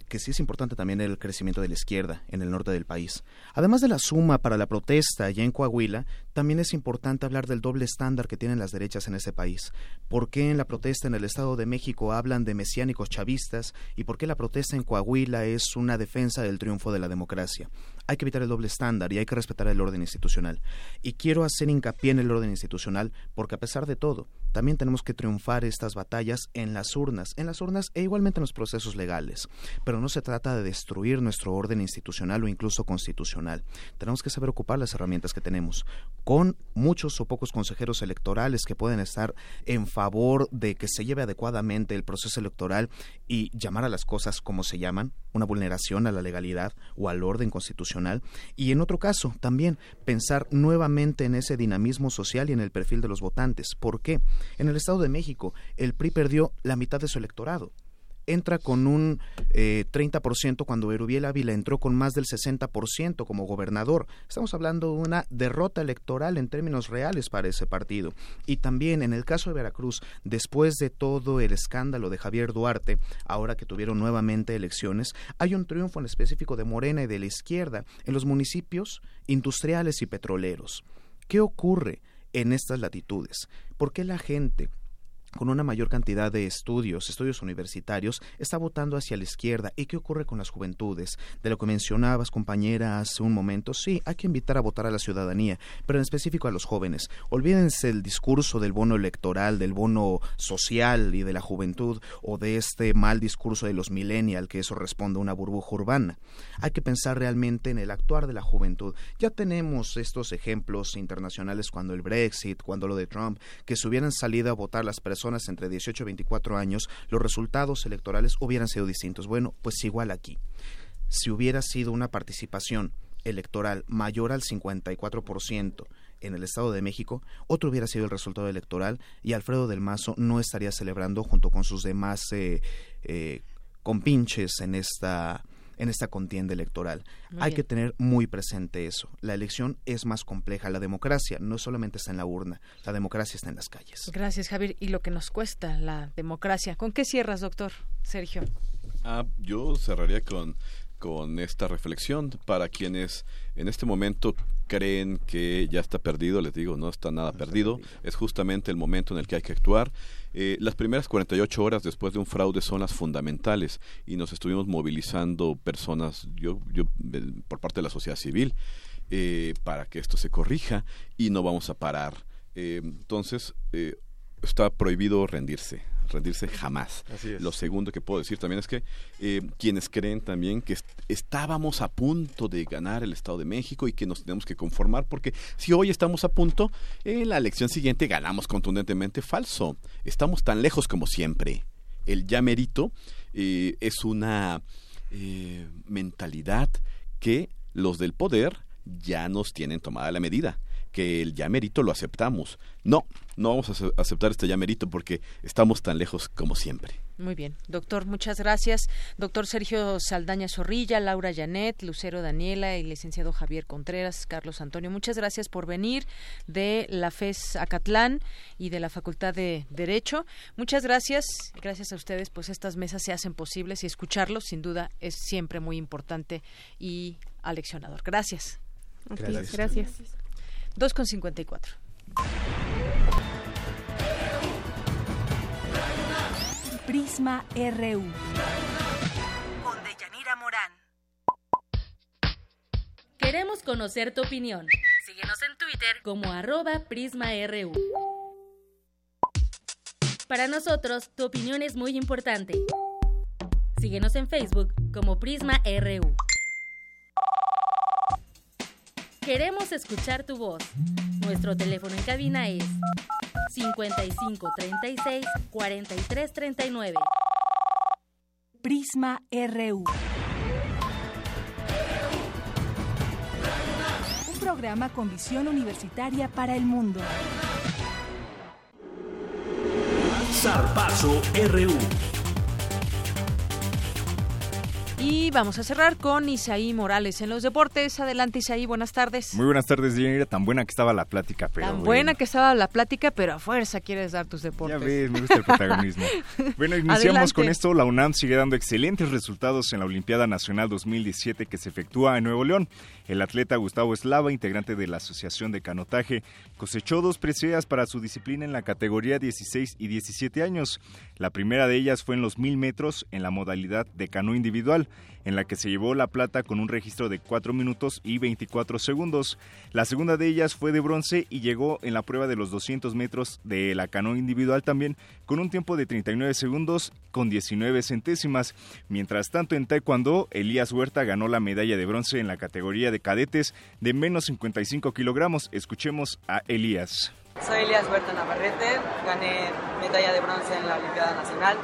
S42: que sí es importante también el crecimiento de la izquierda en el norte del país. Además de la suma para la protesta allá en Coahuila, también es importante hablar del doble estándar que tienen las derechas en ese país. ¿Por qué en la protesta en el Estado de México hablan de mesiánicos chavistas y por qué la protesta en Coahuila es una defensa del triunfo de la democracia? Hay que evitar el doble estándar y hay que respetar el orden institucional. Y quiero hacer hincapié en el orden institucional porque a pesar de todo, también tenemos que triunfar estas batallas en las urnas, en las urnas e igualmente en los procesos legales. Pero no se trata de destruir nuestro orden institucional o incluso constitucional. Tenemos que saber ocupar las herramientas que tenemos, con muchos o pocos consejeros electorales que pueden estar en favor de que se lleve adecuadamente el proceso electoral y llamar a las cosas como se llaman, una vulneración a la legalidad o al orden constitucional. Y en otro caso, también pensar nuevamente en ese dinamismo social y en el perfil de los votantes. ¿Por qué? En el Estado de México, el PRI perdió la mitad de su electorado entra con un eh, 30% cuando Erubiel Ávila entró con más del 60% como gobernador. Estamos hablando de una derrota electoral en términos reales para ese partido. Y también en el caso de Veracruz, después de todo el escándalo de Javier Duarte, ahora que tuvieron nuevamente elecciones, hay un triunfo en específico de Morena y de la izquierda en los municipios industriales y petroleros. ¿Qué ocurre en estas latitudes? ¿Por qué la gente con una mayor cantidad de estudios, estudios universitarios, está votando hacia la izquierda. ¿Y qué ocurre con las juventudes? De lo que mencionabas, compañera, hace un momento, sí, hay que invitar a votar a la ciudadanía, pero en específico a los jóvenes. Olvídense el discurso del bono electoral, del bono social y de la juventud, o de este mal discurso de los millennials, que eso responde a una burbuja urbana. Hay que pensar realmente en el actuar de la juventud. Ya tenemos estos ejemplos internacionales cuando el Brexit, cuando lo de Trump, que se hubieran salido a votar las personas personas entre 18 y 24 años, los resultados electorales hubieran sido distintos. Bueno, pues igual aquí. Si hubiera sido una participación electoral mayor al 54% en el Estado de México, otro hubiera sido el resultado electoral y Alfredo del Mazo no estaría celebrando junto con sus demás eh, eh, compinches en esta en esta contienda electoral. Hay que tener muy presente eso. La elección es más compleja. La democracia no solamente está en la urna, la democracia está en las calles.
S1: Gracias, Javier. Y lo que nos cuesta la democracia. ¿Con qué cierras, doctor Sergio?
S40: Ah, yo cerraría con con esta reflexión para quienes en este momento creen que ya está perdido, les digo, no está nada perdido, es justamente el momento en el que hay que actuar. Eh, las primeras 48 horas después de un fraude son las fundamentales y nos estuvimos movilizando personas, yo, yo eh, por parte de la sociedad civil, eh, para que esto se corrija y no vamos a parar. entonces, está prohibido rendirse rendirse jamás. Lo segundo que puedo decir también es que eh, quienes creen también que estábamos a punto de ganar el Estado de México y que nos tenemos que conformar, porque si hoy estamos a punto, en la elección siguiente ganamos contundentemente falso. Estamos tan lejos como siempre. El ya merito eh, es una eh, mentalidad que los del poder ya nos tienen tomada la medida que el ya mérito lo aceptamos. No, no vamos a aceptar este ya mérito porque estamos tan lejos como siempre.
S1: Muy bien, doctor, muchas gracias. Doctor Sergio Saldaña Zorrilla, Laura Janet, Lucero Daniela y licenciado Javier Contreras, Carlos Antonio, muchas gracias por venir de la FES Acatlán y de la Facultad de Derecho. Muchas gracias, gracias a ustedes, pues estas mesas se hacen posibles y escucharlos sin duda es siempre muy importante y aleccionador. Gracias.
S41: Gracias. gracias.
S1: 2,54.
S22: Prisma RU. Con Deyanira Morán.
S4: Queremos conocer tu opinión. Síguenos en Twitter como arroba PrismaRU. Para nosotros, tu opinión es muy importante. Síguenos en Facebook como Prisma RU. Queremos escuchar tu voz. Nuestro teléfono en cabina es 55 36 43 39.
S22: Prisma RU. Un programa con visión universitaria para el mundo.
S44: Zarpazo RU.
S1: Y vamos a cerrar con Isaí Morales en los deportes. Adelante, Isaí, buenas tardes.
S44: Muy buenas tardes, Jenny. Tan buena que estaba la plática, pero.
S1: Tan buena que estaba la plática, pero a fuerza quieres dar tus deportes.
S44: Ya ves, me gusta el protagonismo. bueno, iniciamos con esto. La UNAM sigue dando excelentes resultados en la Olimpiada Nacional 2017 que se efectúa en Nuevo León. El atleta Gustavo Eslava, integrante de la Asociación de Canotaje, cosechó dos preseas para su disciplina en la categoría 16 y 17 años. La primera de ellas fue en los mil metros en la modalidad de cano individual en la que se llevó la plata con un registro de 4 minutos y 24 segundos. La segunda de ellas fue de bronce y llegó en la prueba de los 200 metros de la canoa individual también con un tiempo de 39 segundos con 19 centésimas. Mientras tanto en taekwondo, Elías Huerta ganó la medalla de bronce en la categoría de cadetes de menos 55 kilogramos. Escuchemos a Elías.
S45: Soy Elías Huerta Navarrete, gané medalla de bronce en la Olimpiada Nacional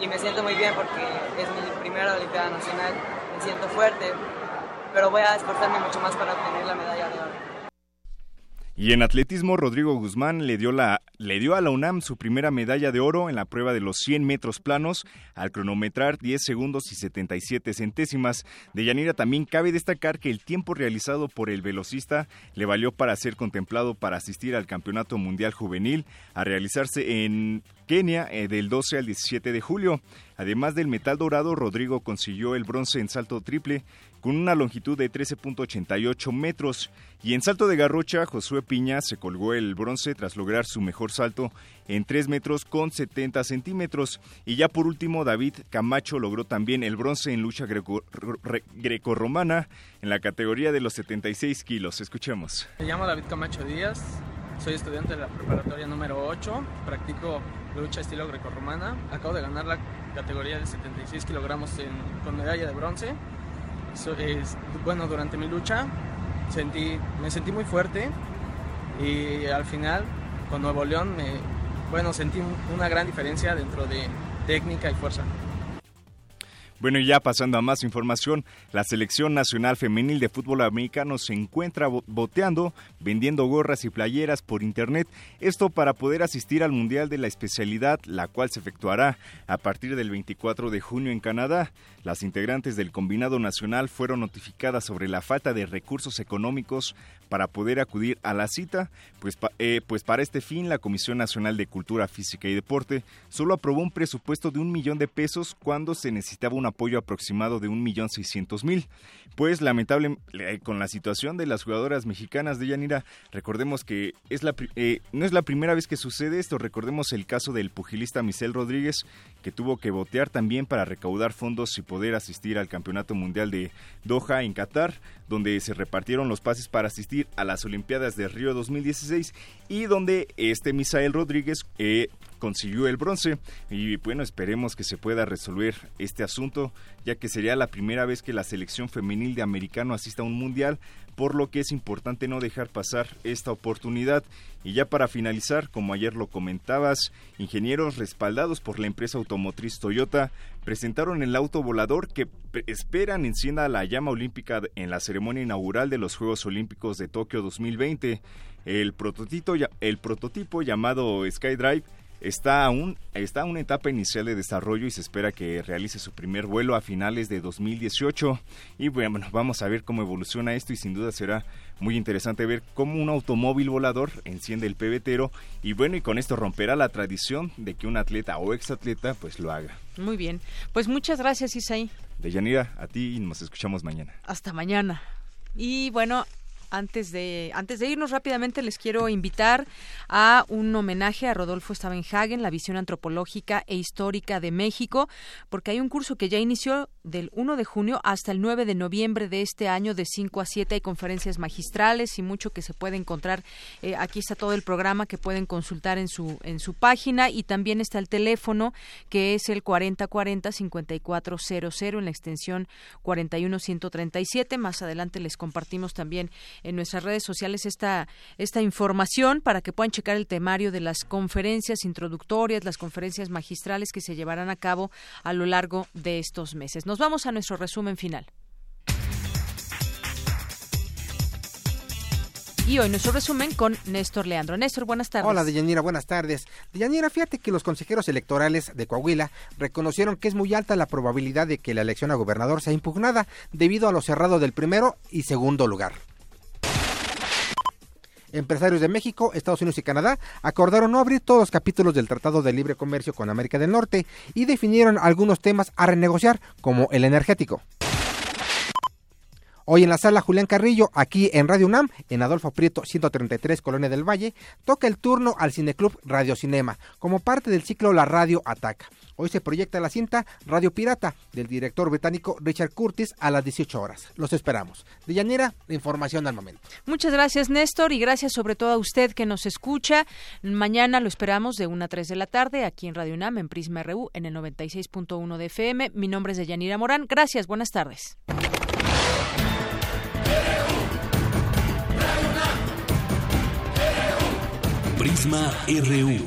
S45: y me siento muy bien porque es mi primera Olimpiada Nacional, me siento fuerte, pero voy a esforzarme mucho más para obtener la medalla de oro.
S44: Y en atletismo, Rodrigo Guzmán le dio, la, le dio a la UNAM su primera medalla de oro en la prueba de los 100 metros planos al cronometrar 10 segundos y 77 centésimas. De Yanira también cabe destacar que el tiempo realizado por el velocista le valió para ser contemplado para asistir al Campeonato Mundial Juvenil a realizarse en Kenia eh, del 12 al 17 de julio. Además del metal dorado, Rodrigo consiguió el bronce en salto triple con una longitud de 13.88 metros. Y en salto de garrocha, Josué Piña se colgó el bronce tras lograr su mejor salto en 3 metros con 70 centímetros. Y ya por último, David Camacho logró también el bronce en lucha grecorromana en la categoría de los 76 kilos. Escuchemos.
S46: Me llamo David Camacho Díaz, soy estudiante de la preparatoria número 8, practico lucha estilo grecorromana. Acabo de ganar la categoría de 76 kilogramos con medalla de bronce bueno, durante mi lucha sentí, me sentí muy fuerte y al final con Nuevo León me, bueno, sentí una gran diferencia dentro de técnica y fuerza.
S44: Bueno, y ya pasando a más información, la Selección Nacional Femenil de Fútbol Americano se encuentra boteando, vendiendo gorras y playeras por Internet, esto para poder asistir al Mundial de la especialidad, la cual se efectuará a partir del 24 de junio en Canadá. Las integrantes del combinado nacional fueron notificadas sobre la falta de recursos económicos para poder acudir a la cita, pues, eh, pues para este fin la Comisión Nacional de Cultura Física y Deporte solo aprobó un presupuesto de un millón de pesos cuando se necesitaba un apoyo aproximado de un millón seiscientos mil. Pues lamentable eh, con la situación de las jugadoras mexicanas de Yanira, recordemos que es la, eh, no es la primera vez que sucede esto, recordemos el caso del pugilista Michel Rodríguez, que tuvo que votear también para recaudar fondos y poder asistir al Campeonato Mundial de Doha en Qatar, donde se repartieron los pases para asistir a las Olimpiadas de Río 2016 y donde este Misael Rodríguez eh, consiguió el bronce y bueno, esperemos que se pueda resolver este asunto, ya que sería la primera vez que la selección femenil de americano asista a un mundial, por lo que es importante no dejar pasar esta oportunidad. Y ya para finalizar, como ayer lo comentabas, ingenieros respaldados por la empresa automotriz Toyota presentaron el auto volador que esperan encienda la llama olímpica en la ceremonia inaugural de los Juegos Olímpicos de Tokio 2020. El prototipo, el prototipo llamado SkyDrive está aún está en una etapa inicial de desarrollo y se espera que realice su primer vuelo a finales de 2018 y bueno vamos a ver cómo evoluciona esto y sin duda será muy interesante ver cómo un automóvil volador enciende el pebetero y bueno y con esto romperá la tradición de que un atleta o exatleta pues lo haga.
S1: Muy bien. Pues muchas gracias Isaí.
S44: Deyanira a ti y nos escuchamos mañana.
S1: Hasta mañana. Y bueno antes de, antes de irnos rápidamente les quiero invitar a un homenaje a Rodolfo Stavenhagen, la visión antropológica e histórica de México, porque hay un curso que ya inició del 1 de junio hasta el 9 de noviembre de este año de 5 a 7 hay conferencias magistrales y mucho que se puede encontrar. Eh, aquí está todo el programa que pueden consultar en su en su página y también está el teléfono que es el 4040 5400 en la extensión 41137. Más adelante les compartimos también en nuestras redes sociales esta, esta información para que puedan checar el temario de las conferencias introductorias, las conferencias magistrales que se llevarán a cabo a lo largo de estos meses. Nos vamos a nuestro resumen final. Y hoy nuestro resumen con Néstor Leandro. Néstor, buenas tardes.
S47: Hola, Deyanira, buenas tardes. Deyanira, fíjate que los consejeros electorales de Coahuila reconocieron que es muy alta la probabilidad de que la elección a gobernador sea impugnada debido a lo cerrado del primero y segundo lugar. Empresarios de México, Estados Unidos y Canadá acordaron no abrir todos los capítulos del Tratado de Libre Comercio con América del Norte y definieron algunos temas a renegociar, como el energético. Hoy en la sala Julián Carrillo, aquí en Radio UNAM, en Adolfo Prieto 133, Colonia del Valle, toca el turno al Cineclub Radio Cinema, como parte del ciclo La Radio Ataca. Hoy se proyecta la cinta Radio Pirata del director británico Richard Curtis a las 18 horas. Los esperamos. De Llanera, la información al momento.
S1: Muchas gracias, Néstor, y gracias sobre todo a usted que nos escucha. Mañana lo esperamos de 1 a 3 de la tarde aquí en Radio UNAM, en Prisma RU, en el 96.1 de FM. Mi nombre es Deyanira Morán. Gracias, buenas tardes.
S13: Prisma RU,